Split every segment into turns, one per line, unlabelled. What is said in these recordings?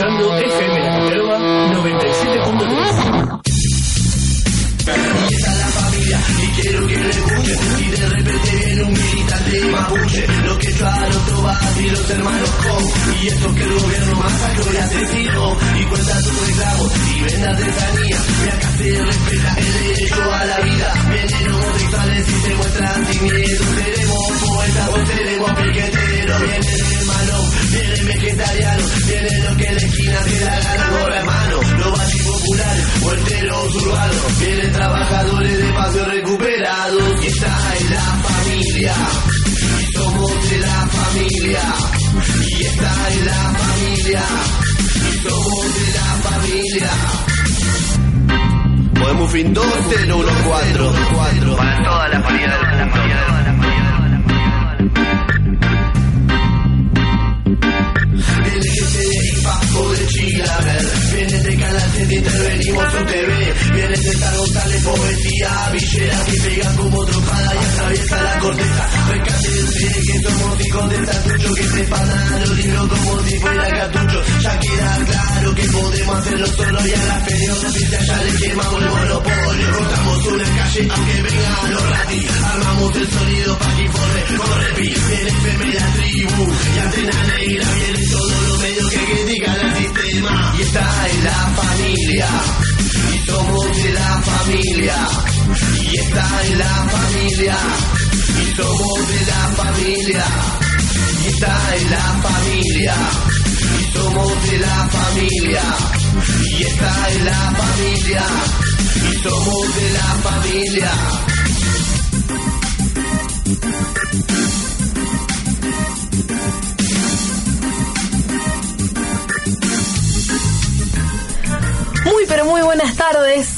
escuchando FM Caterva 97.3.
Empieza la familia y quiero que le escuche Y de mapuche. Lo que otro va y los hermanos con. Y esto que el gobierno masacró y asesinó Y cuenta sus reclamos y vendas de sanía. Y acá se respeta el derecho a la vida. Vienen homosexuales y se muestran sin miedo. Seremos poetas o seremos piqueteros. Vienen hermanos, vienen vegetarianos Vienen los que la esquina se la ganan por hermano Los bachis populares o urbanos Vienen trabajadores de espacio recuperados Y está en la familia de la familia. Y está en la familia. Y somos de la familia. Podemos fin 2014 Para toda la familia de la LGTBI Paco de Chilaver Vienen de Canal 7 intervenimos su TV Vienen de Star González Poesía Villera que pegan como trompada y atraviesa la corteza Recállense que somos hijos de Santucho Que separan los libros como si fuera cartucho Ya queda claro que podemos hacerlo solo y a la periodista ya le quemamos el monopolio Cortamos una calle aunque vengan los ratis Armamos el sonido pa' que forre, corre pi. Viene FM la tribu y antena negra. Vienen todos los medios que critican el sistema. Y está en la familia. Y somos de la familia. Y está en la familia. Y somos de la familia. Y está en la familia. Y somos de la familia. Y está en la familia somos de la familia
Muy pero muy buenas tardes.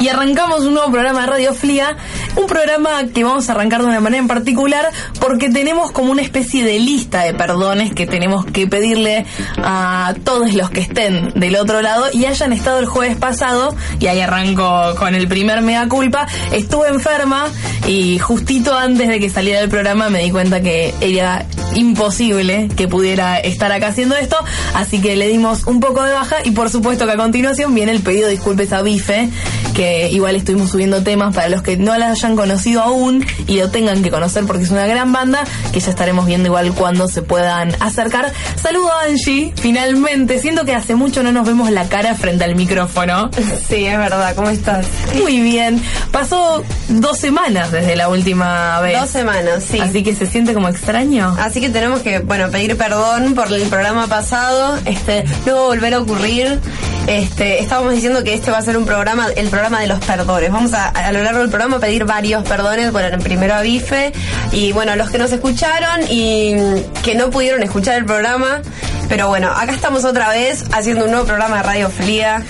Y arrancamos un nuevo programa de Radio Flia, un programa que vamos a arrancar de una manera en particular porque tenemos como una especie de lista de perdones que tenemos que pedirle a todos los que estén del otro lado y hayan estado el jueves pasado, y ahí arranco con el primer mea culpa, estuve enferma y justito antes de que saliera el programa me di cuenta que era imposible que pudiera estar acá haciendo esto, así que le dimos un poco de baja y por supuesto que a continuación viene el pedido de disculpes a Bife, que igual estuvimos subiendo temas para los que no la hayan conocido aún y lo tengan que conocer porque es una gran banda, que ya estaremos viendo igual cuando se puedan acercar. Saludo a Angie, finalmente, siento que hace mucho no nos vemos la cara frente al micrófono.
Sí, es verdad, ¿cómo estás?
Muy bien, pasó dos semanas desde la última vez.
Dos semanas, sí.
Así que se siente como extraño.
Así que tenemos que, bueno, pedir perdón por el programa pasado. Este, no va a volver a ocurrir. Este, estábamos diciendo que este va a ser un programa, el programa de los perdones. Vamos a, a lo largo del programa a pedir varios perdones. Bueno, primero a Bife y bueno, los que nos escucharon y que no pudieron escuchar el programa. Pero bueno, acá estamos otra vez haciendo un nuevo programa de Radio Fría.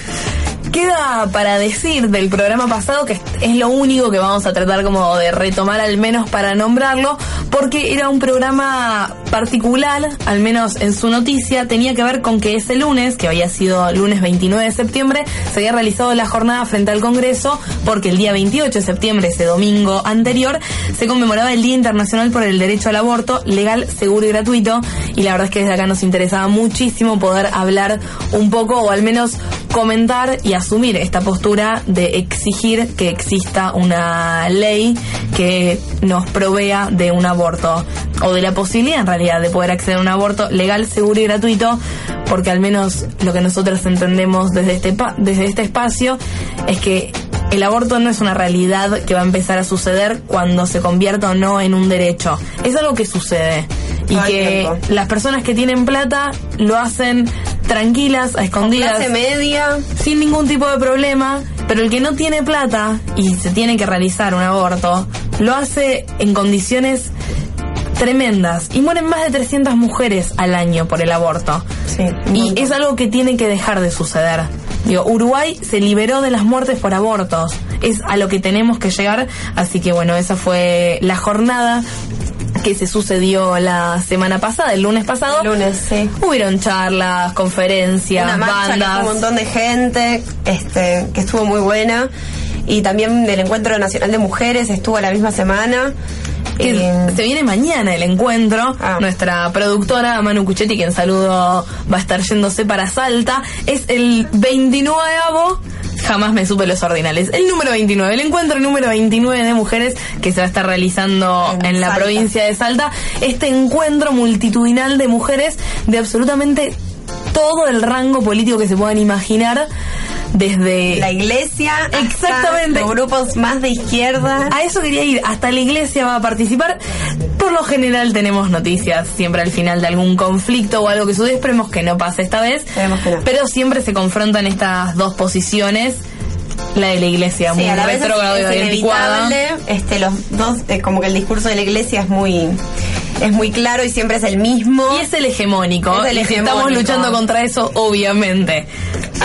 Queda para decir del programa pasado que es lo único que vamos a tratar como de retomar al menos para nombrarlo, porque era un programa particular, al menos en su noticia, tenía que ver con que ese lunes, que había sido lunes 29 de septiembre, se había realizado la jornada frente al Congreso, porque el día 28 de septiembre, ese domingo anterior, se conmemoraba el Día Internacional por el Derecho al Aborto, legal, seguro y gratuito, y la verdad es que desde acá nos interesaba muchísimo poder hablar un poco, o al menos comentar y asumir esta postura de exigir que exista una ley que nos provea de un aborto o de la posibilidad en realidad de poder acceder a un aborto legal, seguro y gratuito, porque al menos lo que nosotros entendemos desde este, desde este espacio es que el aborto no es una realidad que va a empezar a suceder cuando se convierta o no en un derecho. Es algo que sucede. Y que
tiempo.
las personas que tienen plata lo hacen tranquilas, a escondidas
Clase media.
sin ningún tipo de problema, pero el que no tiene plata y se tiene que realizar un aborto, lo hace en condiciones tremendas y mueren más de 300 mujeres al año por el aborto.
Sí,
Y es algo que tiene que dejar de suceder. Digo, Uruguay se liberó de las muertes por abortos. Es a lo que tenemos que llegar. Así que bueno, esa fue la jornada que se sucedió la semana pasada, el lunes pasado.
Lunes, sí.
Hubieron charlas, conferencias,
Una marcha que
bandas.
un montón de gente, este, que estuvo muy buena. Y también del Encuentro Nacional de Mujeres estuvo la misma semana.
Que
Eh,
se viene mañana el encuentro.
Ah.
Nuestra productora Manu Cuchetti, quien saludo, va a estar yéndose para Salta. Es el 29 Jamás me supe los ordinales. El número 29, el encuentro número 29 de mujeres que se va a estar realizando en,
En
la
Salta.
provincia de Salta. Este encuentro multitudinal de mujeres de absolutamente todo el rango político que se puedan imaginar. Desde
La iglesia, hasta
Exactamente.
los grupos más de izquierda.
A eso quería ir, hasta la iglesia va a participar. Por lo general tenemos noticias siempre al final de algún conflicto o algo que sucede. Esperemos que no pase esta vez.
Esperemos que no.
Pero siempre se confrontan estas dos posiciones. La de la iglesia,
Sí,
muy
es,
retrógrada
es
anticuada.
inevitable. Este, los dos, eh, como que el discurso de la iglesia es muy, es muy claro y siempre es el mismo.
Y es el hegemónico.
Es el hegemónico.
estamos luchando contra eso, obviamente.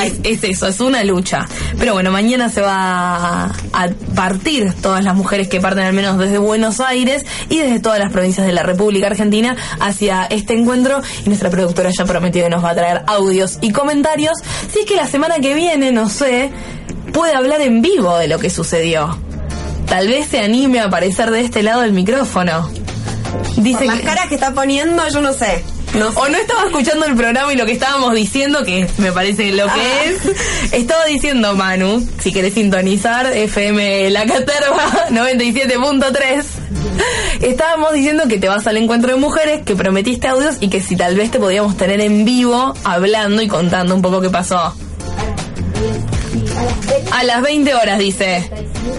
Es, es eso, es una lucha. Pero bueno, mañana se va a, a partir todas las mujeres que parten al menos desde Buenos Aires y desde todas las provincias de la República Argentina hacia este encuentro. Y nuestra productora ya prometió que nos va a traer audios y comentarios. Si es que la semana que viene, no sé, puede hablar en vivo de lo que sucedió. Tal vez se anime a aparecer de este lado del micrófono. Dice
Por las
que-
caras que está poniendo, yo no sé. No sé.
o no estaba escuchando el programa y lo que estábamos diciendo, que me parece lo que
Ah.
es. Estaba diciendo Manu, si querés sintonizar, FM La Caterva 97.3. Estábamos diciendo que te vas al encuentro de mujeres, que prometiste audios y que si tal vez te podíamos tener en vivo hablando y contando un poco qué pasó. A las 20 horas, dice.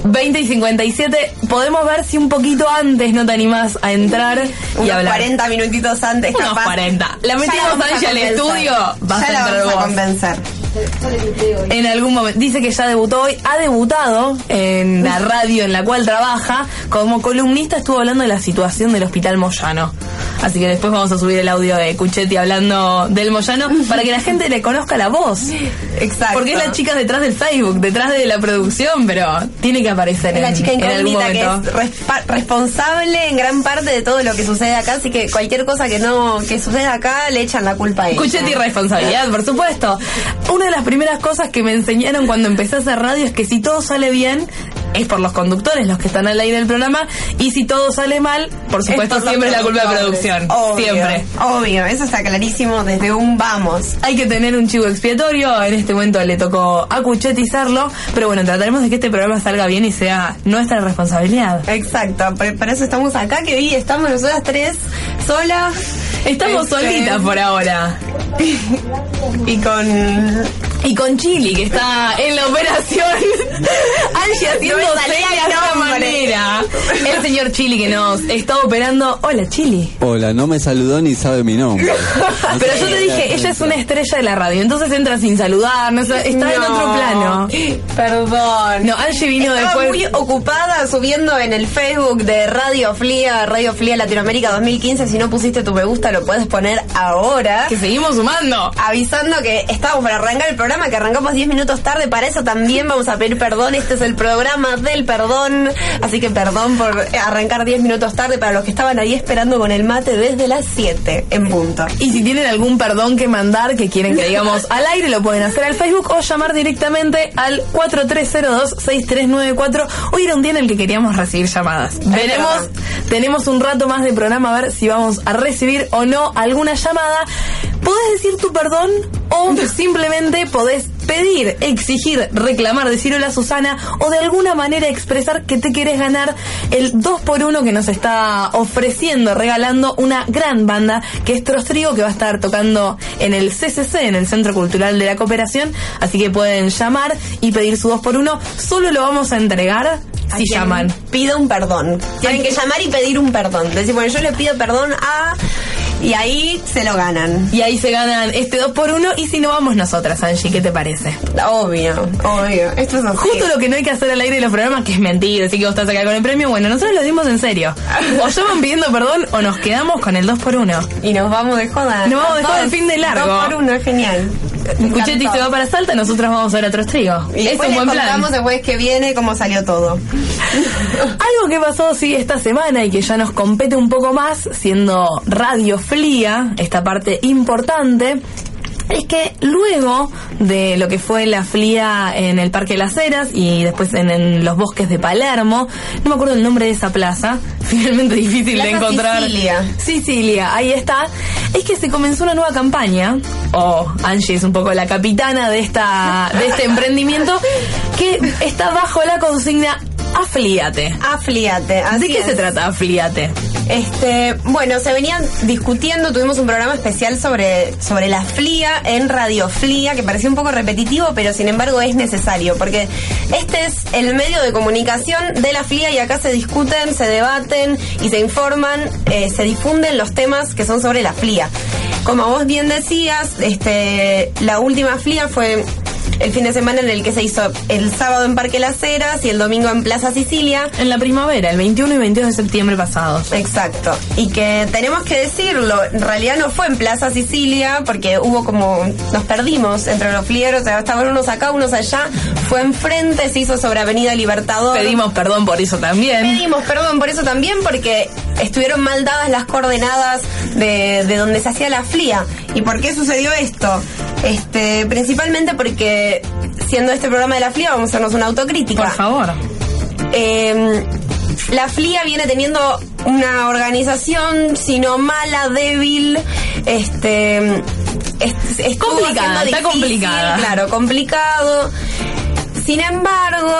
20 y 57. Podemos ver si un poquito antes no te animás a entrar y
Unos
hablar.
40 minutitos antes,
Unos
capaz.
40. La metimos a ella al estudio, vas
ya
a entrar
vamos a convencer.
En algún momento. Dice que ya debutó hoy. Ha debutado en la radio en la cual trabaja. Como columnista estuvo hablando de la situación del hospital Moyano. Así que después vamos a subir el audio de Cuchetti hablando del Moyano para que la gente le conozca la voz.
Exacto.
Porque es la chica detrás del Facebook, detrás de la producción, pero tiene que aparecer
Es la
en,
chica
en
incógnita que
momento.
es respa- responsable en gran parte de todo lo que sucede acá, así que cualquier cosa que no que suceda acá le echan la culpa a ella.
Cuchetti responsabilidad, por supuesto. Una de las primeras cosas que me enseñaron cuando empecé a hacer radio es que si todo sale bien, es por los conductores, los que están al aire del programa, y si todo sale mal, por supuesto, siempre es la culpa de producción.
Obvio,
Siempre.
Obvio, eso está clarísimo desde un vamos.
Hay que tener un chivo expiatorio, en este momento le tocó a Cuchetti serlo, pero bueno, trataremos de que este programa salga bien y sea nuestra responsabilidad.
Exacto, por, por eso estamos acá, que hoy estamos nosotras tres solas.
Estamos
Este,
solitas por ahora.
Y con
Y con Chili, que está en la operación. Angie haciendo
No
señas de
nombre.
manera. El señor Chili que nos está operando. Hola, Chili.
Hola, no me saludó ni sabe mi nombre. No
Pero yo te dije, ella es una estrella de la radio, entonces entra sin saludar, no está en otro plano.
Perdón.
No, Angie vino
Estaba
después.
muy ocupada subiendo en el Facebook de Radio Flia, Radio Flia Latinoamérica 2015. Si no pusiste tu me gusta, lo puedes poner ahora.
Que seguimos sumando.
Avisando que estábamos para arrancar el programa, que arrancamos 10 minutos tarde. Para eso también vamos a pedir perdón. Este es el programa del perdón. Así que perdón por arrancar 10 minutos tarde para los que estaban ahí esperando con el mate desde las 7 en punto.
Y si tienen algún perdón que mandar, que quieren que digamos al aire, lo pueden hacer al Facebook o llamar directamente al 4302-6394. Hoy era un día en el que queríamos recibir llamadas. Veremos, tenemos un rato más de programa a ver si vamos a recibir o no alguna llamada. Podés decir tu perdón o simplemente podés modesto pedir, exigir, reclamar, decir hola Susana o de alguna manera expresar que te querés ganar el 2x1 que nos está ofreciendo, regalando una gran banda que es Trostrigo que va a estar tocando en el CCC, en el Centro Cultural de la Cooperación. Así que pueden llamar y pedir su 2x1. Solo lo vamos a entregar
A
si llaman.
Pida un perdón. Tienen que llamar y pedir un perdón. Decir, bueno, yo le pido perdón a. Y ahí se lo ganan.
Y ahí se ganan este 2x1 y si no vamos nosotras, Angie, ¿qué te parece?
Obvio, obvio. Esto es así.
Justo lo que no hay que hacer al aire de los programas, que es mentir, decir que vos estás acá con el premio, bueno, nosotros lo dimos en serio. O llaman pidiendo perdón o nos quedamos con el 2x1.
Y nos vamos de joda.
Nos vamos de joda el fin de largo.
Dos por uno, es genial.
Cuchetti se va para Salta, nosotros vamos a ver a Trostrigo.
Y
Es un buen plan.
contamos después que viene cómo salió todo.
Algo que pasó sí esta semana y que ya nos compete un poco más, siendo Radio Flia, esta parte importante, es que luego de lo que fue la flia en el Parque de las Heras y después en, en los bosques de Palermo, no me acuerdo el nombre de esa plaza, finalmente difícil de encontrar.
Sicilia.
Sicilia, ahí está. Es que se comenzó una nueva campaña, o Angie es un poco la capitana de esta de este emprendimiento, que está bajo la consigna Afiliate.
Afiliate.
¿De qué
es.
se trata Afiliate?
Este, bueno, se venían discutiendo, tuvimos un programa especial sobre, sobre la FLIA en Radio FLIA, que parecía un poco repetitivo, pero sin embargo es necesario, porque este es el medio de comunicación de la FLIA y acá se discuten, se debaten y se informan, eh, se difunden los temas que son sobre la FLIA. Como vos bien decías, este, la última FLIA fue el fin de semana en el que se hizo el sábado en Parque Las Heras y el domingo en Plaza Sicilia.
En la primavera, el 21 y 22 de septiembre pasados.
Exacto. Y que tenemos que decirlo, en realidad no fue en Plaza Sicilia, porque hubo como, nos perdimos entre los flieros, o sea, estaban unos acá, unos allá, fue enfrente, se hizo sobre Avenida Libertador.
Pedimos perdón por eso también.
Pedimos perdón por eso también, porque estuvieron mal dadas las coordenadas de, de donde se hacía la FLIA. ¿Y por qué sucedió esto? Este, principalmente porque siendo este programa de la FLIA vamos a hacernos una autocrítica.
Por favor.
Eh, la FLIA viene teniendo una organización, sino mala, débil, este, es,
Complicada, está complicada.
Claro, complicado. Sin embargo,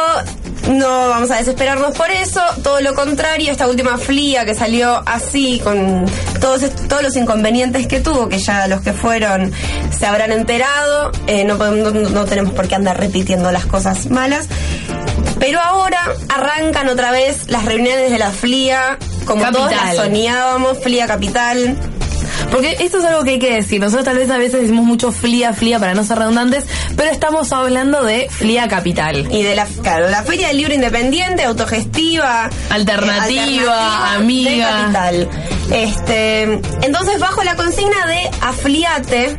no vamos a desesperarnos por eso, todo lo contrario, esta última FLIA que salió así, con todos, todos los inconvenientes que tuvo, que ya los que fueron se habrán enterado, eh, no, podemos- no- no tenemos por qué andar repitiendo las cosas malas. Pero ahora arrancan otra vez las reuniones de la FLIA, como todos
Capital.
las soñábamos, FLIA Capital.
Porque esto es algo que hay que decir. Nosotros tal vez a veces decimos mucho flia, flia para no ser redundantes, pero estamos hablando de flia capital.
Y de la, claro, la Feria del Libro Independiente, autogestiva,
Alternativa, amiga.
de Capital. Este, entonces, bajo la consigna de afiliate,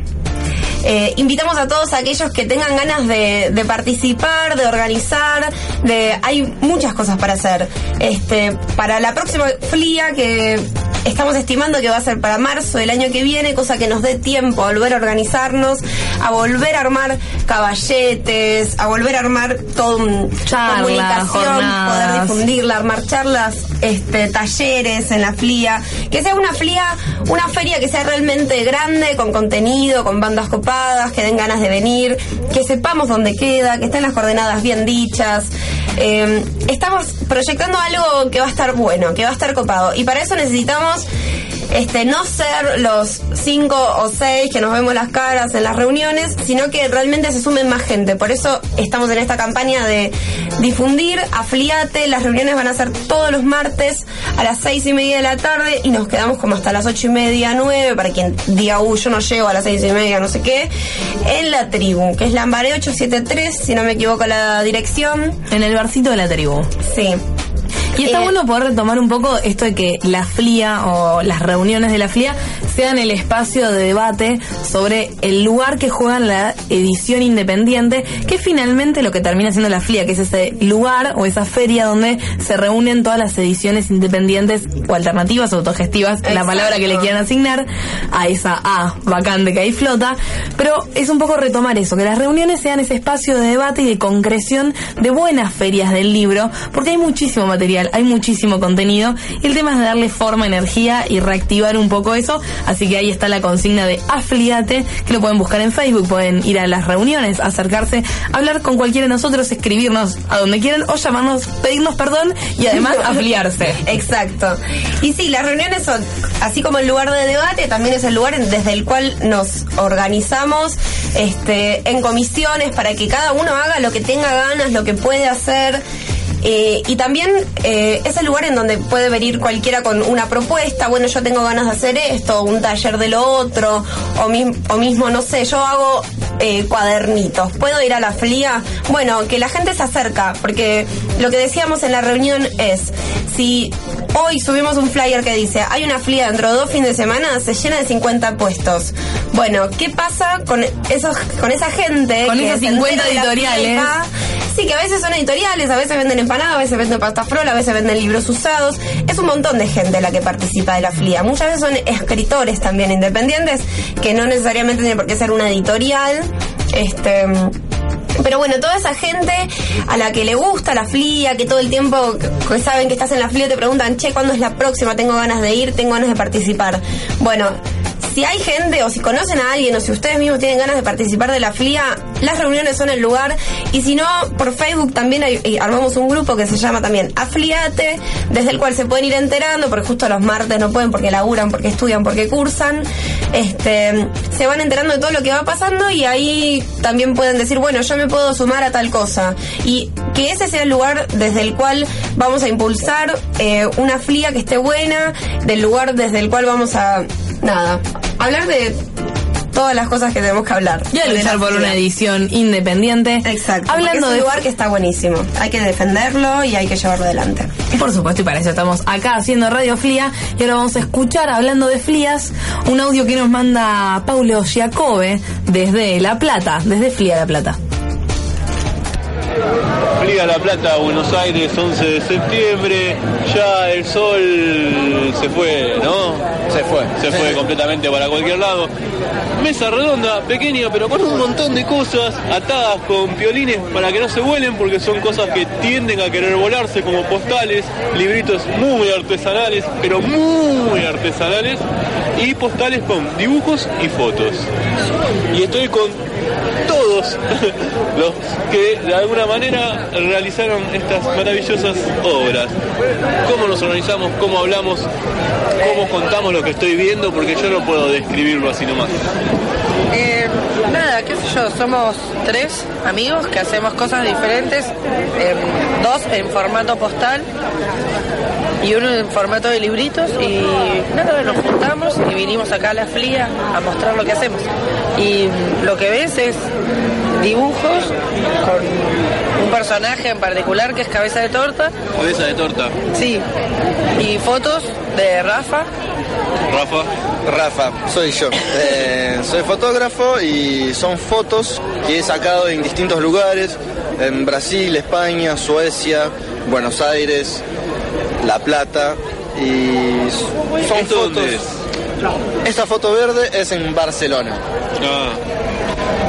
eh, invitamos a todos aquellos que tengan ganas de, de participar, de organizar, de hay muchas cosas para hacer. Este, para la próxima FLIA que estamos estimando que va a ser para marzo del año que viene, cosa que nos dé tiempo a volver a organizarnos, a volver a armar caballetes, a volver a armar
Charlas,
comunicación,
jornadas.
poder difundirla, armar charlas, este, talleres en la FLIA, que sea una FLIA, una feria que sea realmente grande, con contenido, con bandas copadas, que den ganas de venir, que sepamos dónde queda, que estén las coordenadas bien dichas. Eh, estamos proyectando algo que va a estar bueno, que va a estar copado. Y para eso necesitamos este, no ser los cinco o seis que nos vemos las caras en las reuniones, sino que realmente se sumen más gente. Por eso estamos en esta campaña de difundir, afiliate, las reuniones van a ser todos los martes a las seis y media de la tarde y nos quedamos como hasta las ocho y media, nueve, para quien diga, uh, yo no llego a las seis y media, no sé qué, en la tribu, que es Lambaré 873, si no me equivoco la dirección.
En el barcito de la tribu.
Sí.
Y está
Eh,
bueno poder retomar un poco esto de que la FLIA o las reuniones de la FLIA sean el espacio de debate sobre el lugar que juega la edición independiente, que es finalmente lo que termina siendo la FLIA, que es ese lugar o esa feria donde se reúnen todas las ediciones independientes o alternativas o autogestivas, la palabra que le quieran asignar a esa A vacante que ahí flota. Pero es un poco retomar eso, que las reuniones sean ese espacio de debate y de concreción de buenas ferias del libro, porque hay muchísimo material, hay muchísimo contenido, y el tema es de darle forma, energía y reactivar un poco eso. Así que ahí está la consigna de afiliate, que lo pueden buscar en Facebook, pueden ir a las reuniones, acercarse, hablar con cualquiera de nosotros, escribirnos a donde quieran o llamarnos, pedirnos perdón y además afiliarse.
Exacto. Y sí, las reuniones son, así como el lugar de debate, también es el lugar desde el cual nos organizamos este, en comisiones para que cada uno haga lo que tenga ganas, lo que puede hacer. Eh, y también eh, es el lugar en donde puede venir cualquiera con una propuesta, bueno, yo tengo ganas de hacer esto, un taller de lo otro, o, mi- o mismo, no sé, yo hago eh, cuadernitos, ¿puedo ir a la FLIA? Bueno, que la gente se acerca, porque lo que decíamos en la reunión es, si hoy subimos un flyer que dice, hay una FLIA dentro de dos fines de semana, se llena de 50 puestos. Bueno, ¿qué pasa con, esos, con esa gente?
Con
que
esas
se
50
entera de la
editoriales.
Sí, que a veces son editoriales, a veces venden empanadas, a veces venden pasta frola, a veces venden libros usados. Es un montón de gente la que participa de la FLIA. Muchas veces son escritores también independientes, que no necesariamente tiene por qué ser una editorial. Este. Pero bueno, toda esa gente a la que le gusta la FLIA, que todo el tiempo saben que estás en la FLIA te preguntan, che, ¿cuándo es la próxima? Tengo ganas de ir, tengo ganas de participar. Bueno, si hay gente o si conocen a alguien o si ustedes mismos tienen ganas de participar de la FLIA, las reuniones son el lugar. Y si no, por Facebook también hay- armamos un grupo que se llama también Afliate, desde el cual se pueden ir enterando, porque justo los martes no pueden porque laburan, porque estudian, porque cursan. Este, se van enterando de todo lo que va pasando y ahí también pueden decir, bueno, yo me puedo sumar a tal cosa. Y que ese sea el lugar desde el cual vamos a impulsar eh, una FLIA que esté buena, del lugar desde el cual vamos a, nada, hablar de todas las cosas que tenemos que hablar.
Y a luchar por una edición independiente.
Exacto.
Hablando de
lugar que está buenísimo. Hay que defenderlo y hay que llevarlo adelante.
Por supuesto, y para eso estamos acá haciendo Radio Flia. Y ahora vamos a escuchar, hablando de Flias, un audio que nos manda Paulo Giacobbe desde La Plata, desde Flia La Plata.
Fría La Plata, Buenos Aires, 11 de septiembre. Ya el sol se fue, ¿no?
Se fue.
Se fue completamente para cualquier lado. Mesa redonda, pequeña, pero con un montón de cosas atadas con piolines para que no se vuelen, porque son cosas que tienden a querer volarse, como postales, libritos muy artesanales, pero muy artesanales, y postales con dibujos y fotos. Y estoy con todos los que de alguna manera realizaron estas maravillosas obras. ¿Cómo nos organizamos? ¿Cómo hablamos? ¿Cómo contamos lo que estoy viendo? Porque yo no puedo describirlo así nomás.
Eh, nada, qué sé yo, somos tres amigos que hacemos cosas diferentes, eh, dos en formato postal y uno en formato de libritos y nada, nos juntamos y vinimos acá a la FLIA a mostrar lo que hacemos. Y lo que ves es dibujos con un personaje en particular que es cabeza de torta,
Cabeza de torta.
sí, y fotos de Rafa
Rafa.
Rafa, soy yo. Eh, soy fotógrafo y son fotos que he sacado en distintos lugares, en Brasil, España, Suecia, Buenos Aires, La Plata y son
¿Esto
fotos.
dónde es?
Esta foto verde es en Barcelona.
Ah,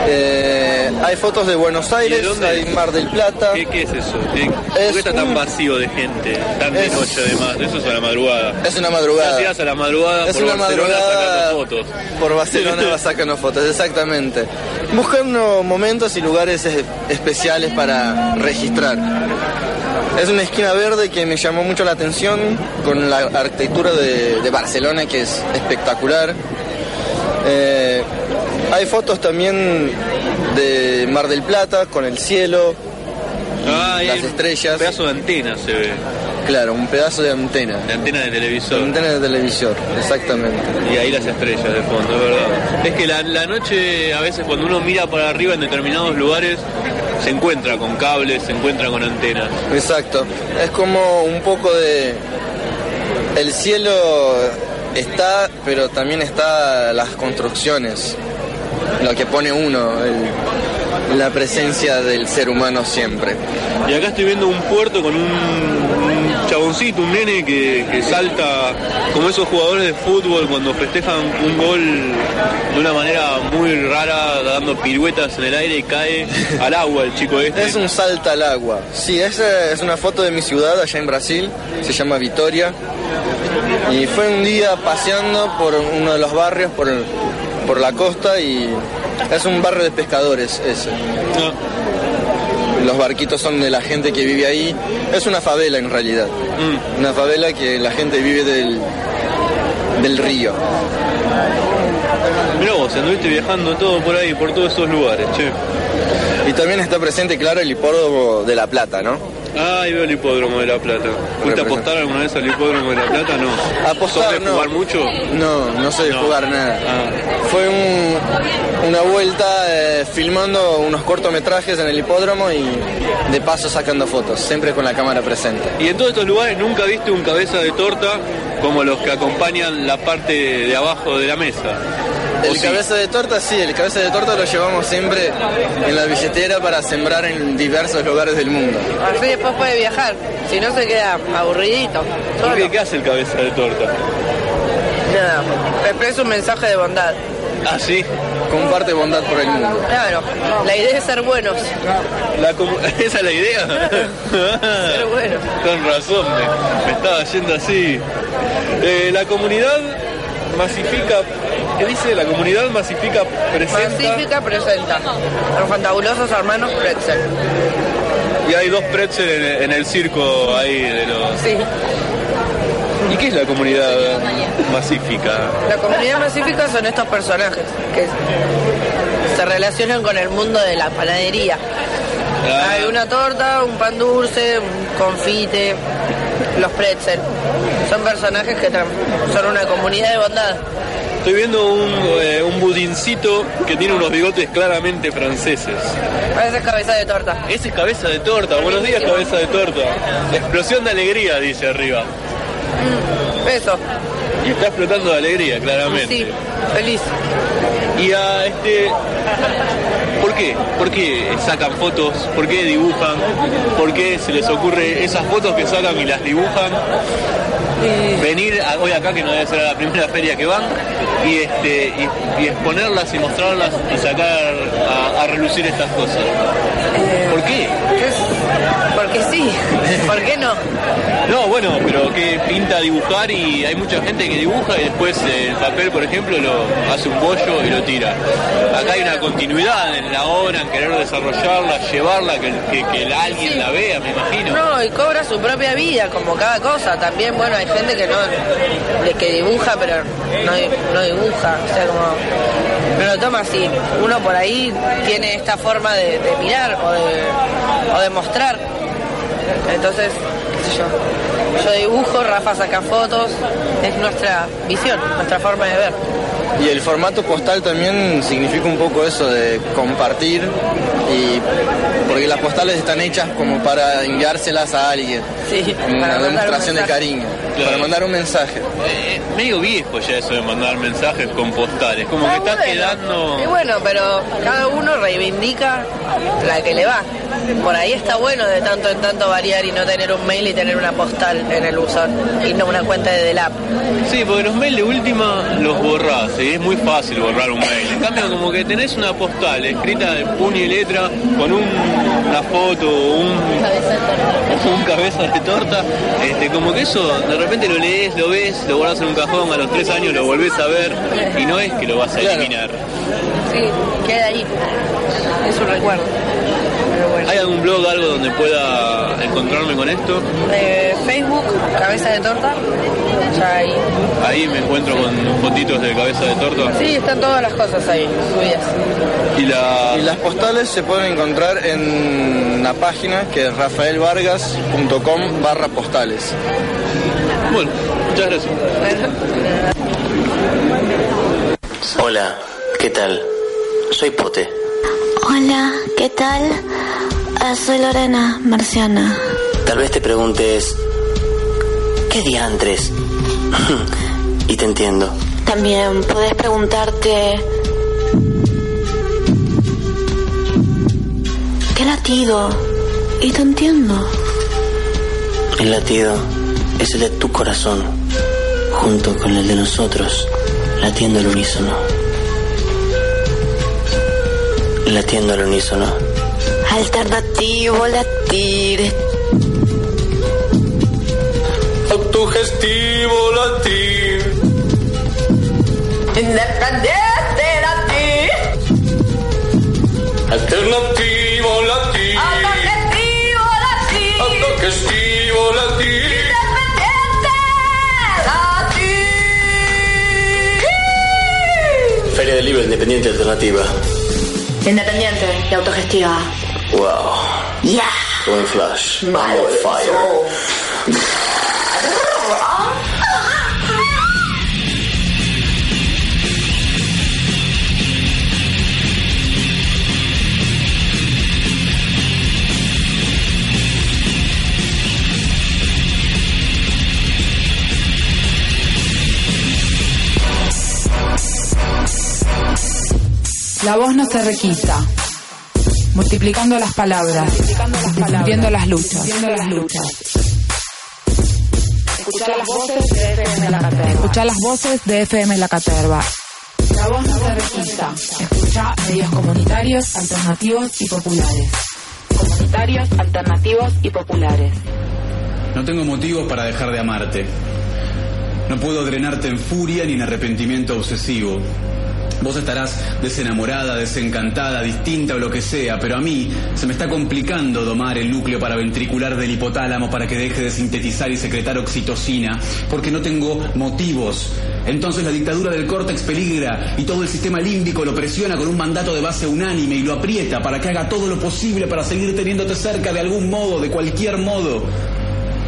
Eh, hay fotos de Buenos Aires,
dónde
hay
es?
Mar del Plata.
¿qué, qué es eso? ¿Qué- ¿Por qué está tan vacío de gente? Tan de noche además. Eso es a la madrugada.
Es una madrugada.
vas a la madrugada
Es
por
una
Barcelona
madrugada
sacando fotos.
por Barcelona sacando fotos, exactamente. Buscando momentos y lugares es- especiales para registrar. Es una esquina verde que me llamó mucho la atención con la arquitectura de, de Barcelona que es espectacular. Eh, hay fotos también de Mar del Plata con el cielo,
Ah,
Las
hay un
estrellas.
pedazo de antena se ve.
claro, un pedazo de antena.
De antena de televisor.
Antena de televisor, exactamente.
Y ahí las estrellas de fondo, es verdad. Es que la, la noche, a veces cuando uno mira para arriba en determinados lugares, se encuentra con cables, se encuentra con antenas.
Exacto. Es como un poco de. El cielo está, pero también está las construcciones. Lo que pone uno, la presencia del ser humano siempre.
Y acá estoy viendo un puerto con un, un chaboncito, un nene que, que salta como esos jugadores de fútbol cuando festejan un gol de una manera muy rara, dando piruetas en el aire y cae al agua el chico este.
Es un salto al agua. Sí, esa es una foto de mi ciudad allá en Brasil, se llama Vitoria. Y fue un día paseando por uno de los barrios, por, por la costa, y es un barrio de pescadores ese. Los barquitos son de la gente que vive ahí. Es una favela en realidad.
Mm.
Una favela que la gente vive del, del río.
Mirá vos, anduviste viajando todo por ahí, por todos esos lugares, che.
Y también está presente, claro, el hipódromo de La Plata, ¿no?
Ah, ahí veo el hipódromo de La Plata. ¿Fuiste a apostar alguna vez al hipódromo de La Plata? No.
Apostar,
¿Sos de
no.
jugar mucho?
No, no sé de
No.
jugar nada.
Ah.
Fue un- una vuelta eh, filmando unos cortometrajes en el hipódromo y de paso sacando fotos, siempre con la cámara presente.
Y en todos estos lugares nunca viste un cabeza de torta como los que acompañan la parte de abajo de la mesa.
El cabeza de torta, sí, el cabeza de torta lo llevamos siempre en la billetera para sembrar en diversos lugares del mundo.
Así después puede viajar. Si no se queda aburridito.
¿Por
Solo.
qué? ¿Qué hace el cabeza de torta?
Nada. Expresa un mensaje de bondad.
Ah, sí.
Comparte bondad por el mundo.
Claro. La idea es ser buenos.
La ¿Esa es la idea?
Ser buenos.
Con razón, me, me estaba yendo así. Eh, la comunidad masifica, ¿qué dice? La comunidad masifica presenta
Pacífica presenta. Los fantabulosos hermanos Pretzel.
y hay dos pretzel en, en el circo ahí de los...
Sí.
¿Y qué es la comunidad masífica?
La comunidad pacífica son estos personajes que se relacionan con el mundo de la panadería.
Ah.
Hay una torta, un pan dulce, un confite, los pretzel. Son personajes que son una comunidad de bondad.
Estoy viendo un, eh, un budincito que tiene unos bigotes claramente franceses.
A veces cabeza de torta.
Ese es cabeza de torta. Buenos días, cabeza de torta. Explosión de alegría, dice arriba.
Eso.
Y está explotando de alegría, claramente.
Sí, feliz.
Y a este. ¿Por qué? ¿Por qué sacan fotos? ¿Por qué dibujan? ¿Por qué se les ocurre esas fotos que sacan y las dibujan? Venir a- hoy acá, que no debe ser la primera feria que van, y este y, y exponerlas y mostrarlas y sacar a, a relucir estas cosas. ¿Por qué?
¿Qué es? Porque sí. ¿Por qué no?
No, bueno, pero que pinta dibujar y hay mucha gente que dibuja y después el papel, por ejemplo, lo hace un bollo y lo tira. Acá hay una continuidad en la obra, en querer desarrollarla, llevarla, que, que, que la- alguien la vea, me imagino.
No, y cobra su propia vida, como cada cosa. También, bueno, hay gente que no, que dibuja, pero no, no dibuja. O sea, como, lo toma así. Uno por ahí tiene esta forma de, de mirar o de, o de mostrar. Entonces, qué sé yo. Yo dibujo, Rafa saca fotos, es nuestra visión, nuestra forma de ver.
Y el formato postal también significa un poco eso de compartir y porque las postales están hechas como para enviárselas a alguien.
Sí,
Una demostración de cariño,
Claro.
para mandar un mensaje.
Eh, medio viejo ya eso de mandar mensajes con postales, como que
Está bueno.
quedando...
Y bueno, pero cada uno reivindica la que le va. Por ahí está bueno de tanto en tanto variar y no tener un mail y tener una postal en el buzón y no una cuenta de Delap.
Sí, porque los mails de última los borrás, y es muy fácil borrar un mail. En cambio, como que tenés una postal escrita de puño y letra con un- una foto o un, un cabeza de torta, este, como que eso de repente lo lees, lo ves, lo guardas en un cajón, a los tres años lo volvés a ver y no es que lo vas a eliminar.
Sí, queda ahí. Es un recuerdo. Pero bueno.
¿Hay algún blog, algo donde pueda encontrarme con esto?
Eh, Facebook, cabeza de torta. Ya ahí.
Ahí me encuentro con fotitos de cabeza de torta.
Sí, están todas las cosas ahí subidas.
Y la...
Y las postales se pueden encontrar en la página que es rafaelvargas.com barra postales.
Bueno, muchas gracias.
Hola, ¿qué tal? Soy Pote.
Hola, ¿qué tal? Ah, soy Lorena, marciana.
Tal vez te preguntes, ¿qué diantres? y te entiendo.
También puedes preguntarte... ¿Qué latido? Y te entiendo.
El latido es el de tu corazón, junto con el de nosotros, latiendo al unísono. Latiendo al unísono.
Alternativo latir.
Autogestivo latir.
Independiente latir.
Alternativo latir.
Objetivo latir.
Autogestivo latir.
Feria del Libro Independiente Alternativa.
Independiente y autogestiva.
Well.
Yeah.
Blue flesh. My with fire.
La voz no se requisa. Multiplicando las palabras, difundiendo las luchas. Escuchar las voces de FM La Caterva. Escuchar las voces de FM La Caterva. La voz no se requisa. Escucha medios comunitarios, alternativos y populares. Comunitarios, alternativos y populares.
No tengo motivos para dejar de amarte. No puedo drenarte en furia ni en arrepentimiento obsesivo. Vos estarás desenamorada, desencantada, distinta o lo que sea, pero a mí se me está complicando domar el núcleo paraventricular del hipotálamo para que deje de sintetizar y secretar oxitocina, porque no tengo motivos. Entonces la dictadura del córtex peligra y todo el sistema límbico lo presiona con un mandato de base unánime y lo aprieta para que haga todo lo posible para seguir teniéndote cerca de algún modo, de cualquier modo.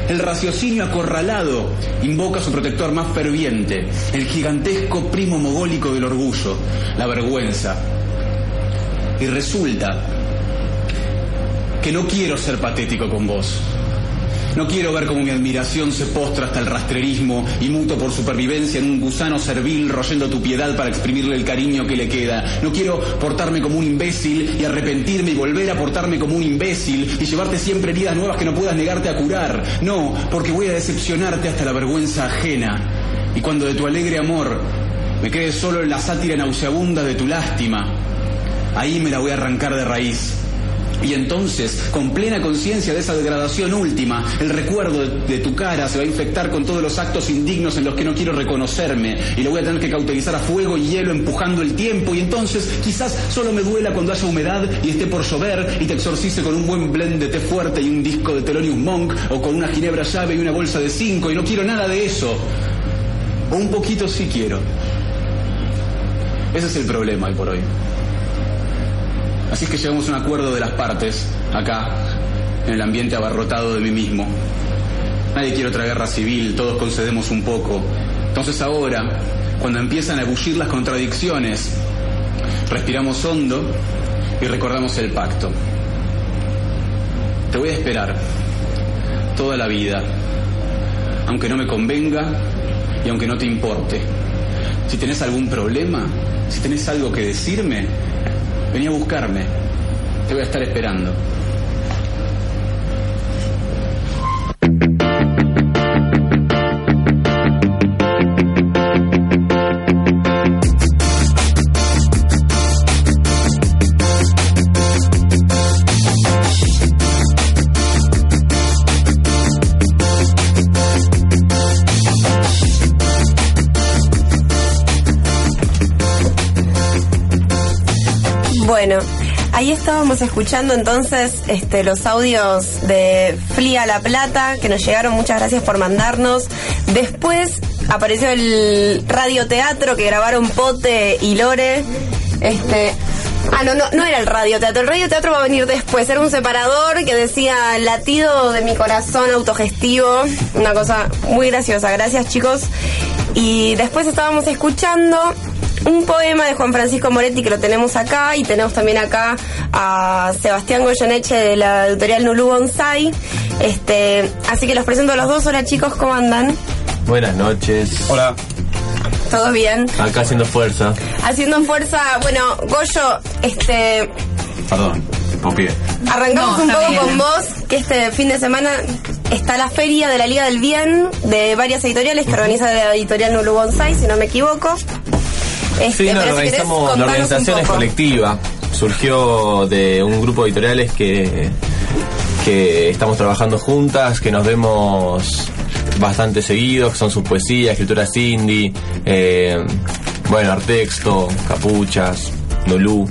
El raciocinio acorralado invoca a su protector más ferviente, el gigantesco primo mogólico del orgullo, la vergüenza. Y resulta que no quiero ser patético con vos. No quiero ver cómo mi admiración se postra hasta el rastrerismo y muto por supervivencia en un gusano servil royendo tu piedad para exprimirle el cariño que le queda. No quiero portarme como un imbécil y arrepentirme y volver a portarme como un imbécil y llevarte siempre heridas nuevas que no puedas negarte a curar. No, porque voy a decepcionarte hasta la vergüenza ajena. Y cuando de tu alegre amor me quede solo en la sátira nauseabunda de tu lástima, ahí me la voy a arrancar de raíz. Y entonces, con plena conciencia de esa degradación última, el recuerdo de, tu cara se va a infectar con todos los actos indignos en los que no quiero reconocerme y lo voy a tener que cauterizar a fuego y hielo empujando el tiempo y entonces quizás solo me duela cuando haya humedad y esté por llover y te exorcice con un buen blend de té fuerte y un disco de Thelonious Monk o con una ginebra llave y una bolsa de cinco y no quiero nada de eso. O un poquito sí quiero. Ese es el problema hoy por hoy. Así es que llegamos a un acuerdo de las partes, acá, en el ambiente abarrotado de mí mismo. Nadie quiere otra guerra civil, todos concedemos un poco. Entonces ahora, cuando empiezan a bullir las contradicciones, respiramos hondo y recordamos el pacto. Te voy a esperar toda la vida, aunque no me convenga y aunque no te importe. Si tenés algún problema, si tenés algo que decirme, Vení a buscarme. Te voy a estar esperando.
Estábamos escuchando entonces este, los audios de Flia La Plata que nos llegaron. Muchas gracias por mandarnos. Después apareció el radioteatro que grabaron Pote y Lore. Este, Ah, no, no, no era el radioteatro. El radioteatro va a venir después. Era un separador que decía latido de mi corazón autogestivo. Una cosa muy graciosa. Gracias, chicos. Y después estábamos escuchando un poema de Juan Francisco Moretti que lo tenemos acá y tenemos también acá a Sebastián Goyeneche de la editorial Nulú Bonsai. Este, así que los presento a los dos. Hola chicos, ¿cómo andan?
Buenas noches.
Hola.
¿Todo bien?
Acá haciendo fuerza.
Haciendo fuerza, bueno, Goyo, este,
Perdón, copié.
arrancamos
No,
un poco
bien.
con vos, que este fin de semana está la feria de la Liga del Bien de varias editoriales que organiza la editorial Nulu Bonsai, si no me equivoco. Este,
Sí, no,
pero si querés,
organizamos, la organización es colectiva. Surgió de un grupo de editoriales que, que estamos trabajando juntas, que nos vemos bastante seguidos, que son sus poesías, escrituras indie, eh, bueno, Artexto, Capuchas, Nolú.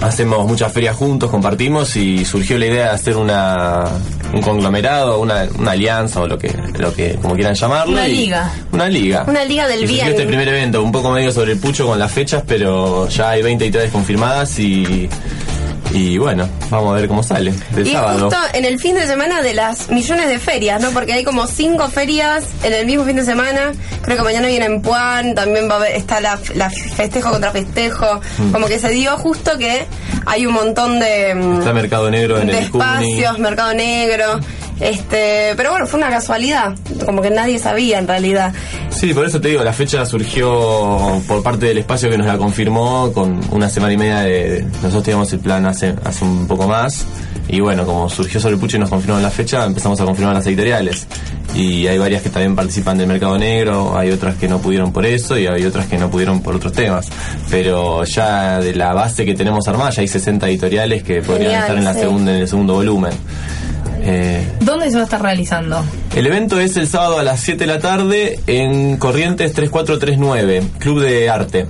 Hacemos muchas ferias juntos, compartimos y surgió la idea de hacer una un conglomerado, una, una alianza o lo que, lo que como quieran llamarlo.
Una
y-
liga.
Una liga.
Una liga del
Y
bien.
este primer evento, un poco medio sobre el pucho con las fechas, pero ya hay 20 editoriales confirmadas y, y bueno, vamos a ver cómo sale. Del
Y
sábado.
justo en el fin de semana de las millones de ferias, ¿no? Porque hay como cinco ferias en el mismo fin de semana. Creo que mañana viene en Puan, también va a haber, está la, la festejo contra festejo.
Mm.
Como que se dio justo que hay un montón de,
Está Mercado Negro en
de
el
espacios, mercado negro. Este, pero bueno, fue una casualidad, como que nadie sabía en realidad.
Sí, por eso te digo, la fecha surgió por parte del espacio que nos la confirmó con una semana y media de... Nosotros teníamos el plan hace, hace un poco más y bueno, como surgió sobre el pucho y nos confirmaron la fecha, empezamos a confirmar las editoriales. Y hay varias que también participan del mercado negro, hay otras que no pudieron por eso y hay otras que no pudieron por otros temas. Pero ya de la base que tenemos armada, ya hay 60 editoriales que podrían
Genial,
estar en, la
sí.
segunda, en el segundo volumen. Eh,
¿Dónde se va a estar realizando?
el evento es el sábado a las 7 de la tarde en Corrientes 3439, Club de Arte.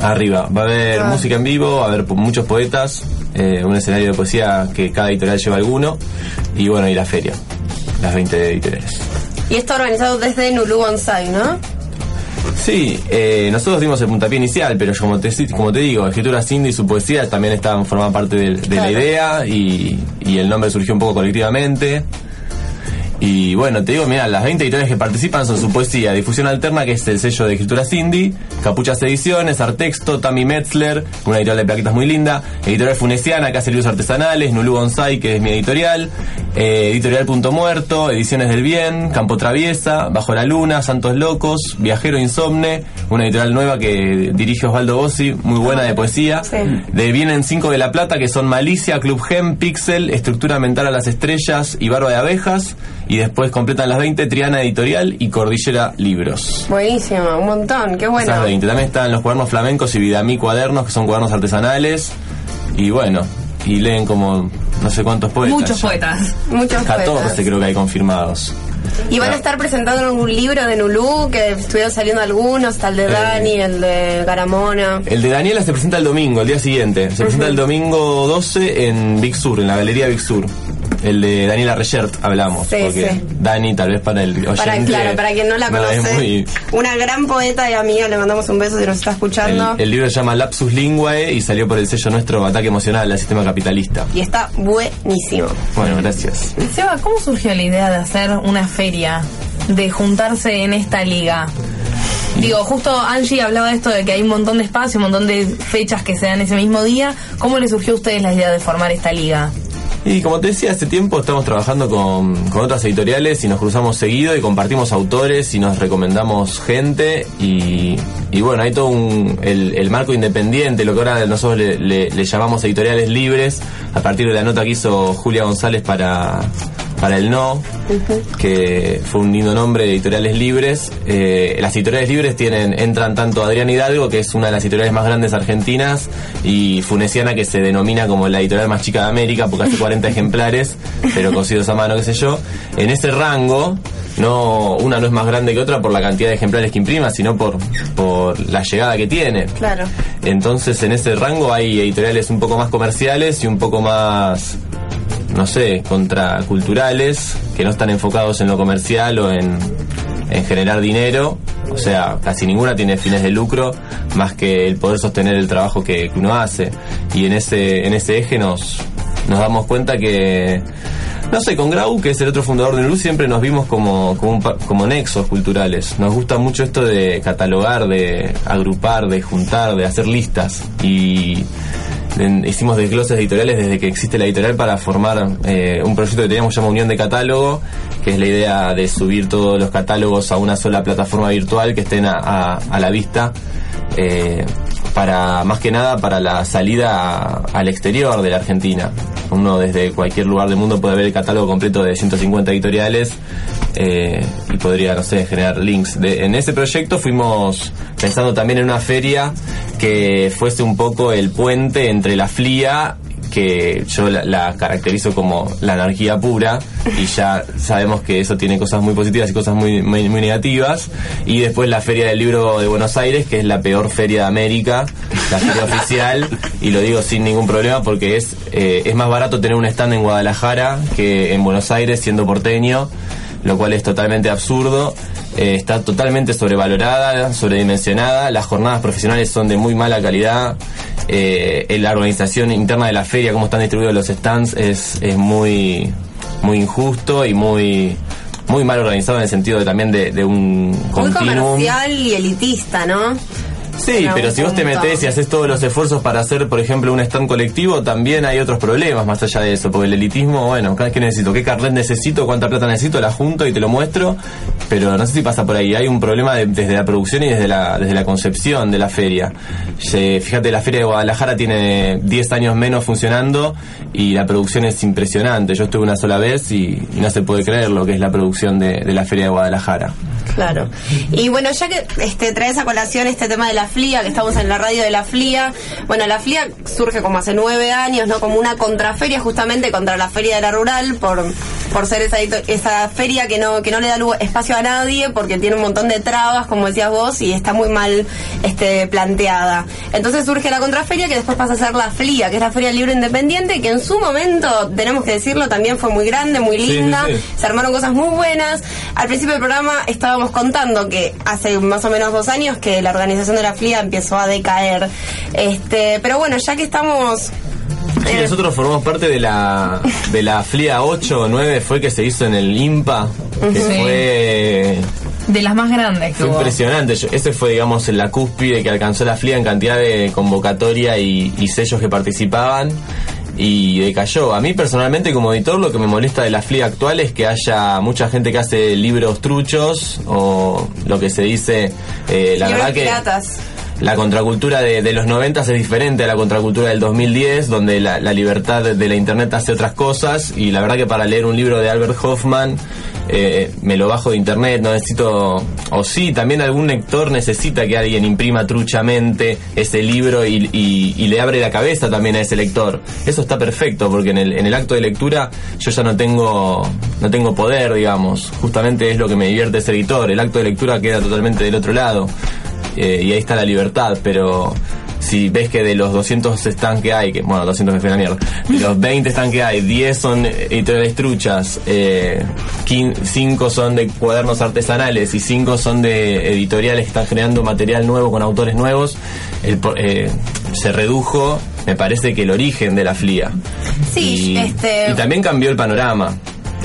Arriba. Va a haber
Ah.
música en vivo, va a haber muchos poetas, eh, un escenario de poesía que cada editorial lleva alguno, y bueno, y la feria, las 20 editoriales.
Y está organizado desde Nulu Bonsai, ¿no?
Sí, eh, nosotros dimos el puntapié inicial, pero como te, como te digo, escritura Cindy y su poesía también estaban formaban parte de, de la idea y, y el nombre surgió un poco colectivamente. Y bueno, te digo, mira, las 20 editoriales que participan son su poesía, Difusión Alterna, que es el sello de escritura Cindy, Capuchas Ediciones, Artexto, Tammy Metzler, una editorial de plaquitas muy linda, Editorial Funesiana, que hace libros artesanales, Nulu Bonsai, que es mi editorial, eh, Editorial Punto Muerto, Ediciones del Bien, Campo Traviesa, Bajo la Luna, Santos Locos, Viajero Insomne, una editorial nueva que dirige Osvaldo Bossi, muy buena de poesía, de Vienen Cinco de la Plata, que son Malicia, Club Gem, Pixel, Estructura Mental a las Estrellas y Barba de Abejas, y después completan las 20 Triana Editorial y Cordillera Libros.
Buenísimo, un montón, qué bueno.
Esas 20. También están los cuadernos flamencos y Vidamí cuadernos, que son cuadernos artesanales, y bueno, y leen como no sé cuántos poetas.
Muchos
ya.
poetas.
Muchos
14
poetas.
creo que hay confirmados.
Y van a estar presentando algún libro de Nulú, que estuvieron saliendo algunos, está el de Dani, el de Garamona.
El de Daniela se presenta el domingo, el día siguiente. Se presenta el domingo 12 en Big Sur, en la Galería Big Sur. El de Daniela Reyert hablamos.
Sí,
porque
sí.
Dani, tal vez para el oyente.
Para, claro, para quien no la conoce.
muy-
Una gran poeta y amiga, le mandamos un beso si nos está escuchando.
el, el libro se llama Lapsus Linguae y salió por el sello nuestro Ataque Emocional al Sistema Capitalista.
Y está buenísimo.
Bueno, gracias.
Seba, ¿cómo surgió la idea de hacer una feria? De juntarse en esta liga. Digo, justo Angie hablaba de esto de que hay un montón de espacio, un montón de fechas que se dan ese mismo día. ¿Cómo le surgió a ustedes la idea de formar esta liga?
Y como te decía, hace tiempo estamos trabajando con, con otras editoriales y nos cruzamos seguido y compartimos autores y nos recomendamos gente y, y bueno, hay todo un, el, el marco independiente, lo que ahora nosotros le, le- le llamamos editoriales libres, a partir de la nota que hizo Julia González para, para el No, que fue un lindo nombre de editoriales libres. Eh, las editoriales libres tienen, entran tanto Adrián Hidalgo, que es una de las editoriales más grandes argentinas, y Funesiana, que se denomina como la editorial más chica de América, porque hace 40 ejemplares, pero cosidos a mano, qué sé yo. En ese rango, no, una no es más grande que otra por la cantidad de ejemplares que imprima, sino por, por la llegada que tiene.
Claro.
Entonces en ese rango hay editoriales un poco más comerciales y un poco más, no sé, contraculturales, que no están enfocados en lo comercial o en, en generar dinero. O sea, casi ninguna tiene fines de lucro más que el poder sostener el trabajo que, uno hace. Y en ese, en ese eje nos, nos damos cuenta que, no sé, con Grau, que es el otro fundador de Nulu, siempre nos vimos como, como, un como nexos culturales. Nos gusta mucho esto de catalogar, de agrupar, de juntar, de hacer listas. Y hicimos desgloses editoriales desde que existe la editorial para formar eh, un proyecto que teníamos llamado Unión de Catálogo, que es la idea de subir todos los catálogos a una sola plataforma virtual que estén a, la vista. eh, para más que nada para la salida al exterior de la Argentina. Uno desde cualquier lugar del mundo puede ver el catálogo completo de 150 editoriales eh, y podría, no sé, generar links. De- en ese proyecto fuimos pensando también en una feria que fuese un poco el puente entre la FLIA que yo la, caracterizo como la anarquía pura y ya sabemos que eso tiene cosas muy positivas y cosas muy, muy, muy negativas y después la Feria del Libro de Buenos Aires que es la peor feria de América la feria oficial y lo digo sin ningún problema porque es, eh, es más barato tener un stand en Guadalajara que en Buenos Aires siendo porteño lo cual es totalmente absurdo. Eh, está totalmente sobrevalorada, sobredimensionada. Las jornadas profesionales son de muy mala calidad. Eh, la organización interna de la feria, cómo están distribuidos los stands, es, es muy, muy injusto y muy, muy mal organizado en el sentido de, también de, de un
Muy
continuum.
comercial y elitista, ¿no?
Sí, pero si vos te metés y haces todos los esfuerzos para hacer, por ejemplo, un stand colectivo, también hay otros problemas más allá de eso, porque el elitismo, bueno, cada vez que necesito, qué carnet necesito, cuánta plata necesito, la junto y te lo muestro, pero no sé si pasa por ahí, hay un problema de- desde la producción y desde la, desde la concepción de la feria. Se- fíjate, la feria de Guadalajara tiene 10 años menos funcionando y la producción es impresionante. Yo estuve una sola vez y, y no se puede creer lo que es la producción de, de la feria de Guadalajara.
Claro. Y bueno, ya que este, traes a colación este tema de la FLIA, que estamos en la radio de la FLIA, bueno, la FLIA surge como hace nueve años, ¿no? Como una contraferia justamente contra la Feria de la Rural, por, por ser esa, esa feria que no, que no le da espacio a nadie, porque tiene un montón de trabas, como decías vos, y está muy mal este, planteada. Entonces surge la contraferia, que después pasa a ser la FLIA, que es la Feria Libre Independiente, que en su momento, tenemos que decirlo, también fue muy grande, muy
Sí, sí,
linda,
sí.
se armaron cosas muy buenas. Al principio del programa estábamos contando que hace más o menos dos años que la organización de la FLIA empezó a decaer. Este, pero bueno, ya que estamos
Sí, nosotros formamos parte de la de la FLIA 8 o 9, fue que se hizo en el IMPA, que
Sí.
fue,
De las más grandes
fue impresionante. Yo- Ese fue, digamos, la cúspide que alcanzó la FLIA en cantidad de convocatoria y, y sellos que participaban. Y decayó. A mí personalmente como editor lo que me molesta de la FLIA actual es que haya mucha gente que hace libros truchos o lo que se dice, eh, la verdad que...
piratas.
La contracultura de, los 90 es diferente a la contracultura del 2010, donde la, libertad de la internet hace otras cosas. Y la verdad que para leer un libro de Albert Hoffman eh, me lo bajo de internet, no necesito. O sí, también algún lector necesita que alguien imprima truchamente ese libro y, y- y le abre la cabeza también a ese lector. Eso está perfecto, porque en el, en el acto de lectura yo ya no tengo, no tengo poder, digamos. Justamente es lo que me divierte ese editor. El acto de lectura queda totalmente del otro lado eh, y ahí está la libertad, pero si ves que de los 200 stands que hay, que bueno, 200 me fue la mierda, de los 20 stands que hay, 10 son editoriales truchas, eh, 5 son de cuadernos artesanales y 5 son de editoriales que están generando material nuevo con autores nuevos, el eh, se redujo, me parece que el origen de la FLIA.
Sí,
y,
este-
y también cambió el panorama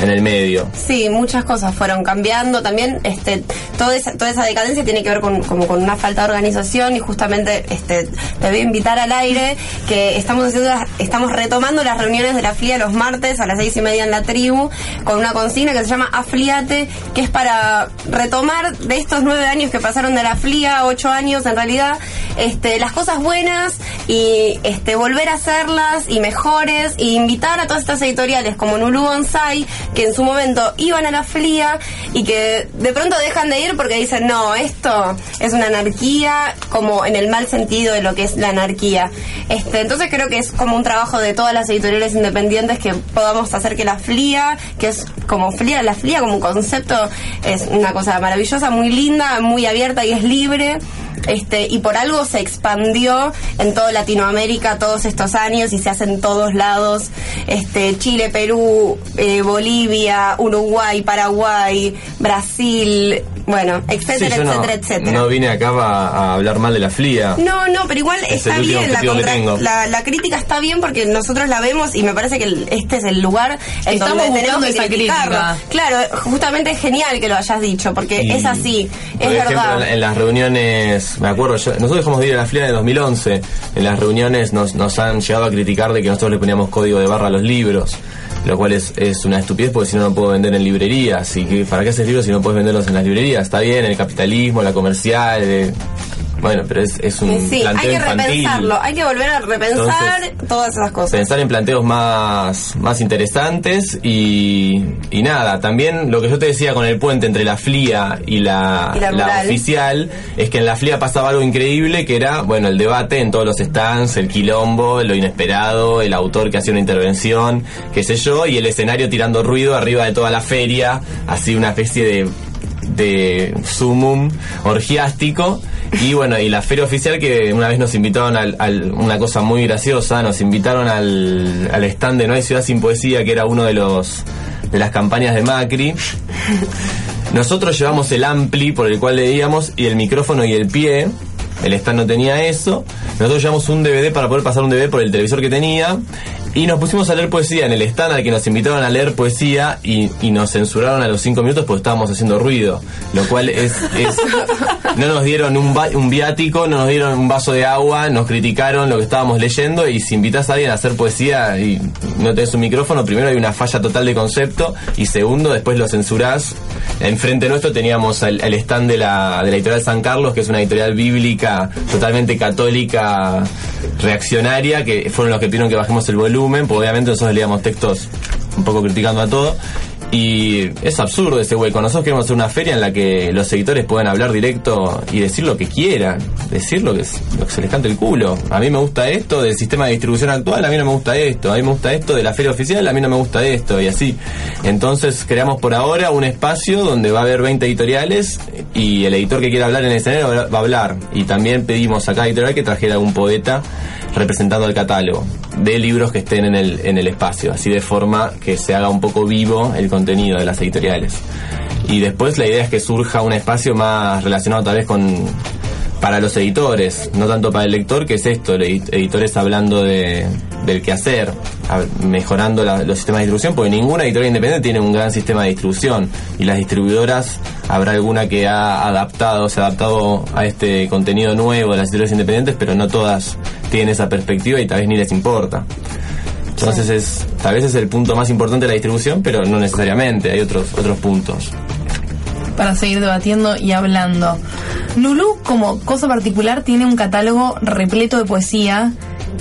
en el medio.
Sí, muchas cosas fueron cambiando. También este, toda, esa, toda esa decadencia tiene que ver con, una falta de organización y justamente este, te voy a invitar al aire que estamos haciendo estamos retomando las reuniones de la FLIA los martes a las seis y media en la tribu con una consigna que se llama Afliate, que es para retomar de estos nueve años que pasaron de la FLIA, ocho años en realidad, este, las cosas buenas y este, volver a hacerlas y mejores y invitar a todas estas editoriales como Nulu Bonsai que en su momento iban a la FLIA y que de pronto dejan de ir porque dicen no, esto es una anarquía como en el mal sentido de lo que es la anarquía. Este, entonces creo que es como un trabajo de todas las editoriales independientes que podamos hacer que la FLIA, que es como FLIA, la FLIA como un concepto es una cosa maravillosa, muy linda, muy abierta y es libre este, y por algo se expandió en toda Latinoamérica todos estos años y se hace en todos lados, este, Chile, Perú, eh, Bolivia, Uruguay, Paraguay, Brasil, bueno, etcétera,
Sí, yo no,
etcétera, etcétera.
no vine acá a, a hablar mal de la FLIA.
No, no, pero igual
Es
está bien, la, contra-
tengo.
la, la crítica está bien porque nosotros la vemos y me parece que este es el lugar en
Estamos
donde tenemos que
esa crítica.
Claro, justamente es genial que lo hayas dicho porque
Y,
es así,
Por
es
ejemplo,
verdad.
en, la- en las reuniones, me acuerdo, yo- nosotros dejamos de ir a la FLIA en el 2011. En las reuniones nos, nos han llegado a criticar de que nosotros le poníamos código de barra a los libros, lo cual es, es una estupidez porque si no, no puedo vender en librerías. ¿Y que, para qué haces libros si no puedes venderlos en las librerías? Está bien, el capitalismo, la comercial. eh, bueno, pero es, es un
Sí, hay
planteo
que
infantil.
repensarlo, hay que volver a repensar todas esas cosas.
pensar en planteos más, más interesantes y, y nada, también lo que yo te decía con el puente entre la FLIA y la,
Y la
oficial es que en la FLIA pasaba algo increíble que era, bueno, el debate en todos los stands, el quilombo, lo inesperado, el autor que hacía una intervención, qué sé yo, y el escenario tirando ruido arriba de toda la feria, así una especie de de sumum orgiástico y bueno y la feria oficial que una vez nos invitaron al- una cosa muy graciosa nos invitaron al, al stand de no hay ciudad sin poesía que era uno de los de las campañas de Macri. Nosotros llevamos el ampli por el cual leíamos y el micrófono y el pie. El stand no tenía eso. Nosotros llevamos un DVD para poder pasar un DVD por el televisor que tenía Y nos pusimos a leer poesía en el stand al que nos invitaron a leer poesía y, y nos censuraron a los cinco minutos porque estábamos haciendo ruido. Lo cual es. es- no nos dieron un, va- un viático, no nos dieron un vaso de agua, nos criticaron lo que estábamos leyendo. Y si invitas a alguien a hacer poesía y no tenés un micrófono, primero hay una falla total de concepto y segundo, después lo censurás. Enfrente nuestro teníamos el, el stand de la, de la editorial San Carlos, que es una editorial bíblica totalmente católica, reaccionaria, que fueron los que pidieron que bajemos el volumen, porque obviamente nosotros leíamos textos un poco criticando a todo. Y es absurdo ese hueco. Nosotros queremos hacer una feria en la que los editores puedan hablar directo y decir lo que quieran, decir lo que, lo que se les cante el culo. A mí me gusta esto del sistema de distribución actual, a mí no me gusta esto, a mí me gusta esto de la feria oficial, a mí no me gusta esto, y así. Entonces creamos por ahora un espacio donde va a haber 20 editoriales y el editor que quiera hablar en el escenario va a hablar. Y también pedimos a cada editorial que trajera un poeta representando el catálogo de libros que estén en el, en el espacio, así de forma que se haga un poco vivo el contenido de las editoriales. Y después la idea es que surja un espacio más relacionado tal vez con para los editores, no tanto para el lector, que es esto, editores hablando de, del quehacer, mejorando la- los sistemas de distribución, porque ninguna editorial independiente tiene un gran sistema de distribución y las distribuidoras habrá alguna que ha adaptado, se ha adaptado a este contenido nuevo de las editoriales independientes, pero no todas tienen esa perspectiva y tal vez ni les importa. Entonces es, tal vez es el punto más importante de la distribución, pero no necesariamente, hay otros, otros puntos.
Para seguir debatiendo y hablando. Nulú, como cosa particular, tiene un catálogo repleto de poesía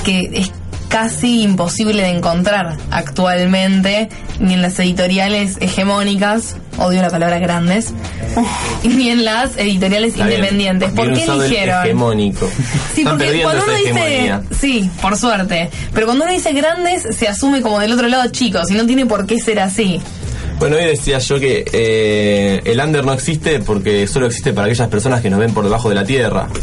que es casi imposible de encontrar actualmente, ni en las editoriales hegemónicas, odio la palabra grandes, ni en las editoriales
Está bien.
independientes. ¿Por qué
el
eligieron?
hegemónico.
Sí,
Están
porque cuando uno dice,
hegemonía.
sí, por suerte, pero cuando uno dice grandes se asume como del otro lado chicos y no tiene por qué ser así.
Bueno, hoy decía yo que eh, el under no existe porque solo existe para aquellas personas que nos ven por debajo de la tierra.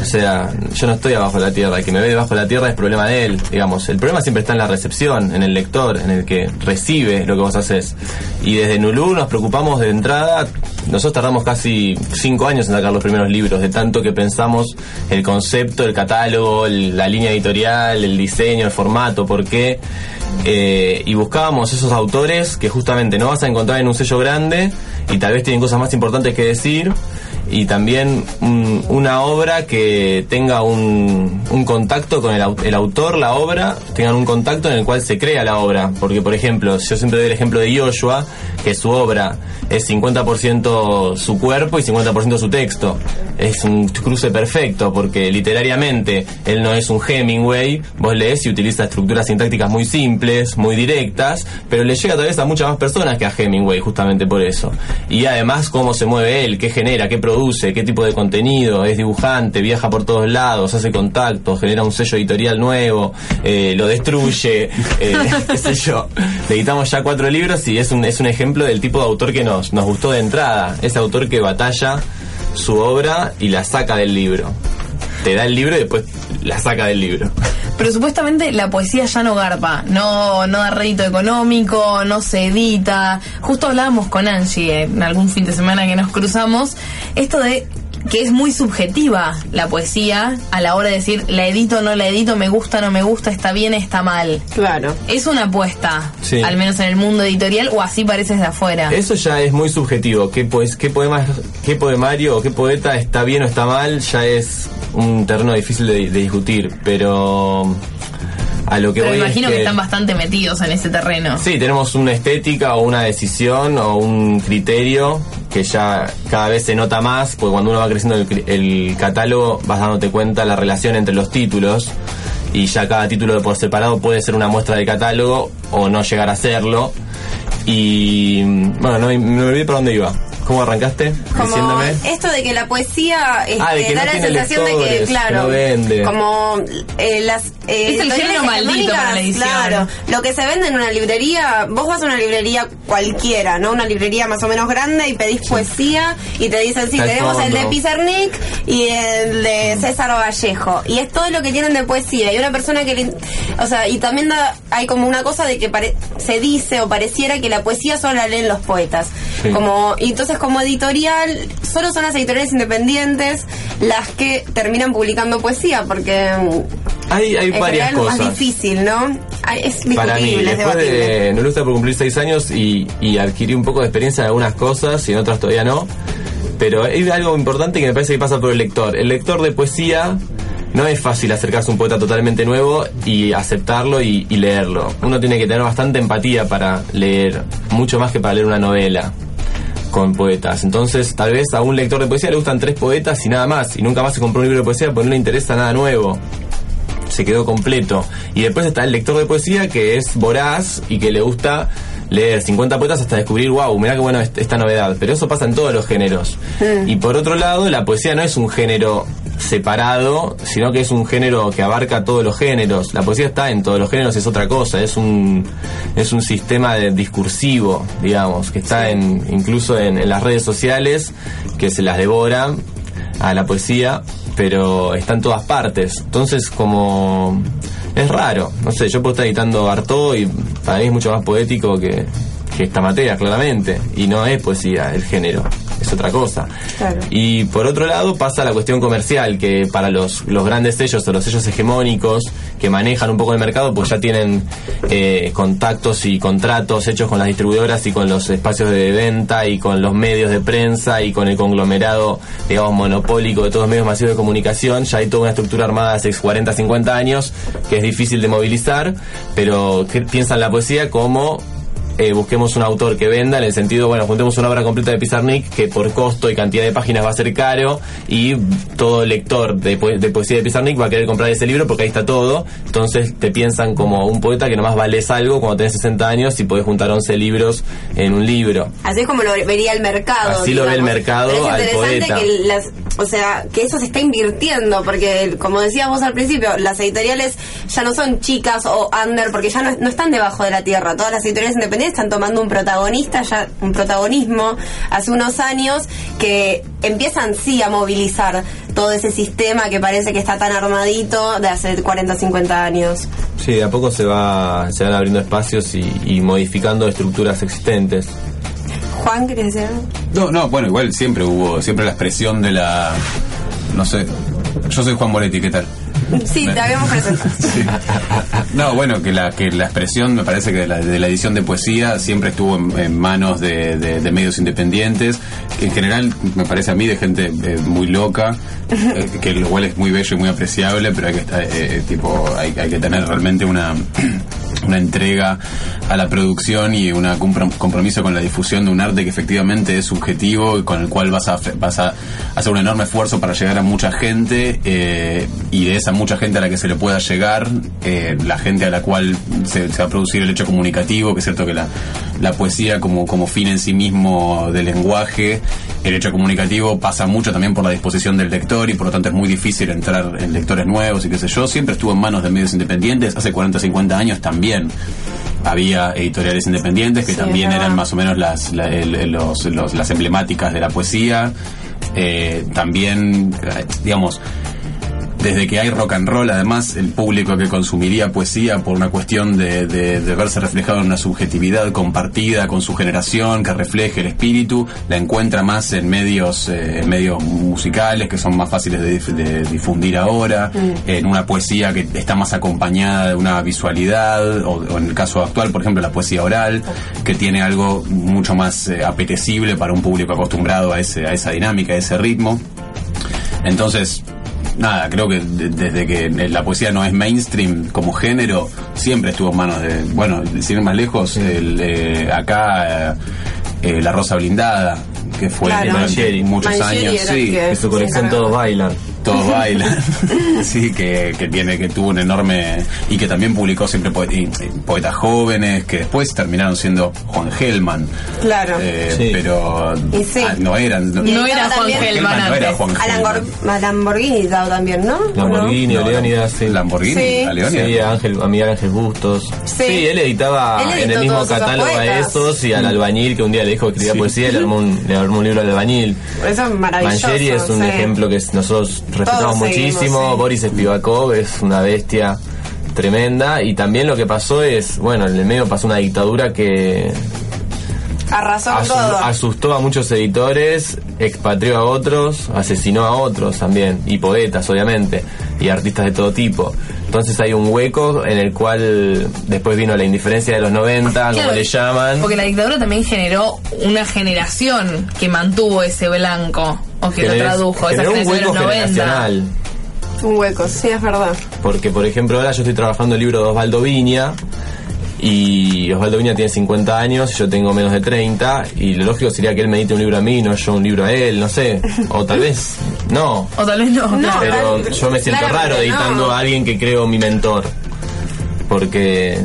O sea, yo no estoy abajo de la tierra, el que me ve debajo de la tierra es problema de él, digamos. El problema siempre está en la recepción, en el lector, en el que recibe lo que vos haces. Y desde Nulú nos preocupamos de entrada, nosotros tardamos casi cinco años en sacar los primeros libros, de tanto que pensamos el concepto, el catálogo, el- la línea editorial, el diseño, el formato, por qué. Eh, y buscábamos esos autores que justamente no vas a encontrar en un sello grande y tal vez tienen cosas más importantes que decir y también un- una obra que tenga un, contacto con el, au- el autor, la obra, tengan un contacto en el cual se crea la obra. Porque, por ejemplo, yo siempre doy el ejemplo de Joshua, que su obra es 50% su cuerpo y 50% su texto. Es un cruce perfecto porque literariamente él no es un Hemingway, vos lees y utiliza estructuras sintácticas muy simples, muy directas, pero le llega tal vez a muchas más personas que a Hemingway justamente por eso. Y además cómo se mueve él, qué genera, qué qué tipo de contenido, es dibujante, viaja por todos lados, hace contactos, genera un sello editorial nuevo, eh, lo destruye, eh, qué sé yo. Le editamos ya cuatro libros y es un, es un ejemplo del tipo de autor que nos, nos gustó de entrada, ese autor que batalla su obra y la saca del libro. Te da el libro y después la saca del libro.
Pero supuestamente la poesía ya no garpa, no, no da rédito económico, no se edita. Justo hablábamos con Angie en algún fin de semana que nos cruzamos, esto de que es muy subjetiva la poesía a la hora de decir la edito, no la edito, me gusta, no me gusta, está bien, está mal.
Claro.
Es una apuesta,
Sí.
al menos en el mundo editorial, o así parece desde afuera.
Eso ya es muy subjetivo. ¿Qué, pues, qué, poema, qué poemario o qué poeta está bien o está mal? Ya es un terreno difícil de, de discutir. Pero a lo que
Pero
voy es
imagino que... están bastante metidos en ese terreno.
Sí, tenemos una estética o una decisión o un criterio que ya cada vez se nota más, porque cuando uno va creciendo el, el catálogo vas dándote cuenta la relación entre los títulos y ya cada título de por separado puede ser una muestra del catálogo o no llegar a serlo. Y bueno, no, me olvidé por dónde iba. ¿Cómo arrancaste?
Como
Diciéndome.
esto de que la poesía este,
Ah, de que no
da la sensación de que,
que
claro,
no vende.
como eh, las eh,
Es el género maldito para la edición.
Claro, lo que se vende en una librería, vos vas a una librería cualquiera, ¿no? Una librería más o menos grande y pedís poesía y te dicen, sí,
Está el
tenemos el de. Pizarnik y el de César Vallejo. Y es todo lo que tienen de poesía. Y una persona que, le- o sea, y también da, hay como una cosa de que pare- se dice o pareciera que la poesía solo la leen los poetas.
Sí.
Como, y entonces como editorial, solo son las editoriales independientes las que terminan publicando poesía, porque mm,
Hay, hay
En
varias
general es más
cosas.
difícil, ¿no? Es discutible,
Para mí,
es
después
debatible.
de gusta por cumplir seis años y, y adquirí un poco de experiencia en algunas cosas y en otras todavía no. Pero hay algo importante que me parece que pasa por el lector. El lector de poesía no es fácil acercarse a un poeta totalmente nuevo y aceptarlo y, y leerlo. Uno tiene que tener bastante empatía para leer, mucho más que para leer una novela con poetas. Entonces, tal vez a un lector de poesía le gustan tres poetas y nada más, y nunca más se compró un libro de poesía porque no le interesa nada nuevo se quedó completo. Y después está el lector de poesía que es voraz y que le gusta leer 50 poetas hasta descubrir, wow, mirá qué bueno est- esta novedad. Pero eso pasa en todos los géneros. Y por otro lado, la poesía no es un género separado, sino que es un género que abarca todos los géneros. La poesía está en todos los géneros, es otra cosa, es un, es un sistema de discursivo, digamos, que está en, incluso en, en las redes sociales, que se las devora a la poesía, pero está en todas partes. Entonces, como es raro, no sé, yo puedo estar editando Artaud y para mí es mucho más poético que, que esta materia, claramente. Y no es poesía el género, es otra cosa.
Claro.
Y por otro lado pasa la cuestión comercial, que para los, los grandes sellos o los sellos hegemónicos que manejan un poco el mercado, pues ya tienen eh, contactos y contratos hechos con las distribuidoras y con los espacios de venta y con los medios de prensa y con el conglomerado, digamos, monopólico de todos los medios masivos de comunicación. Ya hay toda una estructura armada hace 40, 50 años que es difícil de movilizar, pero que piensan la poesía como eh, busquemos un autor que venda, en el sentido, bueno, juntemos una obra completa de Pizarnik que por costo y cantidad de páginas va a ser caro y todo lector de, poe- de poesía de Pizarnik va a querer comprar ese libro porque ahí está todo. Entonces te piensan como un poeta que nomás vales algo cuando tenés 60 años y podés juntar 11 libros en un libro.
Así es como lo vería el mercado.
Así lo ve el mercado
Pero es
al
interesante
poeta.
que las, o sea, que eso se está invirtiendo, porque como decías vos al principio, las editoriales ya no son chicas o under, porque ya no, no están debajo de la tierra. Todas las editoriales independientes están tomando un protagonista, ya un protagonismo hace unos años que empiezan sí a movilizar todo ese sistema que parece que está tan armadito de hace 40, 50 años.
Sí, de a poco se, va, se van abriendo espacios y, y modificando estructuras existentes.
Juan, ¿querés decir algo?
No, no, bueno, igual siempre hubo, siempre la expresión de la. No sé. Yo soy Juan Moretti, ¿qué tal?
Sí, te habíamos presentado.
No, bueno, que la, que la expresión me parece que de la, de la edición de poesía siempre estuvo en, manos de, medios independientes, que en general me parece a mí de gente eh, muy loca, eh, que lo cual es muy bello y muy apreciable, pero hay que estar, eh, tipo, hay, hay que tener realmente una, una entrega a la producción y un compromiso con la difusión de un arte que efectivamente es subjetivo y con el cual vas a, vas a hacer un enorme esfuerzo para llegar a mucha gente eh, y de esa mucha gente a la que se le pueda llegar, eh, la gente a la cual se, se va a producir el hecho comunicativo, que es cierto que la, la poesía como, como fin en sí mismo del lenguaje, el hecho comunicativo pasa mucho también por la disposición del lector y por lo tanto es muy difícil entrar en lectores nuevos y qué sé yo, siempre estuvo en manos de medios independientes, hace 40 50 años también había editoriales independientes que
Sí,
también eran más o menos las, la- el- el- los- los- las emblemáticas de la poesía. Eh, también, eh, digamos, desde que hay rock and roll, además, el público que consumiría poesía por una cuestión de, de- de verse reflejado en una subjetividad compartida con su generación, que refleje el espíritu, la encuentra más en medios, eh, en medios musicales que son más fáciles de, dif- de difundir ahora, en una poesía que está más acompañada de una visualidad, o, o en el caso actual, por ejemplo, la poesía oral, que tiene algo mucho más eh, apetecible para un público acostumbrado a, ese, a esa dinámica, a ese ritmo. Entonces, nada, creo que de- desde que la poesía no es mainstream como género, siempre estuvo en manos de, bueno, sin ir más lejos, el, eh, acá eh, eh, La Rosa Blindada, que fue
Claro.
durante muchos años, sí,
que Que su colección. Todos Bailan.
Todos bailan, sí, que, que tiene, que tuvo un enorme, y que también publicó siempre poe- y- y poetas jóvenes, que después terminaron siendo Juan Gelman.
Claro.
Eh, pero
Y sí.
ah, no eran
No
estaba
era Juan Gelman
no era. Juan
A
Gelman.
Lamborghini dado también, ¿no?
Lamborghini,
¿O
o
no?
Leónidas, sí.
Lamborghini,
Sí.
a Leónidas.
Sí, a, Ángel, a Miguel Ángel Bustos.
Sí.
Sí, él editaba
Él
en el mismo catálogo a esos y al albañil que un día le dijo que escribía poesía y le armó un, le armó un libro al albañil.
Eso es maravilloso.
Mangieri es un
sí.
ejemplo que nosotros respetamos
seguimos,
muchísimo.
sí.
Boris Spivakov es una bestia tremenda. Y también lo que pasó es, bueno, en el medio pasó una dictadura que
Arrasó
asu-
todo.
asustó a muchos editores, expatrió a otros, asesinó a otros también, y poetas obviamente, y artistas de todo tipo. Entonces hay un hueco en el cual después vino la indiferencia de los 90, como le llaman.
Porque la dictadura también generó una generación que mantuvo ese blanco, o que lo tradujo, esa
generó un hueco
los 90.
generacional.
Un hueco, sí, es verdad.
Porque, por ejemplo, ahora yo estoy trabajando el libro de Osvaldo Viña y Osvaldo Viña tiene 50 años y yo tengo menos de 30 y lo lógico sería que él me edite un libro a mí, no yo un libro a él, no sé. O tal vez no.
O tal vez no. claro.
Pero yo me siento raro editando
no.
a alguien que creo mi mentor. Porque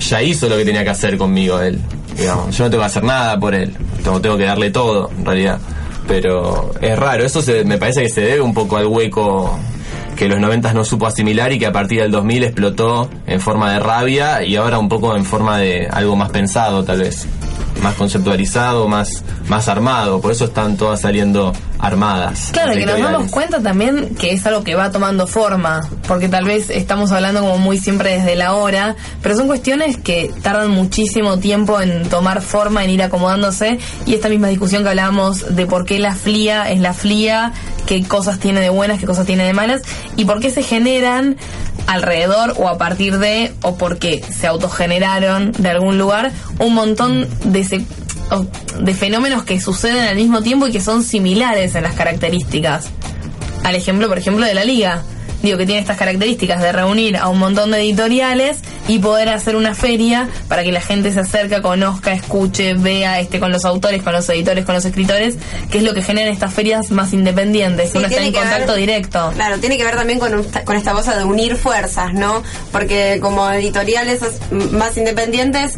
ya hizo lo que tenía que hacer conmigo él. Digamos. Yo no tengo que hacer nada por él. Tengo, tengo que darle todo, en realidad. Pero es raro. Eso se- me parece que se debe un poco al hueco que los 90 no supo asimilar y que a partir del 2000 explotó en forma de rabia y ahora un poco en forma de algo más pensado, tal vez. Más conceptualizado, más, más armado. Por eso están todas saliendo armadas.
Claro, que nos damos cuenta también que es algo que va tomando forma, porque tal vez estamos hablando como muy siempre desde la hora, pero son cuestiones que tardan muchísimo tiempo en tomar forma, en ir acomodándose, y esta misma discusión que hablábamos de por qué la flia es la flia, qué cosas tiene de buenas, qué cosas tiene de malas, y por qué se generan alrededor o a partir de, o porque se autogeneraron de algún lugar, un montón de se- de fenómenos que suceden al mismo tiempo y que son similares en las características. Al ejemplo, por ejemplo, de la liga. Digo que tiene estas características de reunir a un montón de editoriales y poder hacer una feria para que la gente se acerque, conozca, escuche, vea este con los autores, con los editores, con los escritores, que es lo que generan estas ferias más independientes.
Sí,
Uno está en contacto
ver-
directo.
Claro, tiene que ver también con, esta- con esta cosa de unir fuerzas, ¿no? Porque como editoriales as- más independientes,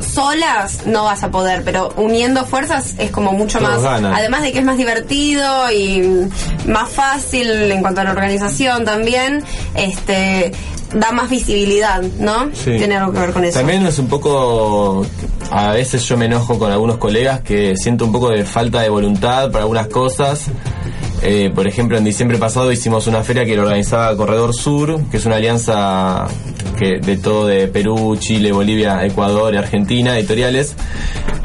solas no vas a poder, pero uniendo fuerzas es como mucho
Todos
más.
ganan.
Además de que es más divertido y más fácil en cuanto a la organización también, este da más visibilidad, ¿no?
Sí.
Tiene algo que ver con eso.
También es un poco. A veces yo me enojo con algunos colegas que siento un poco de falta de voluntad para algunas cosas. Eh, por ejemplo, en diciembre pasado hicimos una feria que lo organizaba Corredor Sur, que es una alianza que de todo de Perú, Chile, Bolivia, Ecuador y Argentina, editoriales.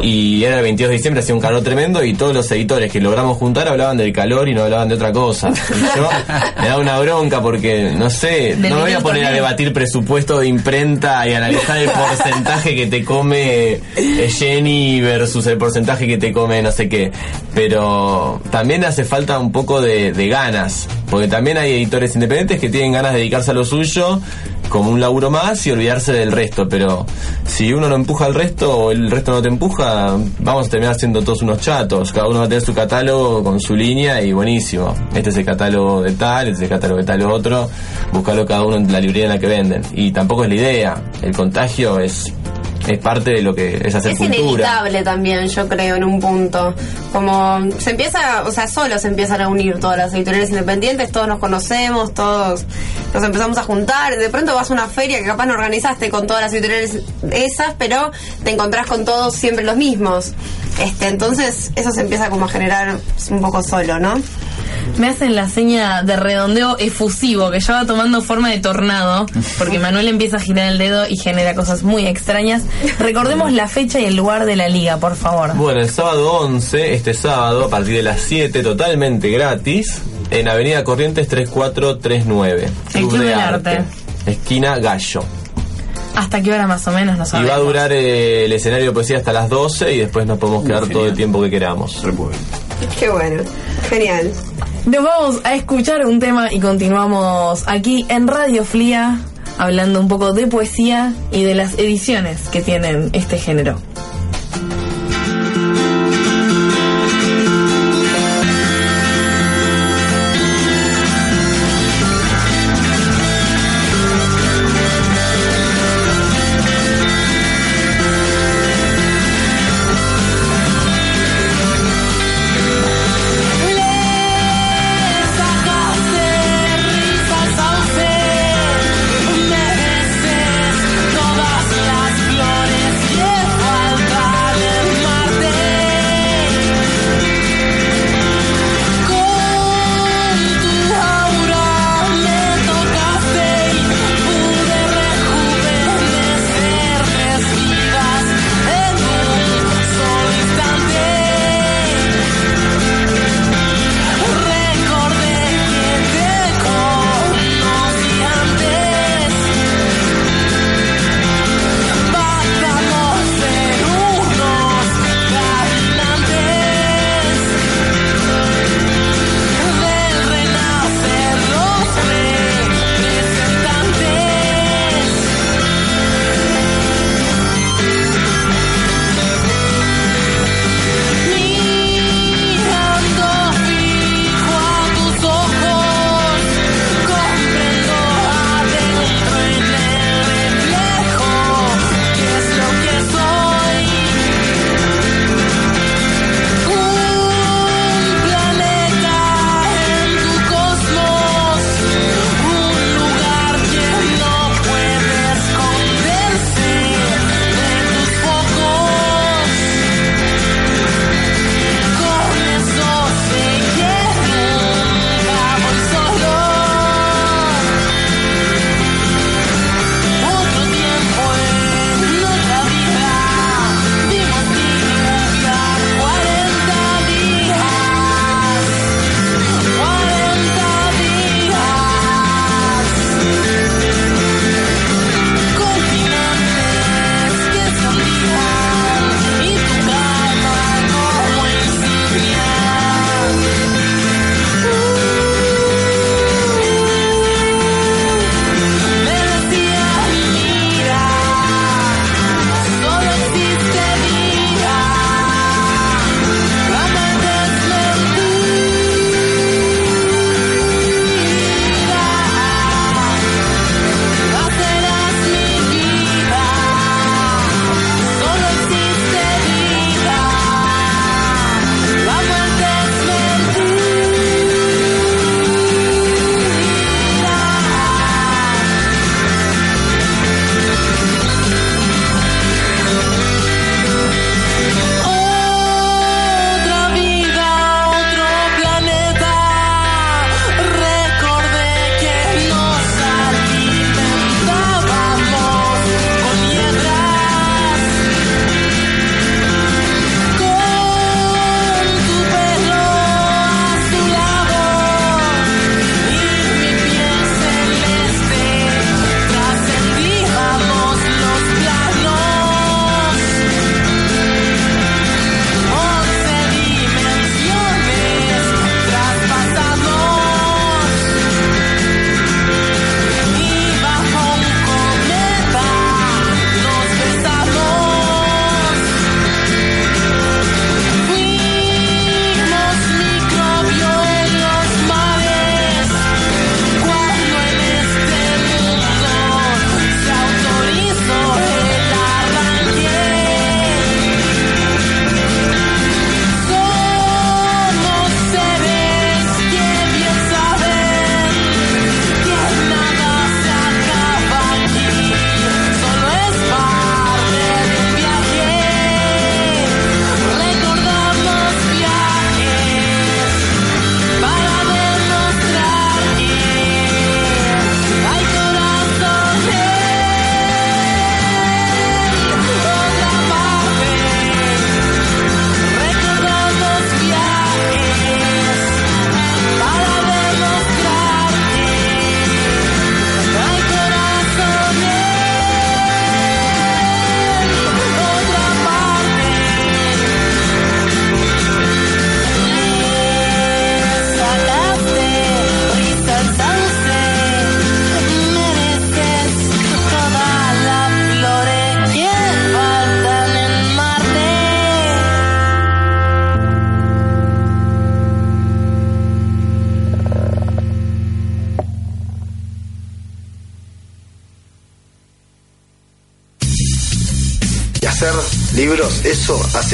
Y era el 22 de diciembre, hacía un calor tremendo y todos los editores que logramos juntar hablaban del calor y no hablaban de otra cosa. Y yo me da una bronca porque, no sé, no me voy a poner a debatir presupuesto de imprenta y analizar el porcentaje que te come eh, Jenny versus el porcentaje que te come no sé qué. Pero también hace falta un poco de, de ganas, porque también hay editores independientes que tienen ganas de dedicarse a lo suyo como un laburo más y olvidarse del resto, pero si uno no empuja al resto o el resto no te empuja, vamos a terminar siendo todos unos chatos, cada uno va a tener su catálogo con su línea y buenísimo. Este es el catálogo de tal, este es el catálogo de tal otro, buscarlo cada uno en la librería en la que venden. Y tampoco es la idea, el contagio es es parte de lo que es hacer
Es
cultura.
inevitable también, yo creo, en un punto. Como se empieza, o sea, solo se empiezan a unir todas las editoriales independientes, todos nos conocemos, todos nos empezamos a juntar. De pronto vas a una feria que capaz no organizaste con todas las editoriales esas, pero te encontrás con todos siempre los mismos. Este, entonces, eso se empieza como a generar un poco solo, ¿no?
Me hacen la seña de redondeo efusivo que ya va tomando forma de tornado, porque Manuel empieza a girar el dedo y genera cosas muy extrañas. Recordemos la fecha y el lugar de la liga, por favor.
Bueno, el sábado 11, este sábado, a partir de las 7, totalmente gratis, en Avenida Corrientes 3439.
El Club del Arte.
Esquina Gallo.
¿Hasta qué hora más o menos? No
Y va a durar eh, el escenario de poesía hasta las 12 y después nos podemos quedar todo el tiempo que queramos.
Qué bueno, genial.
Nos vamos a escuchar un tema y continuamos aquí en Radio Flia hablando un poco de poesía y de las ediciones que tienen este género.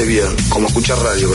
Bien, como escuchar radio,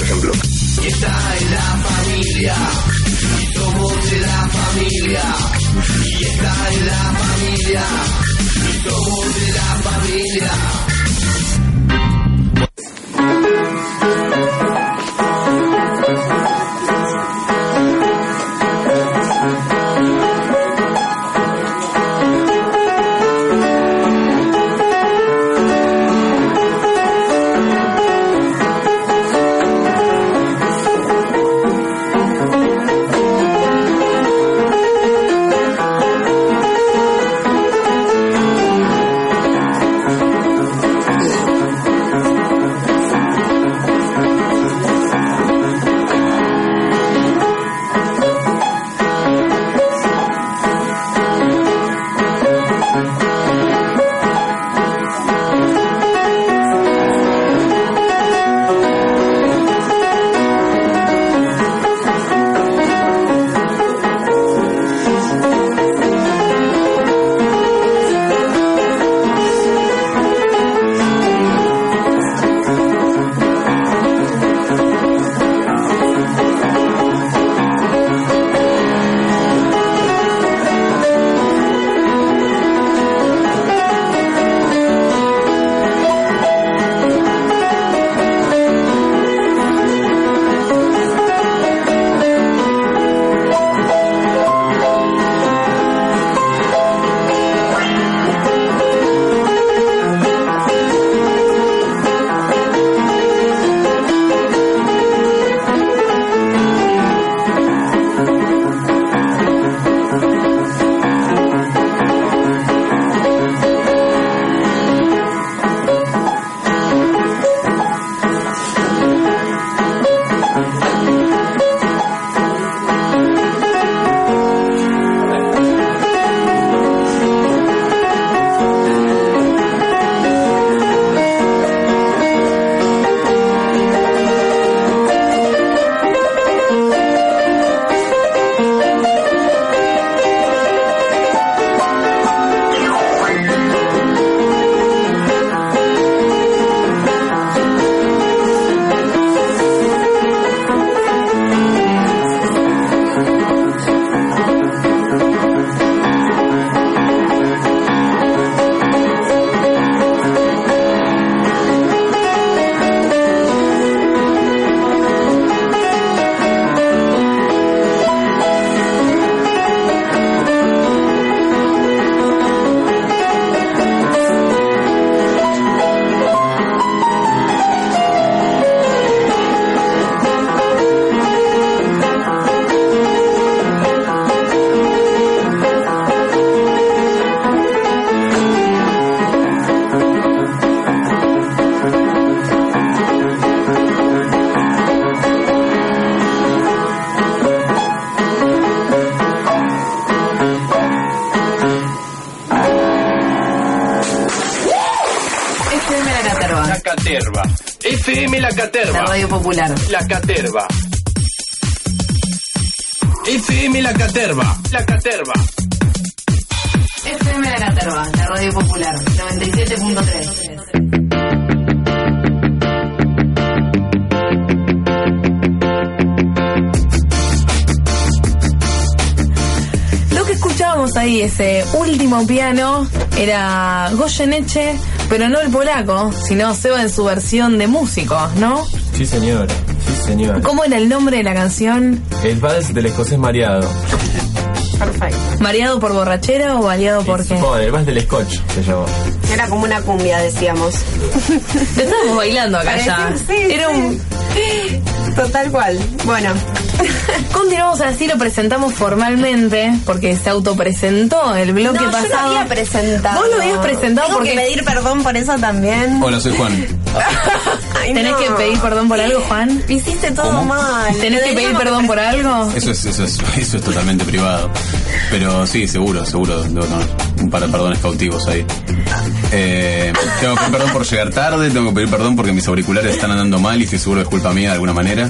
piano, era Goyeneche, pero no el polaco, sino Seba en su versión de músico, ¿no?
Sí, señora. Sí, señora.
¿Cómo era el nombre de la canción?
El vals del escocés mareado.
Perfecto.
¿Mareado por borrachera o mareado por qué?
El vals del scotch se llamó.
Era como una cumbia, decíamos.
Lo estábamos bailando acá ya.
Sí,
Era un...
Total cual. Bueno.
Continuamos así, lo presentamos formalmente, porque se autopresentó el bloque
no,
pasado.
Yo lo había presentado.
Vos lo habías presentado
Tengo
porque
que pedir perdón por eso también.
Hola, soy Juan.
Ay,
¿Tenés
no.
que pedir perdón por algo, Juan?
Hiciste todo
¿Cómo?
mal.
¿Tenés que pedir perdón por algo?
Eso es, eso es, eso es totalmente privado. Pero sí, seguro, seguro debo tomar. un par de perdones cautivos ahí. Eh, tengo que pedir perdón por llegar tarde, tengo que pedir perdón porque mis auriculares están andando mal y estoy seguro que es culpa mía de alguna manera.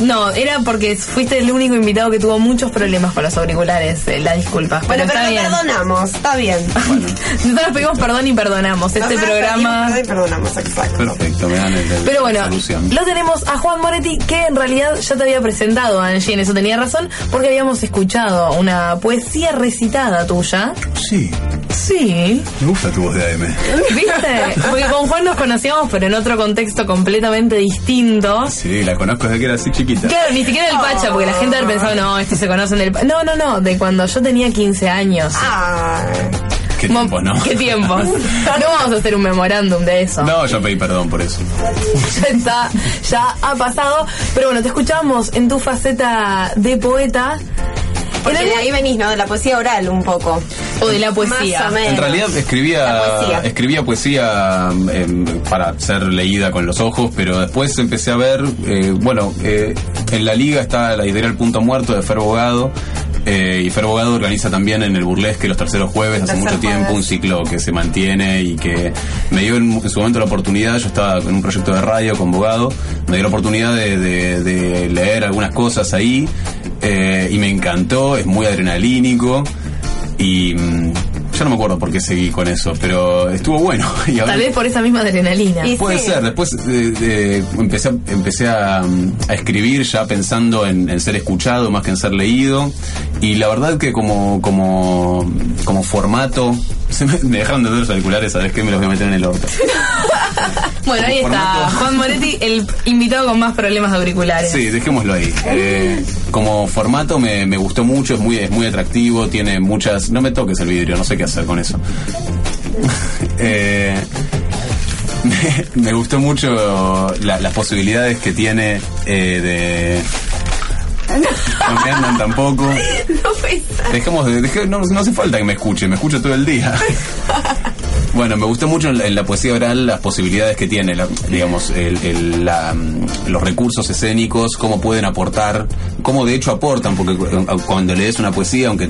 No, era porque fuiste el único invitado que tuvo muchos problemas con los auriculares. eh, la disculpa.
Bueno, pero
está
lo
bien.
perdonamos, está bien.
Nosotros pedimos perdón y perdonamos. Este
Nosotros
programa.
pedimos perdón y perdonamos, exacto.
Perfecto, me dan el, el-
Pero bueno,
solución.
lo tenemos a Juan Moretti, que en realidad ya te había presentado, Angie, en eso tenía razón, porque habíamos escuchado una poesía recitada tuya.
Sí,
Sí.
me gusta tu voz de AM.
¿Viste? Porque con Juan nos conocíamos, pero en otro contexto completamente distinto.
Sí, la conozco desde que era así chiquita.
Claro, ni siquiera del Pacha, porque la gente había pensado, no, este se conocen del Pacha. No, no, no, de cuando yo tenía 15 años.
Ah,
Qué tiempo, ¿no?
¿Qué tiempos? No vamos a hacer un memorándum de eso.
No, yo pedí perdón por eso.
ya está, ya ha pasado. Pero bueno, te escuchamos en tu faceta de poeta.
Porque de ahí venís, ¿no? De la poesía oral un poco.
O de la poesía.
Más o menos.
En realidad escribía
poesía.
escribía poesía em, para ser leída con los ojos, pero después empecé a ver, eh, bueno, eh, en la liga está la editorial Punto Muerto de Fer Bogado. eh, y Fer Bogado organiza también en el Burlesque los terceros jueves, hace mucho tiempo,
jueves.
un ciclo que se mantiene y que me dio en, en su momento la oportunidad, yo estaba en un proyecto de radio con Bogado, me dio la oportunidad de, de- de leer algunas cosas ahí eh, y me encantó, es muy adrenalínico y mm, ya no me acuerdo por qué seguí con eso, pero estuvo bueno. Y ahora-
Tal vez por esa misma adrenalina.
Puede ser, después eh, eh, empecé, a- empecé a, mm, a escribir ya pensando en, en ser escuchado más que en ser leído y la verdad que como, como, como formato, me, dejaron de ver los auriculares, ¿sabes qué? Me los voy a meter en el orto.
Bueno, ahí está. Juan Moretti, el invitado con más problemas auriculares.
Sí, dejémoslo ahí. Eh, como formato me, me gustó mucho, es muy, es muy atractivo, tiene muchas... No me toques el vidrio, no sé qué hacer con eso. Eh, me, me gustó mucho la- las posibilidades que tiene eh, de... No me andan tampoco.
No.
Dejemos de, no, no hace falta que me escuche, me escucho todo el día. Bueno, me gustó mucho en la, poesía oral las posibilidades que tiene, la- digamos, el- mm, los recursos escénicos, cómo pueden aportar, cómo de hecho aportan, porque cu- cuando lees una poesía, aunque eh,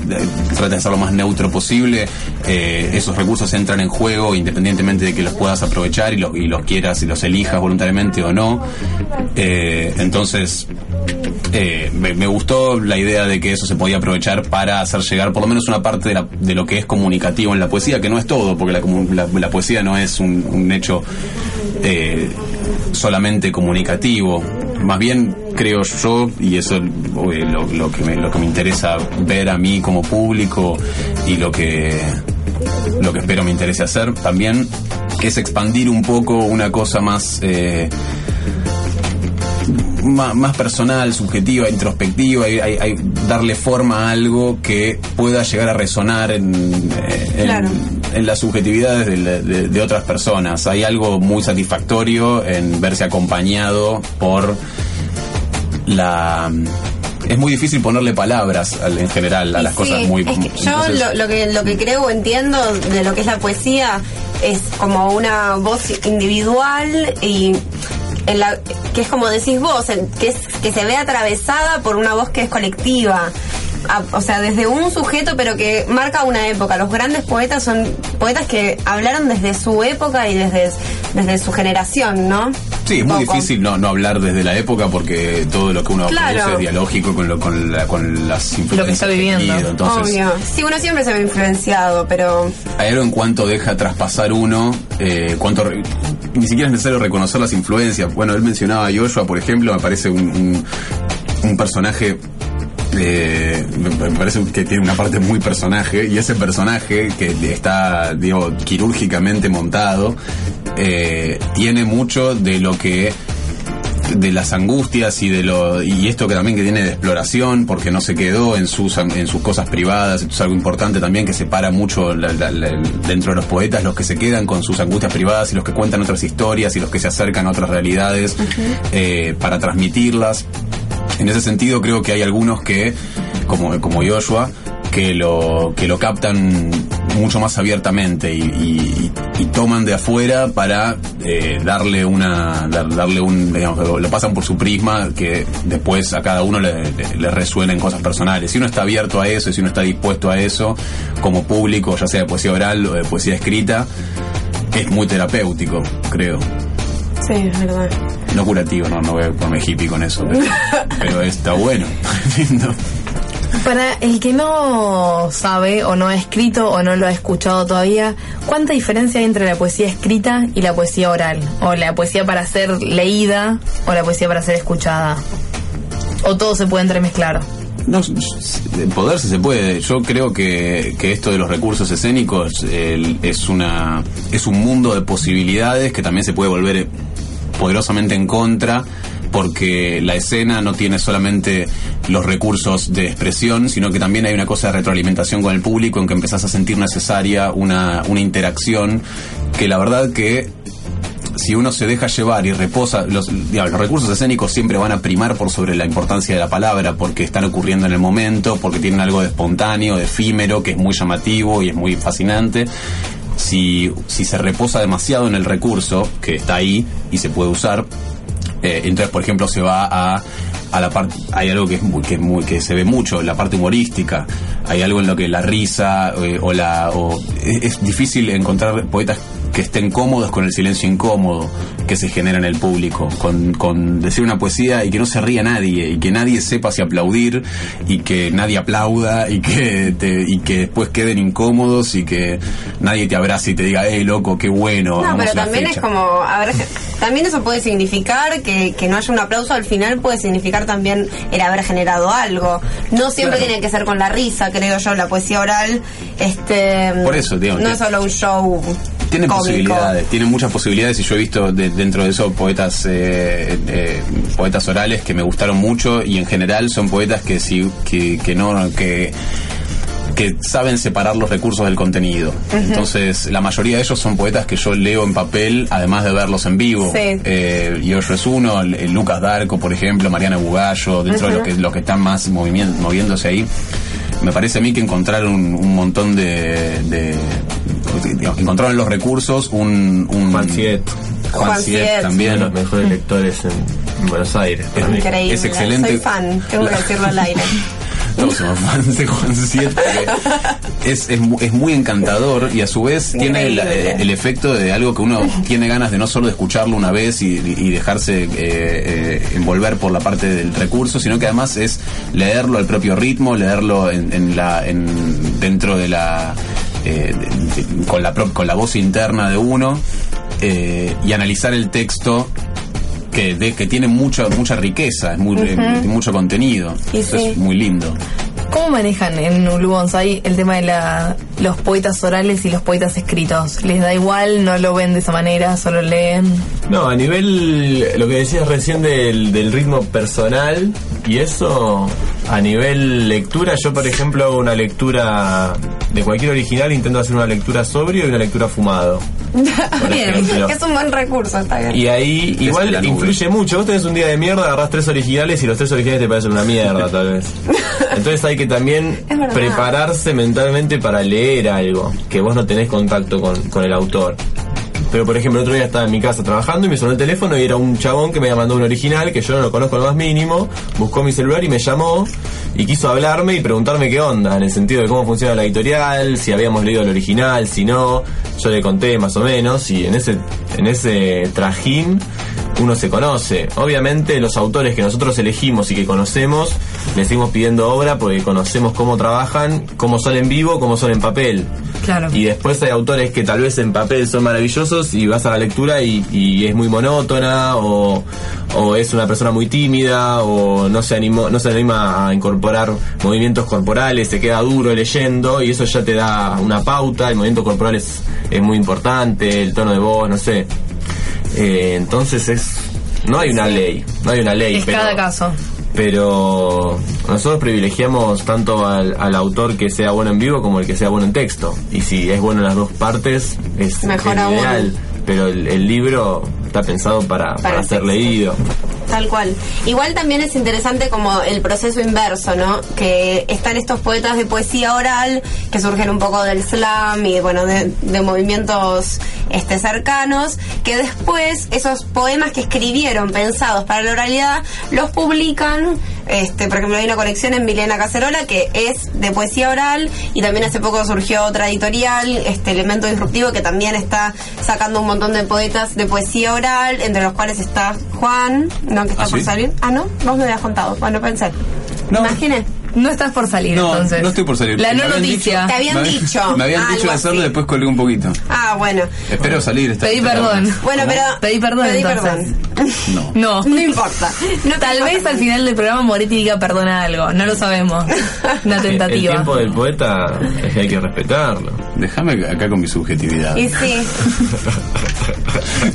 trates de ser lo más neutro posible, eh, esos recursos entran en juego independientemente de que los puedas aprovechar y los, quieras y los elijas voluntariamente o no. Eh, entonces, eh, me, gustó la idea de que eso se podía aprovechar para hacer llegar por lo menos una parte de, de lo que es comunicativo en la poesía, que no es todo, porque la, comu- la- poesía no es un, hecho eh, solamente comunicativo. Más bien creo yo, y eso es lo, lo que me, lo que me interesa ver a mí como público y lo que, lo que espero me interese hacer también, es expandir un poco una cosa más... eh, más, personal, subjetiva, introspectiva, darle forma a algo que pueda llegar a resonar en, eh. En las subjetividades de, de- de otras personas. Hay algo muy satisfactorio en verse acompañado por la... Es muy difícil ponerle palabras al- en general a las
Sí,
cosas muy...
es que yo
entonces-
lo, lo que lo que creo o entiendo de lo que es la poesía es como una voz individual y en la, que es como decís vos, en- que es que se ve atravesada por una voz que es colectiva. A- o sea, desde un sujeto, pero que marca una época. Los grandes poetas son poetas que hablaron desde su época y desde, desde su generación, ¿no?
Sí, es muy
Poco.
difícil no, no hablar desde la época porque todo lo que uno
Claro.
produce es dialógico con, lo, con, la- con las influencias
está
que
viviendo.
vive, Entonces,
Obvio. Sí, uno siempre se ve influenciado, pero
hay algo en cuanto deja traspasar uno, eh, cuánto re- ni siquiera es necesario reconocer las influencias. Bueno, él mencionaba a Joshua, por ejemplo, me parece un, un, un personaje. eh, me parece que tiene una parte muy personaje y ese personaje que está digo quirúrgicamente montado eh, tiene mucho de lo que de las angustias y de lo y esto que también que tiene de exploración porque no se quedó en sus en sus cosas privadas. Esto es algo importante también que separa mucho la- la- la- dentro de los poetas los que se quedan con sus angustias privadas y los que cuentan otras historias y los que se acercan a otras realidades eh, para transmitirlas. En ese sentido creo que hay algunos que como como Joshua que lo que lo captan mucho más abiertamente y, y- y toman de afuera para eh, darle una dar- darle un digamos, lo, lo pasan por su prisma que después a cada uno le, le, le resuenan cosas personales. Si uno está abierto a eso y si uno está dispuesto a eso como público ya sea de poesía oral o de poesía escrita es muy terapéutico creo.
Sí, es verdad.
no curativo no no voy a ponerme hippie con eso pero, pero está bueno
Para el que no sabe o no ha escrito o no lo ha escuchado todavía, ¿cuánta diferencia hay entre la poesía escrita y la poesía oral? ¿O la poesía para ser leída o la poesía para ser escuchada? ¿O todo se puede entremezclar?
No, de poder si se puede. Yo creo que, que esto de los recursos escénicos es una es un mundo de posibilidades que también se puede volver eh, poderosamente en contra porque la escena no tiene solamente los recursos de expresión, sino que también hay una cosa de retroalimentación con el público en que empezás a sentir necesaria una, una interacción que la verdad que si uno se deja llevar y reposa, los, recursos escénicos siempre van a primar por sobre la importancia de la palabra, porque están ocurriendo en el momento, porque tienen algo de espontáneo, de efímero, que es muy llamativo y es muy fascinante. Si, si se reposa demasiado en el recurso, que está ahí y se puede usar, eh, entonces, por ejemplo, se va a, a la parte. Hay algo que es muy, que es muy, que se ve mucho, la parte humorística. Hay algo en lo que la risa eh, o la. O, es, es difícil encontrar poetas que estén cómodos con el silencio incómodo que se genera en el público, con, con decir una poesía y que no se ría nadie, y que nadie sepa si aplaudir, y que nadie aplauda, y que, te- y que después queden incómodos, y que nadie te abrace y te diga, hey loco, qué bueno.
No, pero también
fecha".
es como, a ver, también eso puede significar que, que no haya un aplauso al final, puede significar también el haber generado algo. No siempre
Claro.
tiene que ser con la risa, creo yo, la poesía oral. Este,
Por eso, digamos,
no es solo un show.
Tiene
cómico.
posibilidades, tiene muchas posibilidades y yo he visto de- dentro de eso poetas eh, eh, poetas orales que me gustaron mucho y en general son poetas que sí que, que no que que saben separar los recursos del contenido. Entonces, la mayoría de ellos son poetas que yo leo en papel, además de verlos en vivo.
Sí.
Eh, Yoyo es uno, Lucas Darco, por ejemplo, Mariana Bugallo, dentro de
Ujú.
lo que, lo que están más movimien- moviéndose ahí. Me parece a mí que encontraron un, un montón de, de- digamos, encontraron en los recursos un, un
Juan Siet.
Juan,
Juan
Siet
Siet.
también
Uno de los mejores lectores en, en Buenos Aires.
Increíble.
Es excelente.
Soy fan, tengo que decirlo al aire.
Todos somos fans de Juan Siet porque es, es, es muy encantador y a su vez tiene el,
Increíble.
el efecto de algo que uno tiene ganas de no solo de escucharlo una vez y, y dejarse eh, eh, envolver por la parte del recurso, sino que además es leerlo al propio ritmo, leerlo en, en la, en, dentro de la, eh, de- de- con, la pro- con la voz interna de uno eh, y analizar el texto que, de- que tiene mucha mucha riqueza, es muy, eh, mucho contenido.
Y
Eso
sí.
es muy lindo.
¿Cómo manejan en Ulu Bonsai el tema de la, los poetas orales y los poetas escritos? ¿Les da igual? ¿No lo ven de esa manera? ¿Solo leen?
No, a nivel, lo que decías recién del, del ritmo personal y eso, a nivel lectura, yo por ejemplo hago una lectura de cualquier original, intento hacer una lectura sobrio y una lectura fumado.
Bien, es un buen recurso, está bien.
Y ahí igual influye mucho. Vos tenés un día de mierda, agarrás tres originales y los tres originales te parecen una mierda, tal vez. Entonces hay que también prepararse mentalmente para leer algo, que vos no tenés contacto con, con el autor. Pero por ejemplo, el otro día estaba en mi casa trabajando y me sonó el teléfono y era un chabón que me mandado un original que yo no lo conozco lo más mínimo, buscó mi celular y me llamó y quiso hablarme y preguntarme qué onda, en el sentido de cómo funciona la editorial, si habíamos leído el original, si no, yo le conté más o menos y en ese, en ese trajín uno se conoce. Obviamente los autores que nosotros elegimos y que conocemos, le seguimos pidiendo obra porque conocemos cómo trabajan, cómo son en vivo, cómo son en papel.
Claro.
Y después hay autores que tal vez en papel son maravillosos y vas a la lectura y, y es muy monótona o, o es una persona muy tímida o no se animó, no se anima a incorporar movimientos corporales, se queda duro leyendo y eso ya te da una pauta, el movimiento corporal es, es muy importante, el tono de voz, no sé. Eh, entonces es no hay una ley, no hay una ley,
Es
pero
cada caso.
Pero nosotros privilegiamos tanto al, al autor que sea bueno en vivo como el que sea bueno en texto. Y si es bueno en las dos partes, es,
Mejor aún.
ideal. Pero el, el libro está pensado para,
Para
ser leído.
Tal cual. Igual también es interesante como el proceso inverso, ¿no? Que están estos poetas de poesía oral que surgen un poco del slam y bueno, de, movimientos este, cercanos, que después esos poemas que escribieron pensados para la oralidad los publican. Este, por ejemplo, hay una colección en Milena Cacerola que es de poesía oral y también hace poco surgió otra editorial, este elemento disruptivo que también está sacando un montón de poetas de poesía oral, entre los cuales está Juan. Que está
¿Ah,
por
sí?
salir. Ah, no, vos me habías contado. Bueno, pensé.
No.
Imaginé.
No estás por salir
No,
entonces.
no estoy por salir.
La no noticia.
Te habían
me habían-
dicho
Me habían dicho de hacerlo, después colgué un poquito.
Ah, bueno.
Espero salir. esta-
Pedí perdón.
Bueno, pero.
Pedí perdón
Pedí
entonces.
perdón.
No.
No importa. No te
Tal
importa.
vez al final del programa Moretti diga perdona algo. No lo sabemos. Una
El
tentativa.
tiempo del poeta es que hay que respetarlo.
Déjame acá con mi subjetividad.
Y sí.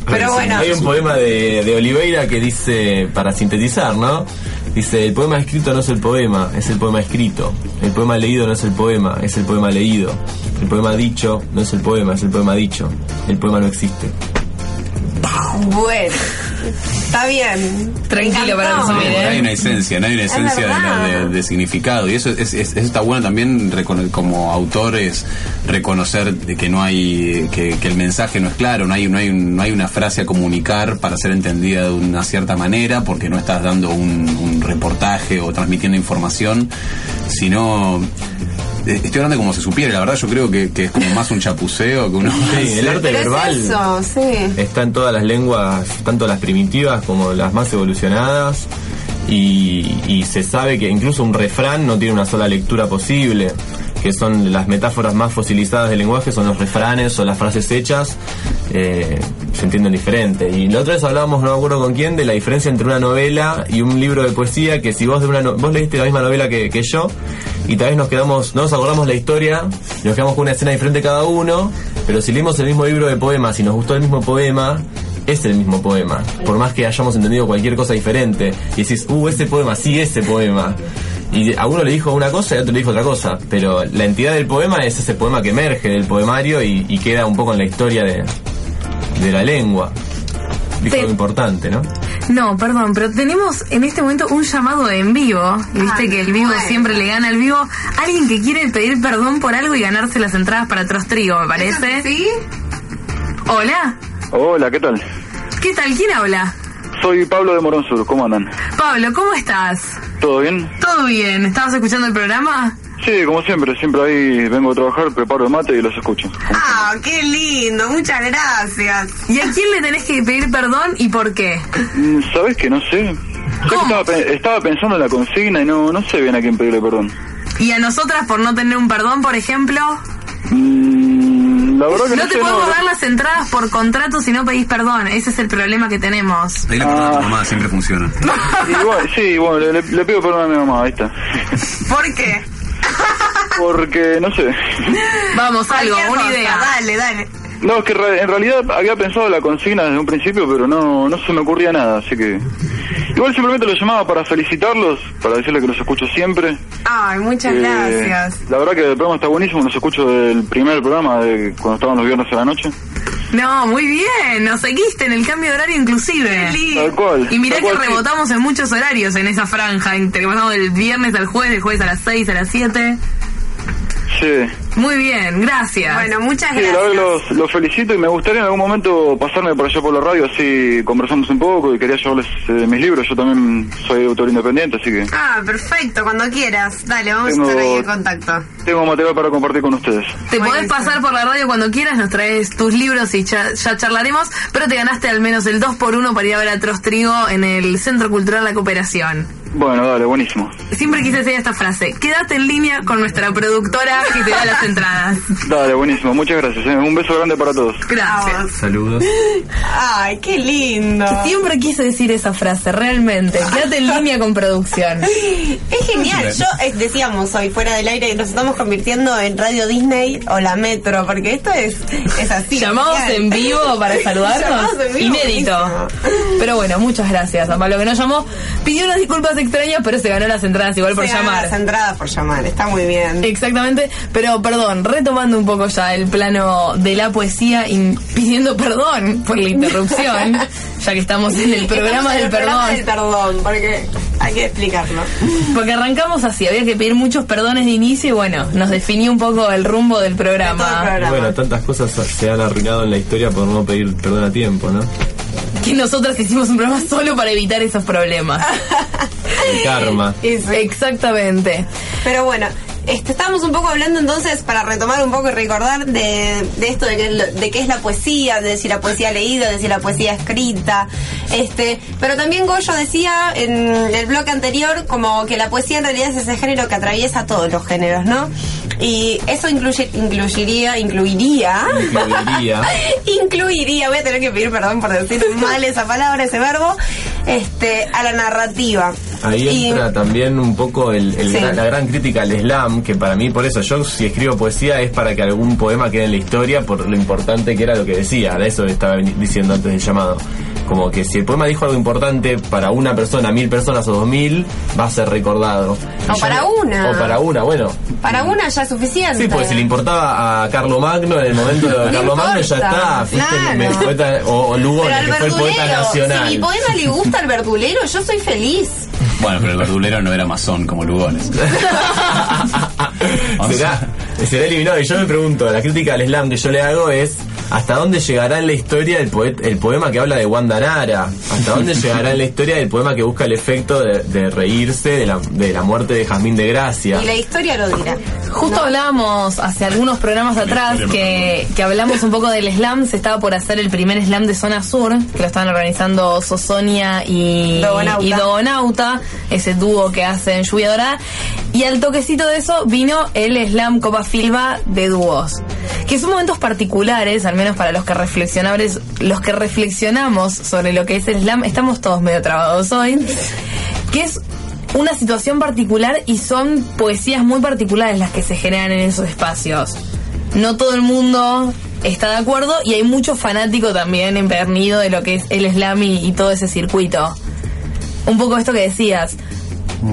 Pero bueno.
Hay un poema de, de Oliveira que dice, para sintetizar, ¿no? Dice, el poema escrito no es el poema, es el poema escrito. El poema leído no es el poema, es el poema leído. El poema dicho no es el poema, es el poema dicho. El poema no existe.
Bueno. Está bien.
Tranquilo
Me
para resumir,
No
¿eh?
hay una esencia, no hay una
Es
esencia de, significado. Y eso, es, es- eso está bueno también como autores reconocer de que no hay, que, que el mensaje no es claro, no hay, no, hay, no hay una frase a comunicar para ser entendida de una cierta manera, porque no estás dando un, un reportaje o transmitiendo información, sino estoy hablando como si supiera, la verdad yo creo que, que es como más un chapuceo que uno
Sí, el arte
Pero
verbal
es eso, sí.
está en todas las lenguas, tanto las primitivas como las más evolucionadas. Y, y se sabe que incluso un refrán no tiene una sola lectura posible, que son las metáforas más fosilizadas del lenguaje, son los refranes o las frases hechas, eh, se entienden diferente. Y la otra vez hablábamos, no me acuerdo con quién, de la diferencia entre una novela y un libro de poesía, que si vos de una no- vos leíste la misma novela que, yo, y tal vez nos quedamos, no nos acordamos la historia, nos quedamos con una escena diferente cada uno, pero si leímos el mismo libro de poemas y nos gustó el mismo poema, es el mismo poema, por más que hayamos entendido cualquier cosa diferente, y decís, uh, ese poema, sí, ese poema. Y a uno le dijo una cosa y a otro le dijo otra cosa, pero la entidad del poema es ese poema que emerge del poemario y queda un poco en la historia de, de la lengua. Dijo algo importante, ¿no?
No, perdón, pero tenemos en este momento un llamado en vivo. Viste
Ay,
que el vivo
bueno.
siempre le gana al vivo. Alguien que quiere pedir perdón por algo y ganarse las entradas para Trostrigo, me parece.
¿Sí?
Hola.
Hola, ¿qué tal?
¿Qué tal? ¿Quién habla?
Soy Pablo de Morón Sur, ¿cómo andan?
Pablo, ¿cómo estás?
¿Todo bien?
¿Todo bien? ¿Estabas escuchando el programa?
Sí, como siempre, siempre ahí vengo a trabajar, preparo el mate y los escucho.
Ah, qué lindo. Muchas gracias.
¿Y a quién le tenés que pedir perdón y por qué?
Mm, ¿Sabes que no sé? ¿Sabes que Estaba, pe- estaba pensando en la consigna y no, no sé bien a quién pedirle perdón.
¿Y a nosotras por no tener un perdón, por ejemplo?
Mm, la verdad que no,
No te
sé,
podemos
no,
dar las entradas por contrato si no pedís perdón. Ese es el problema que tenemos.
Ahí la perdón a tu mamá siempre funciona.
Igual, sí, bueno, le, le- le pido perdón a mi mamá, ahí está.
¿Por qué?
Porque, no sé.
Vamos, algo, una
cosa,
idea.
Dale, dale.
No, es que re- en realidad había pensado la consigna desde un principio, pero no, no se me ocurría nada, así que... Igual simplemente lo llamaba para felicitarlos, para decirles que los escucho siempre.
Ay, muchas
Eh,
gracias.
La verdad que el programa está buenísimo, los escucho del primer programa de cuando estaban los viernes a la noche.
No, muy bien. Nos seguiste en el cambio de horario inclusive.
Tal cual.
Y mirá
tal
que
cual, sí.
rebotamos en muchos horarios en esa franja. Entre que pasamos del viernes al jueves, del jueves a las 6, a las 7.
Sí.
Muy bien, gracias.
Bueno, muchas
Sí, la verdad que los, los felicito y me gustaría en algún momento pasarme por allá por la radio, así conversamos un poco y quería llevarles eh, mis libros. Yo también soy autor independiente, así que
Ah, perfecto, cuando quieras. Dale, vamos
Tengo-
a estar ahí en contacto.
tengo material para compartir con ustedes.
Te podés pasar por la radio cuando quieras, nos traes tus libros y ya, ya charlaremos, pero te ganaste al menos el 2x1 para ir a ver a Trostrigo en el Centro Cultural La Cooperación.
Bueno, dale, buenísimo.
Siempre quise decir esta frase, quédate en línea con nuestra productora que te da las entradas.
Dale, buenísimo. Muchas gracias. eh. Un beso grande para todos.
Gracias.
Saludos.
Ay, qué lindo.
Siempre quise decir esa frase, realmente. Quédate en línea con producción.
Es genial. Yo eh, decíamos hoy fuera del aire que nos estamos convirtiendo en Radio Disney o la Metro, porque esto es, es así.
Llamados
genial.
en vivo para saludarnos.
Llamados en vivo,
Inédito.
buenísimo.
Pero bueno, muchas gracias a Pablo que nos llamó. Pidió unas disculpas extrañas, pero se ganó las entradas igual por
Se ganan
llamar.
Las entradas por llamar, está muy bien.
Exactamente, pero perdón, retomando un poco ya el plano de la poesía y pidiendo perdón por la interrupción, ya que estamos en el programa
en
del
el programa
perdón.
del perdón, porque hay que explicarlo.
Porque arrancamos así, había que pedir muchos perdones de inicio y bueno, nos definió un poco el rumbo del programa.
Y bueno, tantas cosas se han arruinado en la historia por no pedir perdón a tiempo, ¿no?
Que nosotras hicimos un programa solo para evitar esos problemas.
El karma.
Exactamente.
Pero bueno, este, estábamos un poco hablando entonces para retomar un poco y recordar de, de esto de, que, lo- de qué es la poesía, de si la poesía leída, de si la poesía escrita. Este, pero también Goyo decía en el bloque anterior como que la poesía en realidad es ese género que atraviesa todos los géneros, ¿no? Y eso incluye, incluiría, incluiría,
Incluiría.
incluiría, voy a tener que pedir perdón por decir mal esa palabra, ese verbo, este, a la narrativa.
Ahí
Y-
entra también un poco el, el
Sí.
gran- la gran crítica al slam, que para mí, por eso, yo si escribo poesía es para que algún poema quede en la historia por lo importante que era lo que decía. De eso estaba diciendo antes del llamado. Como que si el poema dijo algo importante para una persona, mil personas o dos mil, va a ser recordado.
O para una.
O para una, bueno.
Para una ya es suficiente.
Sí, porque si le importaba a Carlo Magno en el momento de Carlo Magno ya está.
Claro.
poeta- o, o Lugones, que fue el poeta nacional.
si mi poema le gusta al verdulero, yo soy feliz.
Bueno, pero el verdulero no era masón como Lugones.
será, será eliminado. Y yo me pregunto, la crítica al slam que yo le hago es ¿hasta dónde llegará en la historia el, poet- el poema que habla de Wanda Nara? ¿Hasta dónde llegará en la historia el poema que busca el efecto de, de reírse de la, de la muerte de Jazmín de Gracia?
Y la historia lo dirá.
Justo hablábamos hace algunos programas atrás que, que hablamos un poco del slam. Se estaba por hacer el primer slam de Zona Sur, que lo estaban organizando Sosonia y
Dogonauta.
y Dogonauta, ese dúo que hacen Lluvia Dorada. Y al toquecito de eso vino el slam Copa Filba de dúos. Que son momentos particulares, al menos para los que reflexionamos, los que reflexionamos sobre lo que es el slam, estamos todos medio trabados hoy. Que es una situación particular y son poesías muy particulares las que se generan en esos espacios. No todo el mundo está de acuerdo y hay mucho fanático también empernido de lo que es el slam y todo ese circuito. Un poco esto que decías.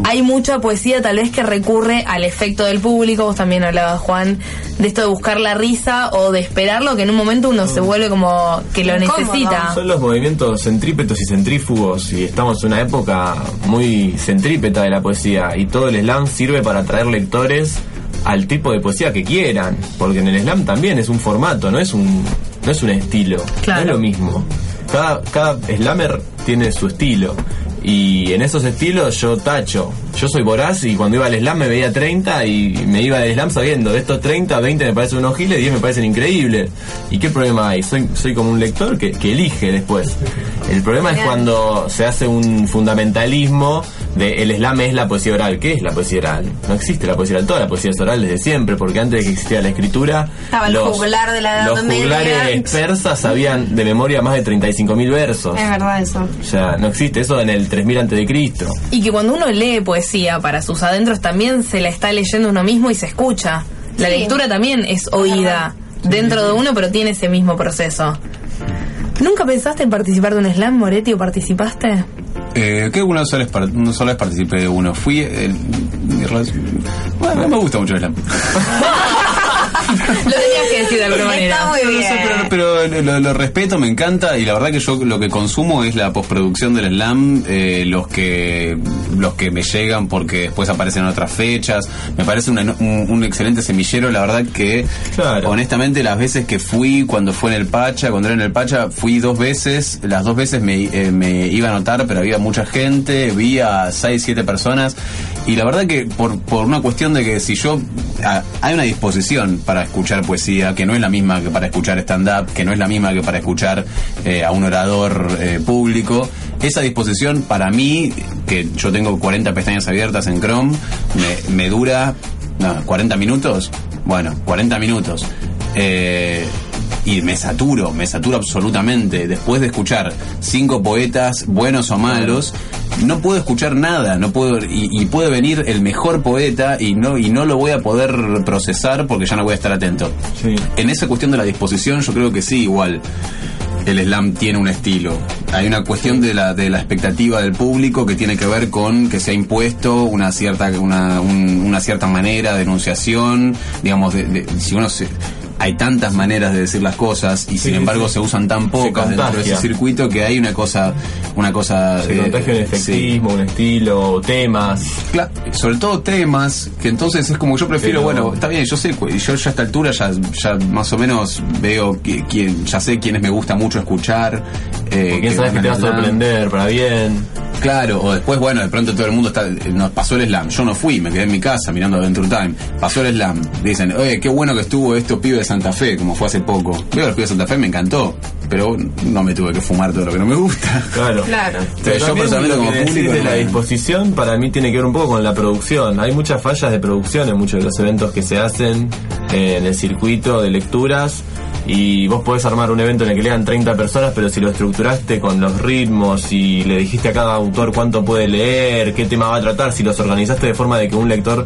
Hay mucha poesía tal vez que recurre al efecto del público, vos también hablabas Juan, de esto de buscar la risa o de esperarlo, que en un momento uno se vuelve como que lo necesita.
Son los movimientos centrípetos y centrífugos y estamos en una época muy centrípeta de la poesía y todo el slam sirve para atraer lectores al tipo de poesía que quieran, porque en el slam también es un formato, no es un no es un estilo,
Claro.
no es lo mismo. Cada cada slammer tiene su estilo y en esos estilos yo tacho. Yo soy voraz y cuando iba al slam me veía 30 y me iba del slam sabiendo de estos 30, 20 me parecen unos giles, 10 me parecen increíbles. ¿Y qué problema hay? Soy, soy como un lector que, que elige después. El problema es cuando se hace un fundamentalismo de el slam es la poesía oral. ¿Qué es la poesía oral? No existe la poesía oral, toda la poesía es oral desde siempre, porque antes de que existiera la escritura,
Estaba el juglar de la Edad
los juglares persas sabían de memoria más de 35.000 versos.
Es verdad eso.
O sea, no existe eso en el 3000 antes de Cristo.
Y que cuando uno lee poesía para sus adentros también se la está leyendo uno mismo y se escucha. La
Sí.
lectura también es oída dentro de uno, pero tiene ese mismo proceso. ¿Nunca pensaste en participar de un slam, Moretti, o participaste?
Eh, creo que una sola, vez una sola vez participé de uno. Fui. el- mi relación- bueno, me gusta mucho el slam.
Lo tenías que decir de alguna manera.
Está muy
No
bien.
sé, pero, pero lo, lo respeto, me encanta y la verdad que yo lo que consumo es la postproducción del slam, eh, los que los que me llegan porque después aparecen en otras fechas. Me parece una- un, un excelente semillero, la verdad que honestamente las veces que fui, cuando fue en el Pacha, cuando era en el Pacha, fui dos veces, las dos veces me, eh, me iba a notar, pero había mucha gente, vi a seis, siete personas y la verdad que por, por una cuestión de que si yo ah, hay una disposición para escuchar poesía que no es la misma que para escuchar stand-up, que no es la misma que para escuchar eh, a un orador eh, público. Esa disposición para mí, que yo tengo 40 pestañas abiertas en Chrome, me, me dura no, 40 minutos. Bueno, 40 minutos. Eh, y me saturo, me saturo absolutamente. Después de escuchar cinco poetas, buenos o malos, no puedo escuchar nada, no puedo y, y puede venir el mejor poeta y no y no lo voy a poder procesar porque ya no voy a estar atento. En esa cuestión de la disposición, yo creo que sí, igual. el slam tiene un estilo. Hay una cuestión de la, de la expectativa del público que tiene que ver con que se ha impuesto una cierta, una, un- una cierta manera de enunciación, digamos, de, de- si uno se- hay tantas maneras de decir las cosas y sin embargo
sí.
se usan tan pocas dentro de ese circuito que hay una cosa, una cosa
Se
eh,
contagia un
sí.
efectismo, un estilo, temas.
Cla- sobre todo temas que entonces es como yo prefiero
Pero-
bueno está bien yo sé yo ya a esta altura ya, ya más o menos veo qui- quién ya sé quiénes me gusta mucho escuchar eh,
quién sabes que te va a sorprender para bien.
Claro, o después, bueno, de pronto todo el mundo está, nos pasó el slam. Yo no fui, me quedé en mi casa mirando Adventure Time. Pasó el slam. Dicen, oye, qué bueno que estuvo estos pibes de Santa Fe, como fue hace poco. Veo a los pibes de Santa Fe, me encantó. Pero no me tuve que fumar todo lo que no me gusta.
Claro.
Claro.
Pero
yo
también
personalmente
lo
como público
de la disposición para mí tiene que ver un poco con la producción. Hay muchas fallas de producción en muchos de los eventos que se hacen eh, en el circuito de lecturas y vos podés armar un evento en el que lean 30 personas, pero si lo estructuraste con los ritmos y le dijiste a cada autor cuánto puede leer, qué tema va a tratar, si los organizaste de forma de que un lector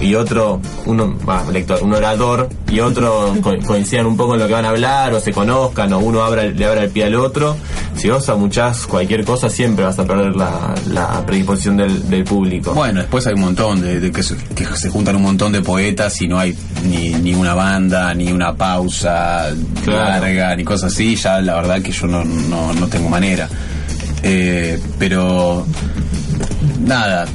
y otro, uno, bah, lector, un orador y otro co- coincidan un poco en lo que van a hablar o se conozcan o uno abra, le abra el pie al otro, si vos amuchás cualquier cosa siempre vas a perder la, la predisposición del, del público.
Bueno, después hay un montón de, de que, se, que se juntan un montón de poetas y no hay ni, ni una banda, ni una pausa
Claro.
larga, ni cosas así. Ya la verdad que yo no, no, no tengo manera. Eh, pero nada,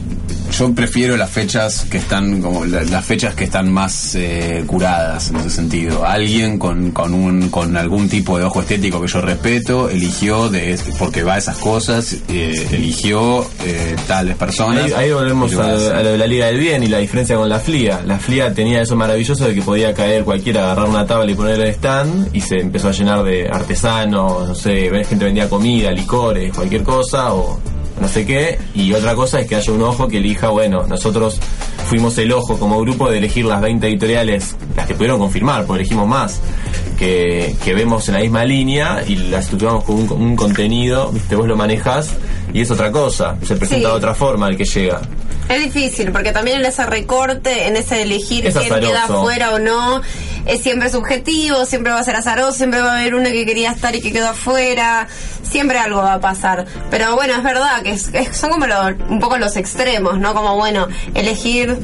yo prefiero las fechas que están como la- las fechas que están más eh, curadas en ese sentido. Alguien con, con un con algún tipo de ojo estético que yo respeto eligió de porque va a esas cosas eh, eligió eh, tales personas.
Ahí, ahí volvemos a, a lo de la Liga del Bien y la diferencia con la FLIA. La FLIA tenía eso maravilloso de que podía caer cualquiera, agarrar una tabla y poner el stand y se empezó a llenar de artesanos, no sé, gente vendía comida, licores, cualquier cosa o no sé qué. Y otra cosa es que haya un ojo que elija, bueno, nosotros fuimos el ojo como grupo de elegir las 20 editoriales, las que pudieron confirmar, porque elegimos más, que, que vemos en la misma línea y las estructuramos con un, un contenido, viste, vos lo manejas y es otra cosa, se presenta
Sí.
de otra forma el que llega.
Es difícil, porque también en ese recorte, en ese elegir
Es
quién queda afuera o no, es siempre subjetivo, siempre va a ser azaroso, siempre va a haber uno que quería estar y que quedó afuera, siempre algo va a pasar. Pero bueno, es verdad que es- es- son como lo- un poco los extremos, ¿no? Como bueno, elegir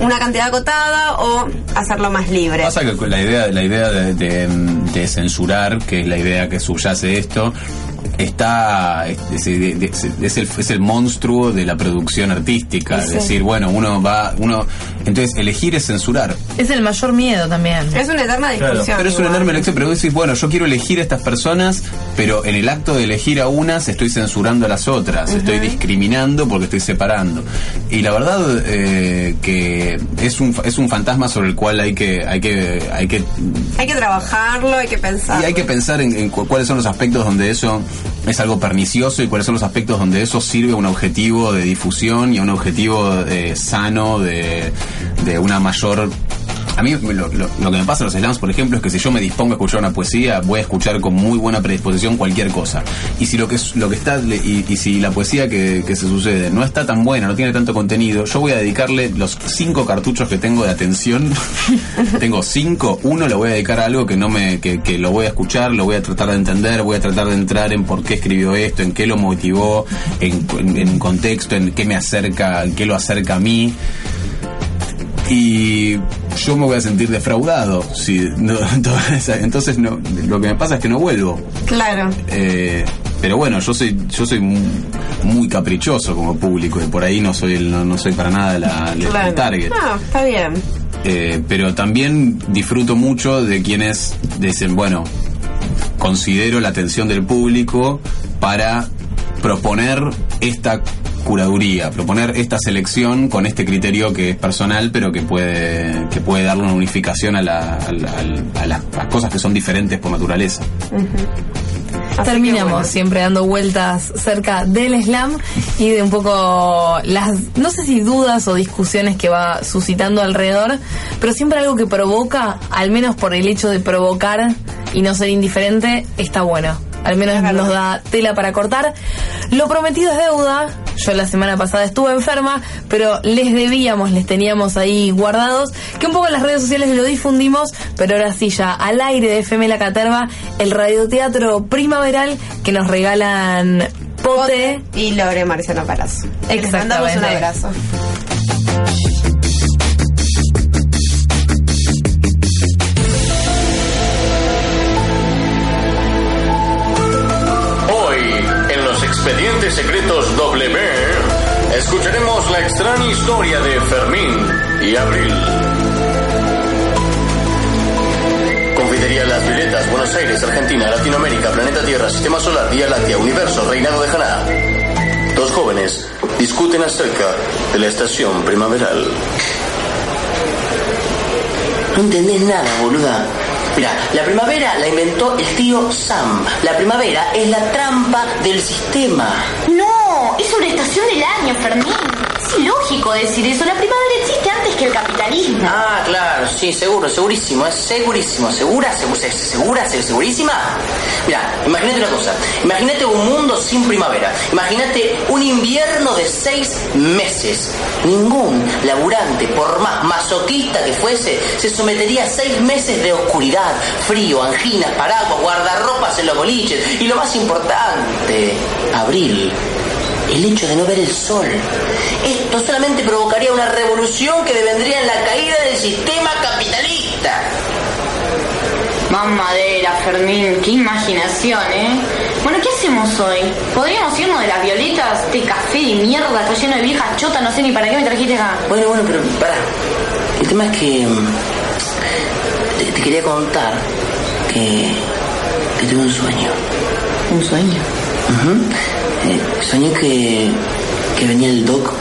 una cantidad acotada o hacerlo más libre.
Pasa que la idea, la idea de, de- de censurar, que es la idea que subyace esto, está es, es- es- es el, es el monstruo de la producción artística.
Sí.
Es decir, bueno, uno va, uno, entonces elegir es censurar.
Es el mayor miedo también.
Es una eterna discusión.
Pero es una
igual.
enorme elección, pero vos decís, bueno, yo quiero elegir a estas personas, pero en el acto de elegir a unas estoy censurando a las otras, estoy discriminando porque estoy separando. Y la verdad eh, que es un, es un fantasma sobre el cual hay que, hay que, hay que
Hay que trabajarlo, hay que pensar.
y hay que pensar en, en cu- cuáles son los aspectos donde eso es algo pernicioso y cuáles son los aspectos donde eso sirve a un objetivo de difusión y a un objetivo eh, sano de, de una mayor... A mí lo, lo- lo que me pasa en los slams, por ejemplo, es que si yo me dispongo a escuchar una poesía, voy a escuchar con muy buena predisposición cualquier cosa. Y si lo que lo que está y, y si la poesía que, que se sucede no está tan buena, no tiene tanto contenido, yo voy a dedicarle los cinco cartuchos que tengo de atención. tengo cinco, uno lo voy a dedicar a algo que no me, que, que lo voy a escuchar, lo voy a tratar de entender, voy a tratar de entrar en por qué escribió esto, en qué lo motivó, en, en, en contexto, en qué me acerca, en qué lo acerca a mí y yo me voy a sentir defraudado si no, entonces no, lo que me pasa es que no vuelvo
Claro.
Eh, pero bueno yo soy yo soy muy, muy caprichoso como público y por ahí no soy no, no soy para nada la, el
Claro.
target
No, está bien.
Eh, pero también disfruto mucho de quienes dicen, bueno, considero la atención del público para proponer esta curaduría, proponer esta selección con este criterio que es personal, pero que puede que puede darle una unificación a, la- a la- a la- a las, a las cosas que son diferentes por naturaleza.
Terminamos siempre dando vueltas cerca del slam y de un poco las, no sé si dudas o discusiones que va suscitando alrededor, pero siempre algo que provoca, al menos por el hecho de provocar y no ser indiferente, está bueno. Al menos nos da tela para cortar. Lo prometido es deuda. Yo la semana pasada estuve enferma, pero les debíamos, les teníamos ahí guardados, que un poco en las redes sociales lo difundimos, pero ahora sí ya al aire de FM La Caterva, el radioteatro primaveral que nos regalan Pote,
y Lore Marciano Palazzo. Les mandamos un
Exactamente.
abrazo.
Escucharemos la extraña historia de Fermín y Abril. Confitería Las Violetas, Buenos Aires, Argentina, Latinoamérica, Planeta Tierra, Sistema Solar, Vía Láctea, Universo, Reinado de Haná. Dos jóvenes discuten acerca de la estación primaveral.
No entendés nada, boluda. Mira, la primavera la inventó el tío Sam. La primavera es la trampa del sistema.
No, es una estación del año, Fermín. Es ilógico decir eso. La primavera existe antes que el capitalismo.
Ah, claro, sí, seguro, segurísimo, es segurísimo. ¿Segura? ¿Segura? ¿Segura? ¿Seg- ¿Segurísima? Mira, imagínate una cosa. Imagínate un mundo sin primavera. Imagínate un invierno de seis meses. Ningún laburante, por más masoquista que fuese, se sometería a seis meses de oscuridad, frío, anginas, paraguas, guardarropas en los boliches. Y lo más importante, abril. El hecho de no ver el sol. Esto solamente provocaría una revolución que devendría en la caída del sistema capitalista.
Mamadera, Fermín, qué imaginación, ¿eh? Bueno, ¿qué hacemos hoy? ¿Podríamos irnos de las violetas? Este café de mierda está lleno de viejas chotas, no sé ni para qué me trajiste acá.
Bueno, bueno, pero pará. El tema es que. mm, Te, te quería contar que. que tuve un sueño.
¿Un sueño?
Ujú. Eh, soñé que. que venía el Doc.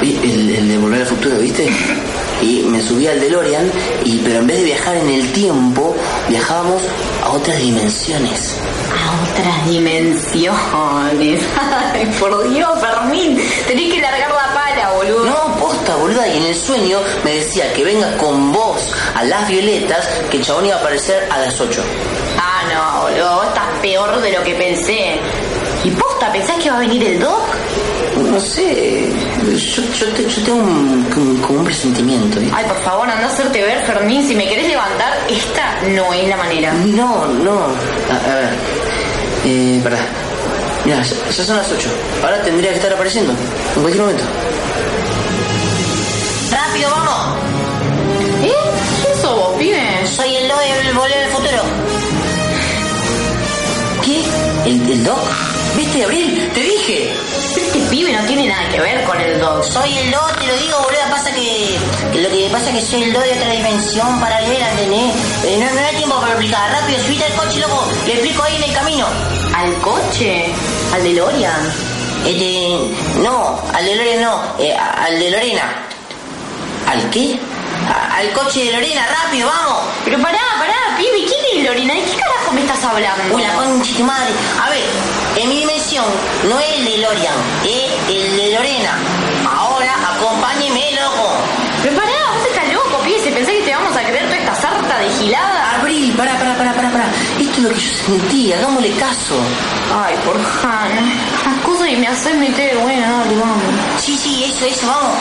El, el de Volver al Futuro, ¿viste? Y me subí al DeLorean, y, pero en vez de viajar en el tiempo, viajábamos a otras dimensiones.
A otras dimensiones. Ay, por Dios, Fermín. Tenés que largar la pala, boludo.
No, posta, boluda. Y en el sueño me decía que venga con vos a las violetas, que el chabón iba a aparecer a las 8.
Ah, no, boludo. Vos estás peor de lo que pensé. ¿Y posta, pensás que va a venir el Doc?
No sé, yo, yo, te- yo tengo un, como- como un presentimiento.
Ay, por favor, anda a hacerte ver, Fermín. Si me querés levantar, esta no es la manera.
No, no. A, a ver. Eh, pará. Mira, ya, ya son las 8. Ahora tendría que estar apareciendo. En cualquier momento. ¡Rápido, vamos!
¿Eh? ¿Quién sos vos, pibe?
Soy el Doc del Volver al Futuro. ¿Qué? ¿El, el Doc? ¿Viste, Abril? ¡Te dije!
Este pibe no tiene nada que ver con el Doc.
Soy el Doc, te lo digo, boludo. Pasa que, que lo que pasa es que soy el Doc de otra dimensión paralela, ¿entendés? Eh, no, no hay tiempo para explicar. Rápido, subite al coche, loco. Le explico ahí en el camino.
¿Al coche? ¿Al DeLorean?
Este, no, al de Lorena no, eh, al de Lorena. ¿Al qué? A- al coche de Lorena, rápido, vamos.
Pero pará, pará, pibe. ¿Quién es Lorena? ¿De qué carajo me estás hablando?
Uy, la concha madre. A ver, mi dimensión no es el de Lorian, es el de Lorena. Ahora, acompáñeme, loco.
Pero pará, vos estás loco, pibe. Si pensás que te vamos a creer toda esta sarta de gilada.
Abril, pará, pará, pará, pará, pará. Esto es lo que yo sentí, hagámosle caso.
Ay, por Han. Cosas y me haces meter. Bueno, dale, vamos.
Sí, sí, eso, eso, vamos.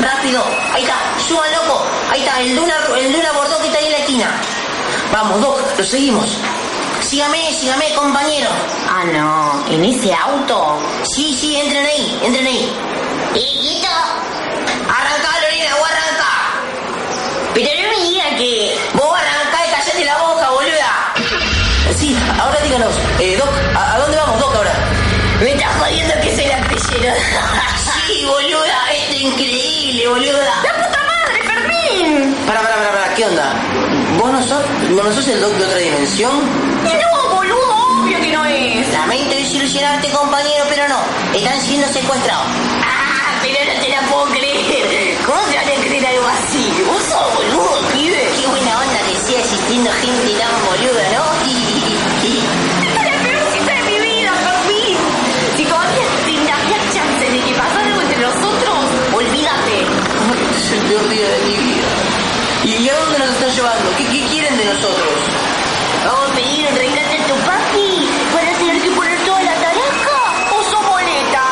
Rápido, ahí está, suban, loco. Ahí está, el Luna, el Luna Bordeaux que está ahí en la esquina. Vamos, Doc, lo seguimos. Sígame, sígame, compañero.
Ah, no. ¿En ese auto?
Sí, sí, entren ahí, entren ahí. ¿Y listo? Arranca, Lorena, vos arranca. Pero no me diga que... Vos arrancá y callate la boca, boluda. Sí, ahora díganos, eh, Doc, ¿a, a dónde vamos, Doc, ahora? Me estás jodiendo que soy la pellera. sí, boluda, esto es increíble, boluda.
¡La puta madre, Fermín!
Para, para, para, para, ¿qué onda? ¿Vos no sos, vos no sos el Doc de otra dimensión?
No, boludo, obvio que no es.
Lamento desilusionarte, compañero, pero no. Están siendo secuestrados.
Ah, pero no te la puedo creer. ¿Cómo se van a creer algo así? Vos sos boludo, pibe.
Qué buena onda que siga existiendo gente tan boluda, ¿no?
Esta es la peor cita de mi vida, Fermín. Si todavía tendría chance de que pasara algo entre nosotros, olvídate.
Es el peor día de mi vida. ¿Y a dónde llevando? ¿Qué, quieren de nosotros?
Vamos a pedir el rescate a tu papi
para tener que poner toda la tarasca o somos neta.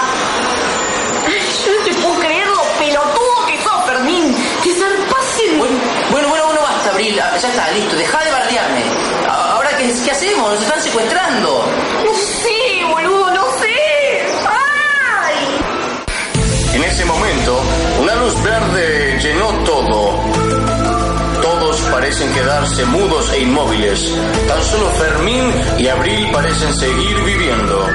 Yo no te puedo creer lo pelotudo que sos, Fermín. Te zarpaste. Bueno, bueno,
bueno, bueno, basta, Abril. Ah, ya está, listo. Deja de bardearme.
Ahora, qué hacemos? Nos están secuestrando. Parecen quedarse mudos e inmóviles. Tan
solo Fermín y Abril parecen seguir viviendo.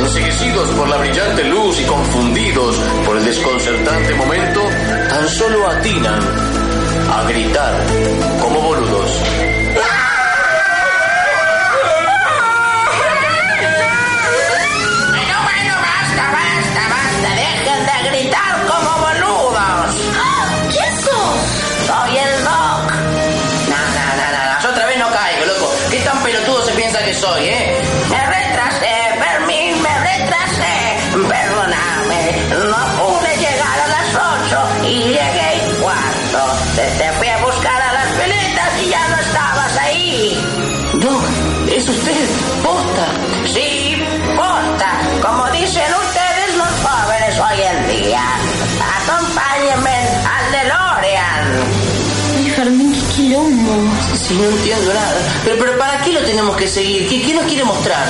Enseguecidos por la brillante luz y confundidos por el desconcertante
momento, tan solo atinan
a gritar como
boludos.
Se piensa entiendo nada. Pero, pero ¿para qué lo tenemos que seguir? ¿Qué, qué nos quiere mostrar?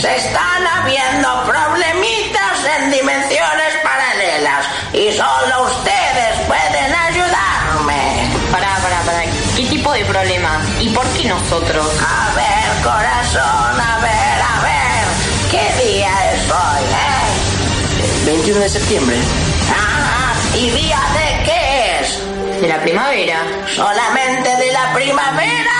Se están habiendo problemitas en dimensiones paralelas y solo ustedes pueden ayudarme.
Pará, pará, pará. ¿Qué tipo de problema? ¿Y por qué nosotros?
A ver, corazón, a ver, a ver. ¿Qué día es hoy, eh?
21 de septiembre.
Ah, ¿y día de qué?
¿De la primavera?
¿Solamente de la primavera?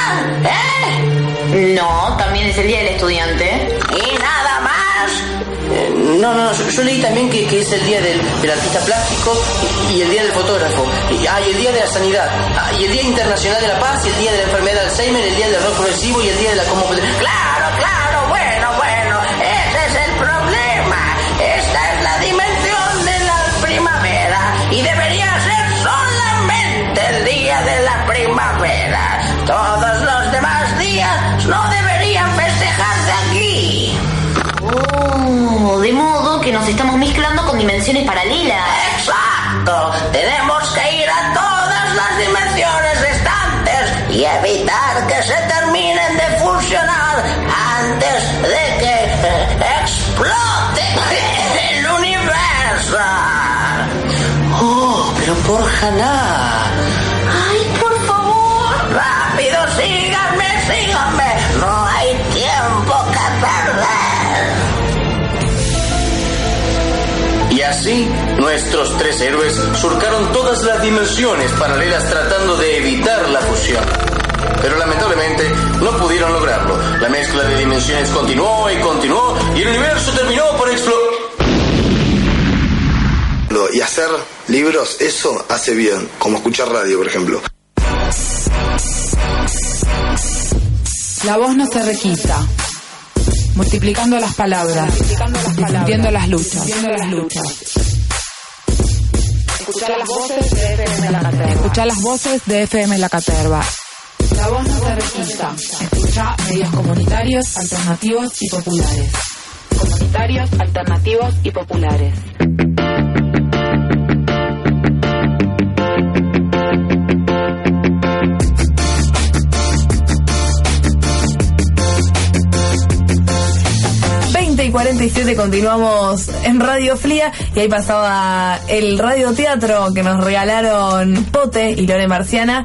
¿Eh?
No, también es el día del estudiante.
¿Y nada más?
Eh, no, no, yo, yo leí también que, que es el día del, del artista plástico y, y el día del fotógrafo. Y, ah, y el día de la sanidad. Ah, y el día internacional de la paz, y el día de la enfermedad de Alzheimer, el día del rock progresivo y el día de la.
Claro, claro, no deberían festejarse aquí.
Oh, de modo que nos estamos mezclando con dimensiones paralelas.
Exacto. Tenemos que ir a todas las dimensiones restantes y evitar que se terminen de fusionar antes de que explote el universo.
Oh, pero por Haná.
Así, nuestros tres héroes surcaron todas las dimensiones paralelas tratando de evitar la fusión. Pero lamentablemente no pudieron lograrlo. La mezcla de dimensiones continuó y continuó y el universo terminó por explotar.
Y hacer libros, eso hace bien, como escuchar radio, por ejemplo.
La voz no se requisa. Multiplicando las palabras. Difundiendo las luchas. Escuchar las voces de FM La Caterva. Escuchar las voces de FM La Caterva. La voz no se requisa. Escucha medios comunitarios, alternativos y populares. Comunitarios, alternativos y populares.
47 continuamos en Radio Flia y ahí pasaba el radioteatro que nos regalaron Pote y Lore Marciana.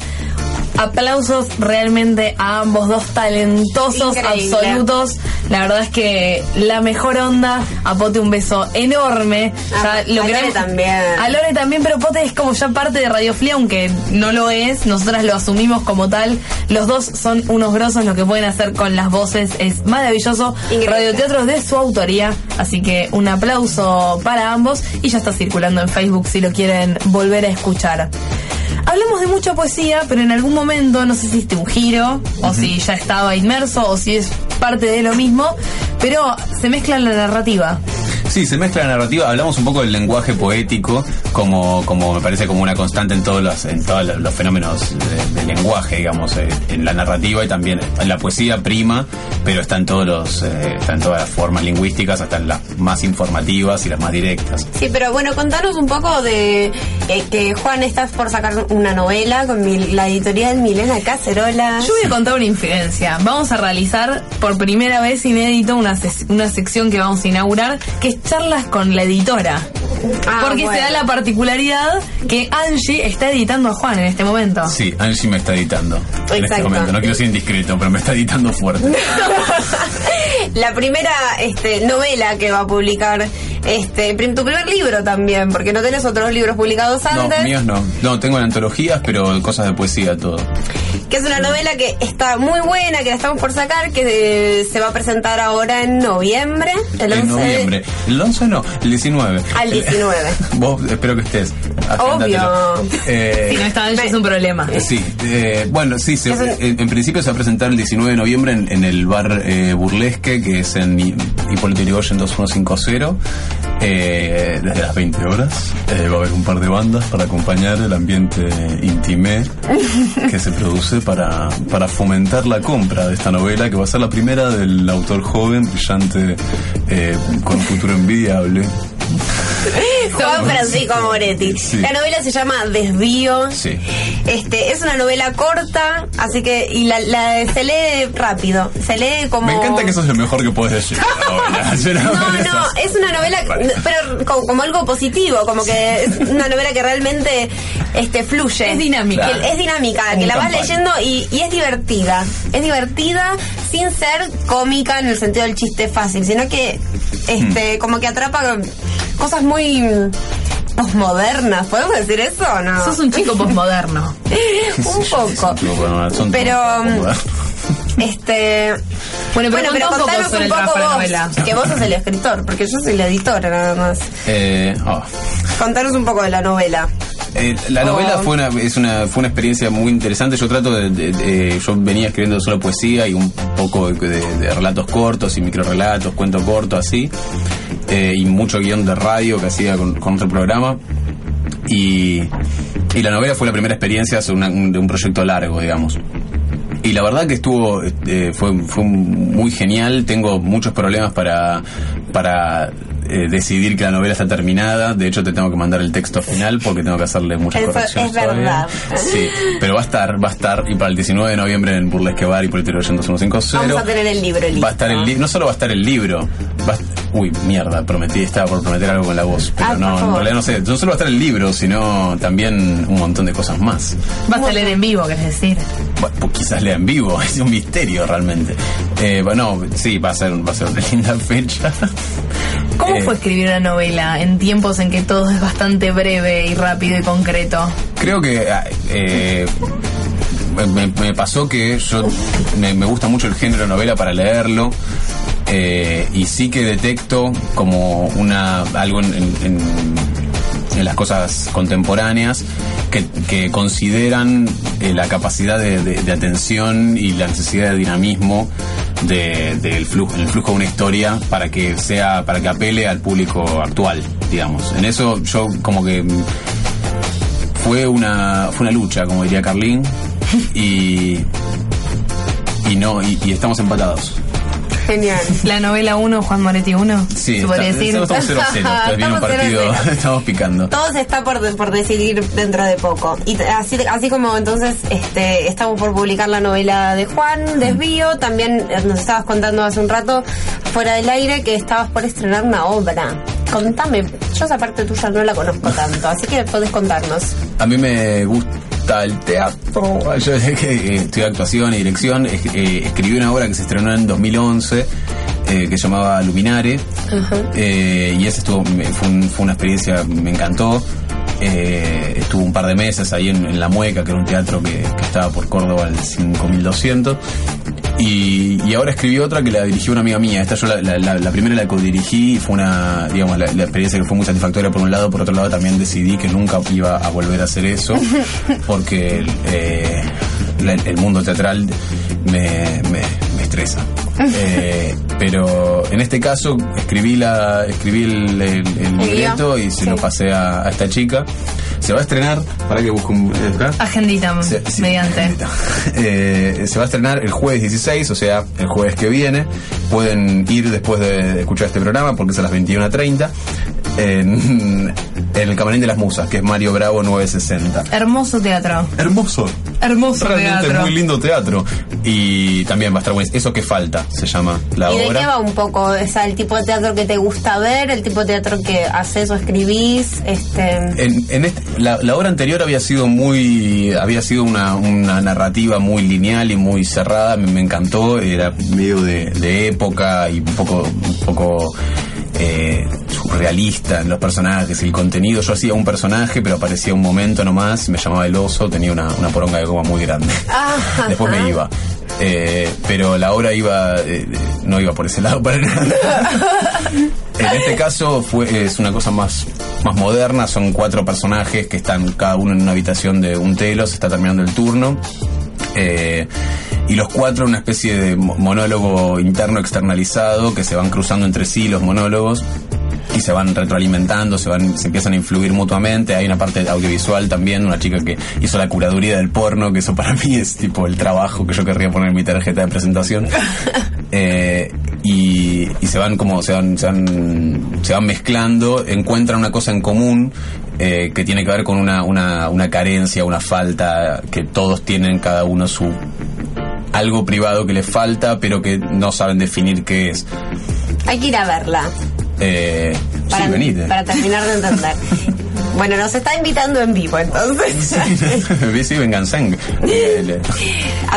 Aplausos realmente a ambos dos talentosos
Increíble.
absolutos. La verdad es que la mejor onda. A Pote un beso enorme.
A-
Ya lo
a Lore también.
A Lore también, pero Pote es como ya parte de Radio Flia, aunque no lo es. Nosotras lo asumimos como tal. Los dos son unos grosos. Lo que pueden hacer con las voces es maravilloso. Radioteatro es de su autoría. Así que un aplauso para ambos. Y ya está circulando en Facebook si lo quieren volver a escuchar. Hablamos de mucha poesía, pero en algún momento, no sé si hiciste un giro, o si ya estaba inmerso, o si es parte de lo mismo, pero se mezcla la narrativa.
Sí, se mezcla la narrativa. Hablamos un poco del lenguaje poético, como, como me parece como una constante en todos los, en todos los- fenómenos de- del lenguaje, digamos, eh, en la narrativa y también en la poesía prima, pero está en todos los, eh, está en todas las formas lingüísticas, hasta en las más informativas y las más directas.
Sí, pero bueno, contanos un poco de eh, que Juan estás por sacar una novela con mi- la editorial Milena Cacerola.
Yo voy a contar una infidencia. Vamos a realizar por primera vez inédito una, ses- una sección que vamos a inaugurar, que es charlas con la editora.
Ah,
Porque
bueno.
se da la particularidad que Angie está editando a Juan en este momento.
Sí, Angie me está editando. En este momento. No quiero ser indiscreto, pero me está editando fuerte.
la primera este, novela que va a publicar, este, tu primer libro también, porque no tenés otros libros publicados
No,
antes.
míos no. No, tengo en antologías, pero cosas de poesía, todo.
que es una novela que está muy buena, que la estamos por sacar, que se va a presentar ahora en noviembre, el 11
En noviembre. El 11 no, el 19.
al 19.
Vos espero que estés.
Obvio.
Eh,
Si no está es un problema.
Eh, Sí, eh, bueno, sí, se-
un-
en, en principio se va a presentar el 19 de noviembre en, en el bar eh, Burlesque, que es en Hipólito Yrigoyen 2150, eh, desde las 20 horas. Eh, va a haber un par de bandas para acompañar el ambiente intimé que se produce para, para fomentar la compra de esta novela, que va a ser la primera del autor joven, brillante, eh, con futuro envidiable.
Juan Francisco Moretti.
Sí.
La novela se llama Desvío.
Sí.
Este, es una novela corta, así que, y la, la- se lee rápido. Se lee como.
Me encanta que eso es lo mejor que puedes decir. la.
No, no,
es-
una novela,
Vale.
pero como, como algo positivo, como que es una novela que realmente este, fluye.
Es dinámica.
Que es dinámica,
Como
que la vas leyendo y, y es divertida. Es divertida sin ser cómica en el sentido del chiste fácil, sino que este, como que atrapa cosas muy posmodernas. ¿Podemos decir eso o no?
Sos un chico posmoderno.
un poco.
Bueno,
Pero, Este.
Bueno, pero
pero
un poco
contanos un poco vos,
novela.
que vos sos el escritor, porque yo soy la editora nada más.
Eh, oh.
Contanos un poco de la novela.
Eh, la
Oh.
novela fue una, es una, fue una experiencia muy interesante. Yo trato de, de- de- yo venía escribiendo solo poesía y un poco de, de- de relatos cortos y microrelatos, cuento corto así, eh, y mucho guion de radio que hacía con, con otro programa. Y, y la novela fue la primera experiencia una- un- de un proyecto largo, digamos. Y la verdad que estuvo, eh, fue, fue muy genial. Tengo muchos problemas para, para eh, decidir que la novela está terminada. De hecho, te tengo que mandar el texto final porque tengo que hacerle muchas
Eso
correcciones.
es verdad.
todavía. Sí, pero va a estar, va a estar. Y para el 19 de noviembre en Burlesque Bar y por el 2150.
Vamos a tener el libro listo.
Va a estar el no solo va a estar el libro, uy, mierda, prometí, estaba por prometer algo con la voz, pero
Ah,
no, en realidad no sé, no solo va a estar el libro, sino también un montón de cosas más.
Vas a leer en vivo, querés decir.
Bueno, pues quizás lea en vivo, es un misterio realmente. Eh, bueno, sí, va a ser, va a ser una linda fecha.
¿Cómo
Eh,
fue escribir una novela en tiempos en que todo es bastante breve y rápido y concreto?
Creo que eh, me, me pasó que yo me, me gusta mucho el género novela para leerlo eh, y sí que detecto como una algo en, en- las cosas contemporáneas que, que consideran eh, la capacidad de, de- de atención y la necesidad de dinamismo de- del flujo, el flujo de una historia para que sea para que apele al público actual digamos. En eso yo como que mm, fue una fue una lucha como diría Carlín y y no y estamos empatados
Genial.
La novela 1, Juan Moretti 1.
sí
se podría
está-
decir.
estamos 0 a 0 viene un
Estamos cero a
partido
cero.
estamos picando
Todo se está por, por decidir dentro de poco. Y así, así como entonces este, estamos por publicar la novela de Juan, Desvío, también eh, nos estabas contando hace un rato, fuera del aire, que estabas por estrenar una obra. Contame, yo esa parte tuya no la conozco tanto, así que podés contarnos.
a mí me gusta el teatro yo desde que eh, estudié actuación y dirección es- eh, escribí una obra que se estrenó en 2011 eh, que se llamaba Luminare Eh, y esa estuvo, fue, un- fue una experiencia, me encantó. Eh, estuvo un par de meses ahí en, en La Mueca, que era un teatro que, que estaba por Córdoba al 5200. Y, y ahora escribí otra que la dirigió una amiga mía. Esta yo la, la- la- la primera la codirigí y fue una, digamos, la, experiencia que fue muy satisfactoria por un lado. Por otro lado también decidí que nunca iba a volver a hacer eso porque eh, el mundo teatral me, me- me estresa. Eh, pero en este caso escribí la escribí el, el- el libreto y se lo pasé a, a esta chica. Se va a estrenar, para que busque un eh, acá.
Agendita,
Sí, sí,
mediante.
Eh, se va a estrenar el jueves 16, o sea, el jueves que viene. Pueden ir después de, de escuchar este programa porque es a las 21.30. en, en el Camarín de las Musas, que es Mario Bravo 960.
Hermoso teatro.
Hermoso.
Hermoso
Realmente
teatro.
muy lindo teatro. Y también va a estar bueno. Eso que falta, se llama la
¿Y de
obra.
qué va un poco? O sea, el tipo de teatro que te gusta ver, el tipo de teatro que haces o escribís, este...
En, en este- la, la obra anterior había sido muy había sido una, una narrativa muy lineal y muy cerrada me, me encantó era medio de, de época y un poco un poco eh, surrealista en los personajes el contenido. Yo hacía un personaje pero aparecía un momento nomás me llamaba el oso tenía una, una poronga de goma muy grande. Después me iba. Eh, pero la obra iba eh, no iba por ese lado para nada. En este caso fue es una cosa más más moderna, son cuatro personajes que están cada uno en una habitación de un telo, se está terminando el turno. Eh, y los cuatro una especie de mo- monólogo interno externalizado que se van cruzando entre sí los monólogos y se van retroalimentando, se van, se empiezan a influir mutuamente. Hay una parte audiovisual también, una chica que hizo la curaduría del porno, que eso para mí es tipo el trabajo que yo querría poner en mi tarjeta de presentación. Eh, y, y se van como se van, se van se van mezclando, encuentran una cosa en común eh, que tiene que ver con una, una, una carencia, una falta que todos tienen cada uno su algo privado que les falta, pero que no saben definir qué es.
Hay que ir a verla
Eh,
para,
sí, venite.
para terminar de entender. bueno, nos está invitando en vivo entonces.
sí. Eh,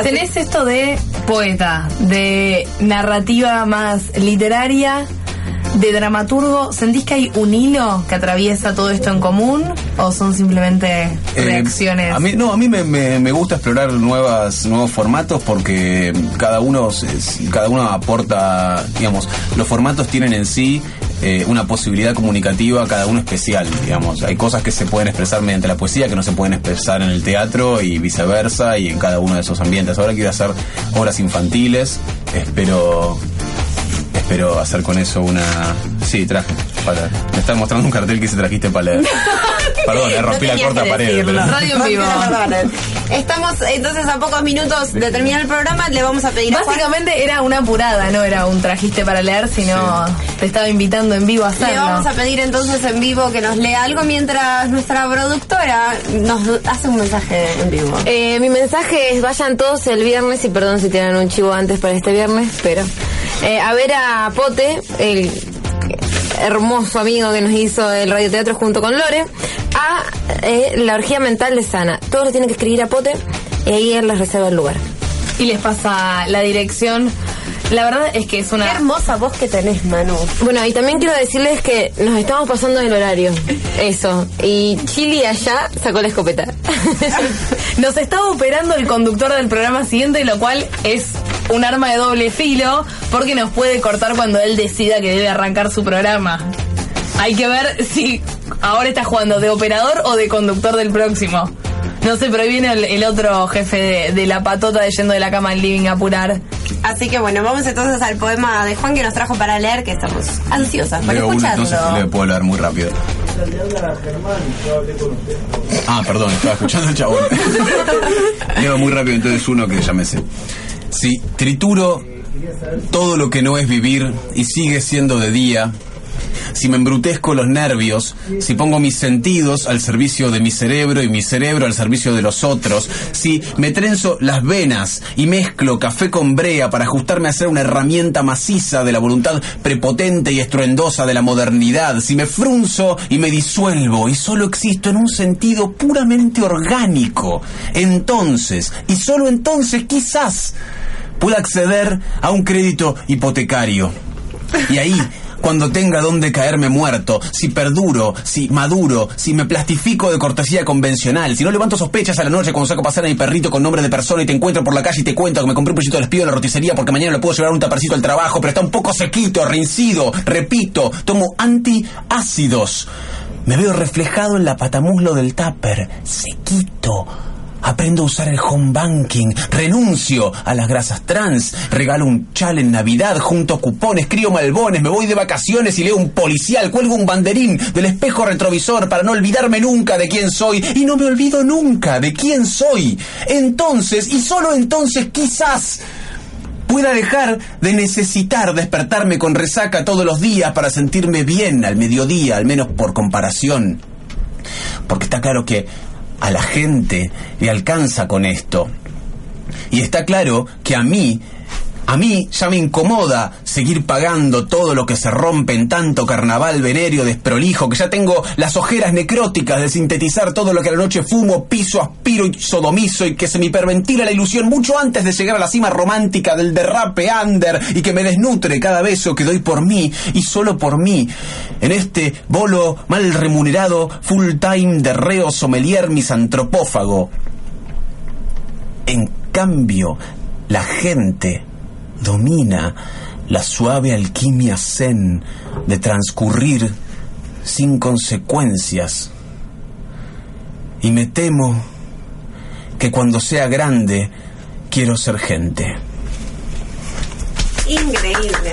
Tenés esto de poeta, de narrativa más literaria, de dramaturgo. ¿Sentís que hay un hilo que atraviesa todo esto en común? ¿O son simplemente
Eh,
reacciones?
a mí, no, a mí me, me- me gusta explorar nuevas, nuevos formatos porque cada uno, se- cada uno aporta, digamos, los formatos tienen en sí eh, una posibilidad comunicativa, cada uno especial, digamos. Hay cosas que se pueden expresar mediante la poesía que no se pueden expresar en el teatro y viceversa y en cada uno de esos ambientes. Ahora quiero hacer obras infantiles, espero espero hacer con eso una... Sí, traje. Para... Me están mostrando un cartel que se trajiste para leer. Perdón, le rompí la
tenías
corta pared. pero-
Radio en vivo.
La. Estamos entonces a pocos minutos de terminar el programa. Le vamos a pedir a Juan-
Básicamente era una apurada, no era un trajiste para leer, sino te estaba invitando en vivo a hacerlo.
Le vamos a pedir entonces en vivo que nos lea algo mientras nuestra productora nos hace un mensaje en vivo.
Eh, mi mensaje es vayan todos el viernes y perdón si tienen un chivo antes para este viernes, pero eh, a ver a Pote, el hermoso amigo que nos hizo el radioteatro junto con Lore, a eh, la orgía mental de Sana. Todos le tienen que escribir a Pote y ahí él les reserva el lugar.
Y les pasa la dirección. La verdad es que es una...
Qué hermosa voz que tenés, Manu.
Bueno, y también quiero decirles que nos estamos pasando del horario. Eso. Y Chili allá sacó la escopeta.
Nos está operando el conductor del programa siguiente, lo cual es un arma de doble filo, porque nos puede cortar cuando él decida que debe arrancar su programa. Hay que ver si ahora está jugando de operador o de conductor del próximo. No sé, pero ahí viene el, el otro jefe de, de la patota de yendo de la cama al living a apurar.
Así que bueno, vamos entonces al poema de Juan que nos trajo para leer, que estamos ansiosas por
Leo uno,
escucharlo.
entonces le puedo leer muy rápido. Ah, perdón, estaba escuchando el chabón. Leo muy rápido entonces uno que ya me sé. Si trituro todo lo que no es vivir y sigue siendo de día, si me embrutezco los nervios, si pongo mis sentidos al servicio de mi cerebro y mi cerebro al servicio de los otros, si me trenzo las venas y mezclo café con brea para ajustarme a ser una herramienta maciza de la voluntad prepotente y estruendosa de la modernidad, si me frunzo y me disuelvo y solo existo en un sentido puramente orgánico, entonces, y solo entonces quizás, pueda acceder a un crédito hipotecario. Y ahí, cuando tenga donde caerme muerto, si perduro, si maduro, si me plastifico de cortesía convencional, si no levanto sospechas a la noche cuando saco pasar a mi perrito con nombre de persona y te encuentro por la calle y te cuento que me compré un pollito de despido de la roticería porque mañana le puedo llevar un tapercito al trabajo, pero está un poco sequito, rincido, repito, tomo antiácidos. Me veo reflejado en la patamuslo del tupper, sequito. Aprendo a usar el home banking, renuncio a las grasas trans, regalo un chal en Navidad, junto cupones, crío malbones, me voy de vacaciones y leo un policial, cuelgo un banderín del espejo retrovisor para no olvidarme nunca de quién soy y no me olvido nunca de quién soy. Entonces, y solo entonces quizás, pueda dejar de necesitar despertarme con resaca todos los días para sentirme bien al mediodía, al menos por comparación. Porque está claro que a la gente le alcanza con esto. Y está claro que a mí, a mí ya me incomoda seguir pagando todo lo que se rompe en tanto carnaval venerio desprolijo, que ya tengo las ojeras necróticas de sintetizar todo lo que a la noche fumo, piso, aspiro y sodomizo y que se me hiperventila la ilusión mucho antes de llegar a la cima romántica del derrape under y que me desnutre cada beso que doy por mí y solo por mí. En este bolo mal remunerado full time de reo sommelier misantropófago. En cambio, la gente domina la suave alquimia zen de transcurrir sin consecuencias. Y me temo que cuando sea grande quiero ser gente.
Increíble.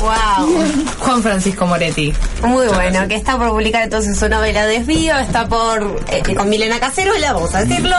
Wow.
Juan Francisco Moretti.
Muy bueno, que está por publicar entonces su novela Desvío, está por eh, con Milena Cacerola, vamos a decirlo.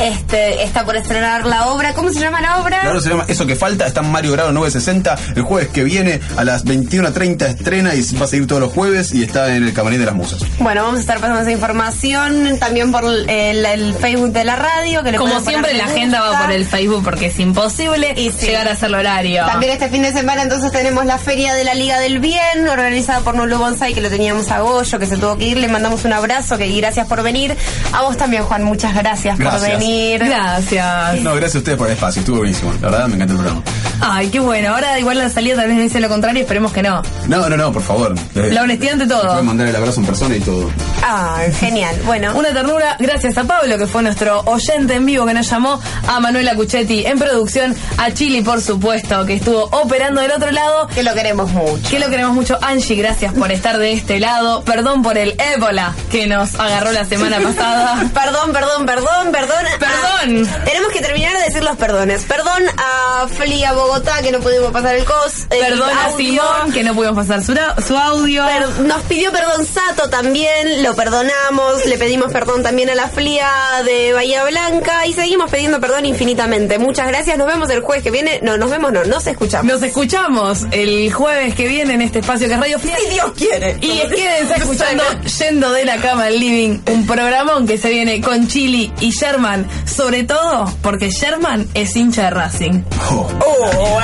Este, está por estrenar la obra. ¿Cómo se llama la obra?
Claro, se llama Eso que falta, está en Mario Grado 960. El jueves que viene a las 21.30 estrena y va a seguir todos los jueves y está en el Camarín de las Musas.
Bueno, vamos a estar pasando esa información también por el, el Facebook de la radio. Que le
Como siempre, la agenda va por el Facebook porque es imposible llegar a hacer el horario.
También este fin de semana entonces tenemos la Feria de la Liga del Bien, organizada por Nulu Bonsai, que lo teníamos a Goyo, que se tuvo que ir. Le mandamos un abrazo que, y gracias por venir. A vos también, Juan, muchas gracias, por venir.
Gracias.
No, gracias a ustedes por el espacio, estuvo buenísimo. La verdad me encanta el programa.
Ay, qué bueno. Ahora igual la salida tal vez me dice lo contrario, esperemos que no.
No, no, no, por favor. Eh,
La honestidad ante todo.
Pueden mandar el abrazo en persona y todo.
Ah, genial. Bueno.
Una ternura, gracias a Pablo, que fue nuestro oyente en vivo que nos llamó, a Manuela Cuchetti en producción, a Chili, por supuesto, que estuvo operando del otro lado.
Que lo queremos mucho.
Que lo queremos mucho. Angie, gracias por estar de este lado. Perdón por el ébola que nos agarró la semana pasada.
Perdón, perdón, perdón, perdón.
Perdón.
Ah, tenemos que terminar de decir los perdones. Perdón a Feli a Bogotá que no pudimos pasar el cos. el
Perdón a. Simón, que no pudimos pasar su, audio.
Per- nos pidió perdón Sato también, lo perdonamos, le pedimos perdón también a la FLIA de Bahía Blanca y seguimos pidiendo perdón infinitamente. Muchas gracias, nos vemos el jueves que viene. No, nos vemos, no, nos escuchamos.
Nos escuchamos el jueves que viene en este espacio que es Radio Flia.
Si Dios quiere.
Y quédense escuchando Yendo de la cama al living, un programón que se viene con Chili y Sherman, sobre todo porque Sherman es hincha de Racing.
Oh,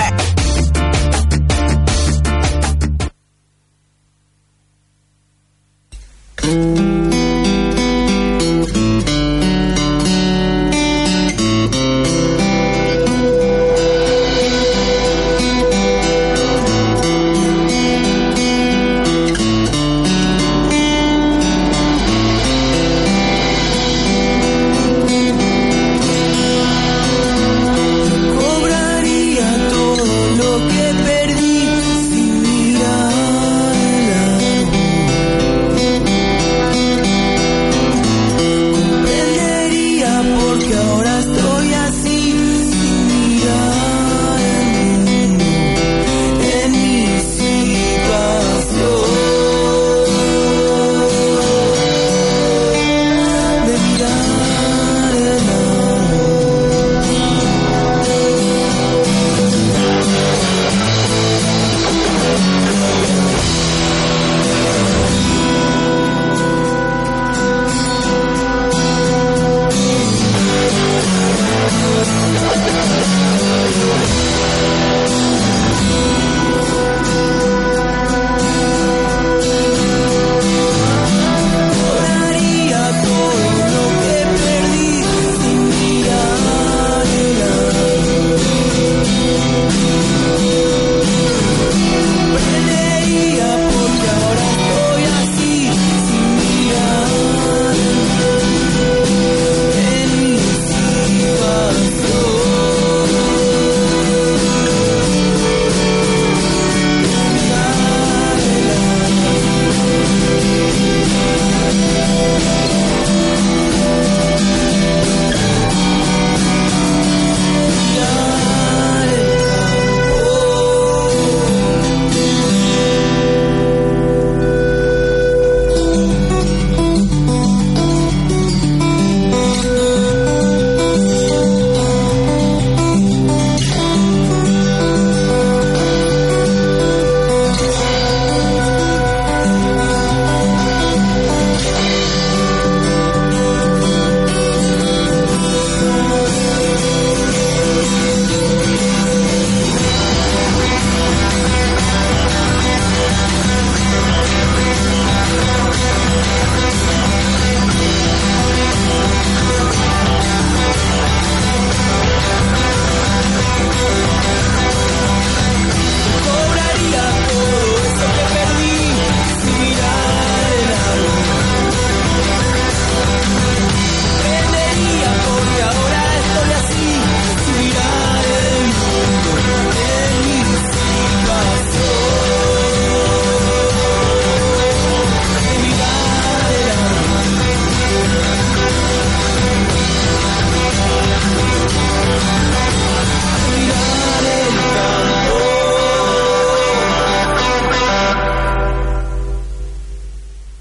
eh.